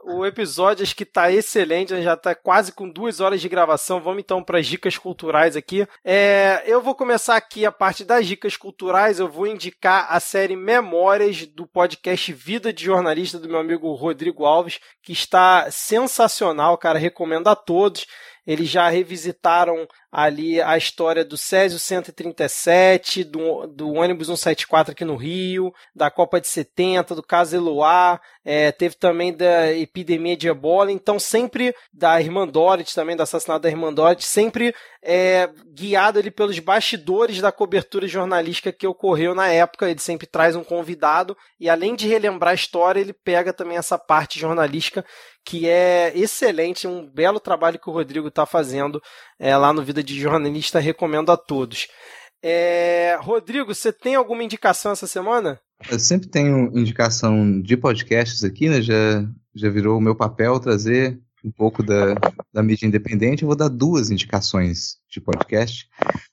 o episódio acho que tá excelente, já tá quase com duas horas de gravação. Vamos então para as dicas culturais aqui. É, eu vou começar aqui a parte das dicas culturais. Eu vou indicar a série Memórias do podcast Vida de Jornalista do meu amigo Rodrigo Alves, que está sensacional, cara. Recomendo a todos. Eles já revisitaram ali a história do Césio 137, do, do ônibus 174 aqui no Rio, da Copa de 70, do caso Eloá, é, teve também da epidemia de ebola, então sempre da Irmã Dorothy, também do assassinato da Irmã Dorothy, sempre é, guiado ali pelos bastidores da cobertura jornalística que ocorreu na época, ele sempre traz um convidado, e além de relembrar a história, ele pega também essa parte jornalística que é excelente, um belo trabalho que o Rodrigo está fazendo é, lá no Vida de Jornalista, recomendo a todos. É, Rodrigo, você tem alguma indicação essa semana? Eu sempre tenho indicação de podcasts aqui, né? Já, já virou o meu papel trazer um pouco da, da mídia independente. Eu vou dar duas indicações de podcast.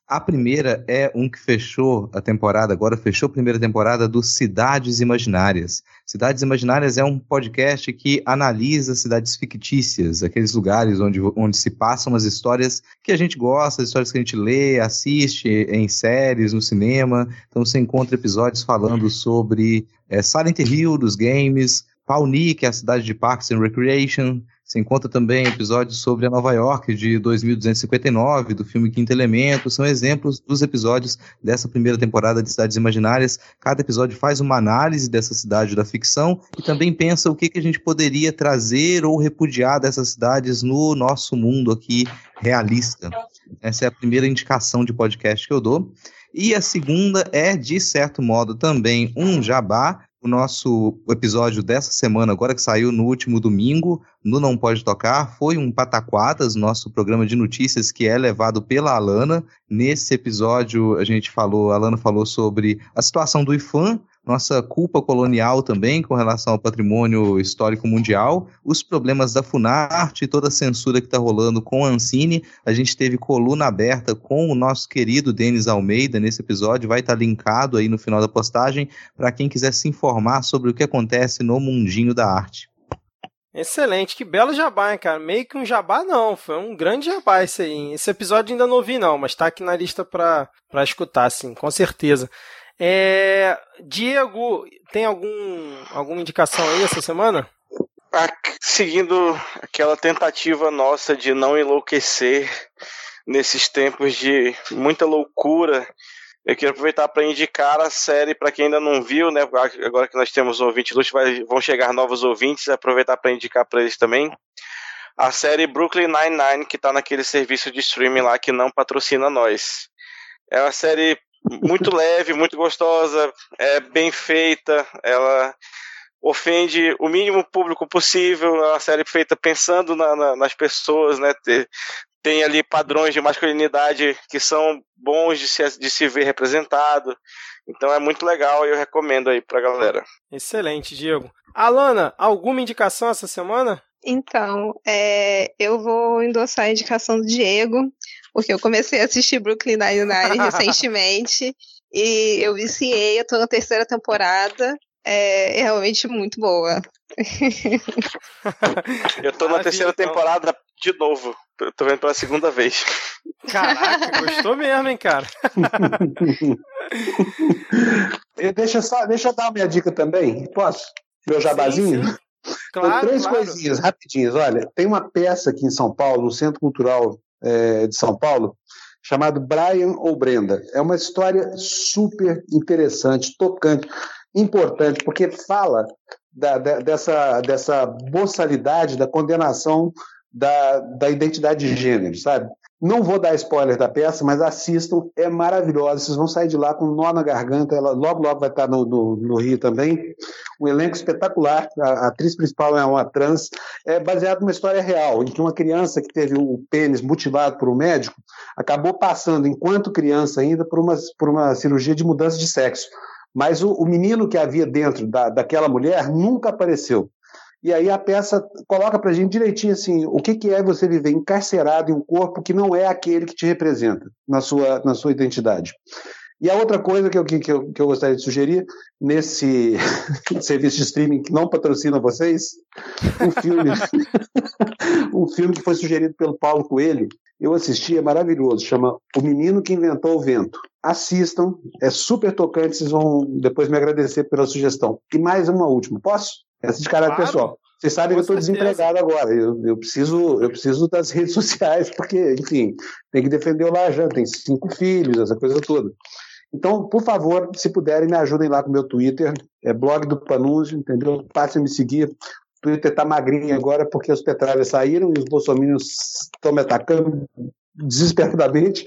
A primeira é um que fechou a temporada, agora fechou a primeira temporada do Cidades Imaginárias. Cidades Imaginárias é um podcast que analisa cidades fictícias, aqueles lugares onde, onde se passam as histórias que a gente gosta, as histórias que a gente lê, assiste em séries, no cinema. Então você encontra episódios falando sobre é, Silent Hill dos games, Pawnee, que é a cidade de Parks and Recreation, você encontra também episódios sobre a Nova York de 2259, do filme Quinto Elemento. São exemplos dos episódios dessa primeira temporada de Cidades Imaginárias. Cada episódio faz uma análise dessa cidade da ficção e também pensa o que, que a gente poderia trazer ou repudiar dessas cidades no nosso mundo aqui realista. Essa é a primeira indicação de podcast que eu dou. E a segunda é, de certo modo, também um jabá o nosso episódio dessa semana, agora que saiu no último domingo, no Não Pode Tocar, foi um Pataquadas, nosso programa de notícias que é levado pela Alana. Nesse episódio, a gente falou, a Alana falou sobre a situação do IFAM, nossa culpa colonial também com relação ao patrimônio histórico mundial, os problemas da Funarte, toda a censura que está rolando com a Ancine. A gente teve coluna aberta com o nosso querido Denis Almeida nesse episódio, vai estar tá linkado aí no final da postagem para quem quiser se informar sobre o que acontece no mundinho da arte. Excelente, que belo jabá, hein, cara. Meio que um jabá, não. Foi um grande jabá esse aí. Esse episódio ainda não ouvi, não, mas tá aqui na lista pra, pra escutar, sim, com certeza. É... Diego, tem algum, alguma indicação aí essa semana? Seguindo aquela tentativa nossa de não enlouquecer nesses tempos de muita loucura, eu quero aproveitar para indicar a série para quem ainda não viu, né? Agora que nós temos ouvintes vai, vão chegar novos ouvintes, aproveitar para indicar para eles também. A série Brooklyn Nine-Nine, que está naquele serviço de streaming lá que não patrocina nós. É uma série muito leve, muito gostosa, é bem feita, ela ofende o mínimo público possível, é uma série feita pensando na, na, nas pessoas, né? Tem ali padrões de masculinidade que são bons de se, de se ver representado. Então é muito legal e eu recomendo aí pra galera. Excelente, Diego. Alana, alguma indicação essa semana? Então, é, eu vou endossar a indicação do Diego, porque eu comecei a assistir Brooklyn Nine-Nine recentemente e eu viciei, eu tô na terceira temporada, é, é realmente muito boa. eu tô na terceira então. temporada de novo, eu tô vendo pela segunda vez. Caraca, gostou mesmo, hein, cara? deixa, só, deixa eu dar minha dica também, posso? Meu jabazinho? Sim, sim. Claro, três claro. coisinhas rapidinhas. Olha, tem uma peça aqui em São Paulo, no Centro Cultural é, de São Paulo, chamado Brian ou Brenda. É uma história super interessante, tocante, importante, porque fala da, da, dessa, dessa boçalidade, da condenação da, da identidade de gênero, sabe? Não vou dar spoiler da peça, mas assistam, é maravilhosa. Vocês vão sair de lá com um nó na garganta. Ela logo, logo vai estar no, no, no Rio também. Um elenco espetacular. A, a, atriz principal é uma trans. É baseado numa história real, em que uma criança que teve o pênis mutilado por um médico acabou passando, enquanto criança ainda, por uma, por uma cirurgia de mudança de sexo. Mas o, o menino que havia dentro da, daquela mulher nunca apareceu. E aí a peça coloca para a gente direitinho assim, o que, que é você viver encarcerado em um corpo que não é aquele que te representa na sua, na sua identidade. E a outra coisa que eu, que, eu, que eu gostaria de sugerir, nesse serviço de streaming que não patrocina vocês, um filme, um filme que foi sugerido pelo Paulo Coelho, eu assisti, é maravilhoso, chama O Menino que Inventou o Vento. Assistam, é super tocante, vocês vão depois me agradecer pela sugestão. E mais uma última, posso? Essa de caráter claro. pessoal. Vocês sabem que eu estou desempregado agora. Eu, eu, preciso, eu preciso das redes sociais, porque, enfim, tem que defender o Lajan, tem cinco filhos, essa coisa toda. Então, por favor, se puderem, me ajudem lá com o meu Twitter, é blog do Panunzio, entendeu? Passem a me seguir. O Twitter está magrinho agora porque os petralhas saíram e os bolsominions estão me atacando desesperadamente.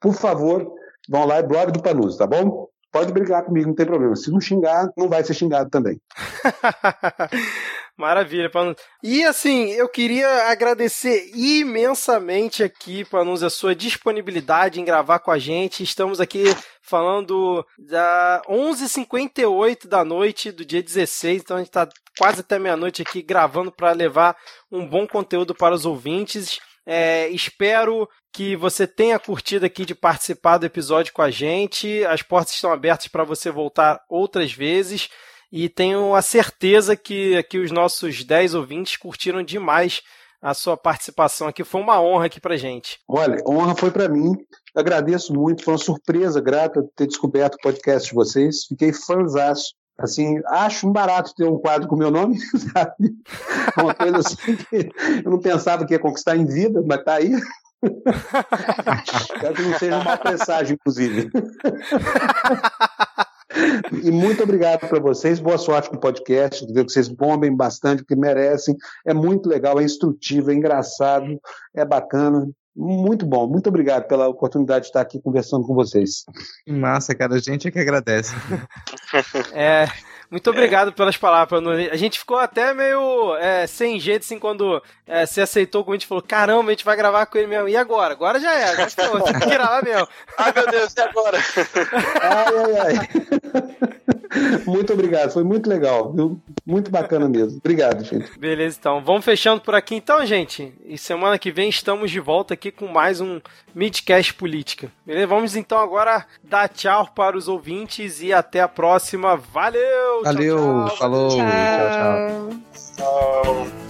Por favor, vão lá, é blog do Panunzio, tá bom? Pode brigar comigo, não tem problema. Se não xingar, não vai ser xingado também. Maravilha, Panus. E assim, eu queria agradecer imensamente aqui, Panus, a sua disponibilidade em gravar com a gente. Estamos aqui falando da 11h58 da noite do dia 16, então a gente está quase até meia-noite aqui gravando para levar um bom conteúdo para os ouvintes. É, espero que você tenha curtido aqui de participar do episódio com a gente. As portas estão abertas para você voltar outras vezes. E tenho a certeza que aqui os nossos 10 ouvintes curtiram demais a sua participação aqui. Foi uma honra aqui pra gente. Olha, honra foi para mim. Agradeço muito, foi uma surpresa grata ter descoberto o podcast de vocês. Fiquei fãzaço. Assim, acho um barato ter um quadro com meu nome, sabe? Uma coisa assim que eu não pensava que ia conquistar em vida, mas tá aí. Espero que não seja um mau inclusive. E muito obrigado para vocês. Boa sorte com o podcast. Que vocês bombem bastante, porque merecem. É muito legal, é instrutivo, é engraçado, é bacana. Muito bom. Muito obrigado pela oportunidade de estar aqui conversando com vocês. Massa, cara. A gente é que agradece. é. Muito obrigado pelas palavras. A gente ficou até meio é, sem jeito, assim, quando é, você aceitou o convite e falou: caramba, a gente vai gravar com ele mesmo. E agora? Agora já é. Agora tem que gravar mesmo. Ai, meu Deus, e agora? ai, ai, ai. Muito obrigado, foi muito legal, viu? Muito bacana mesmo. Obrigado, gente. Beleza, então. Vamos fechando por aqui, então, gente. E semana que vem estamos de volta aqui com mais um Midcast Política. Beleza? Vamos então agora dar tchau para os ouvintes e até a próxima. Valeu! Valeu, tchau, tchau. falou. tchau. tchau. tchau.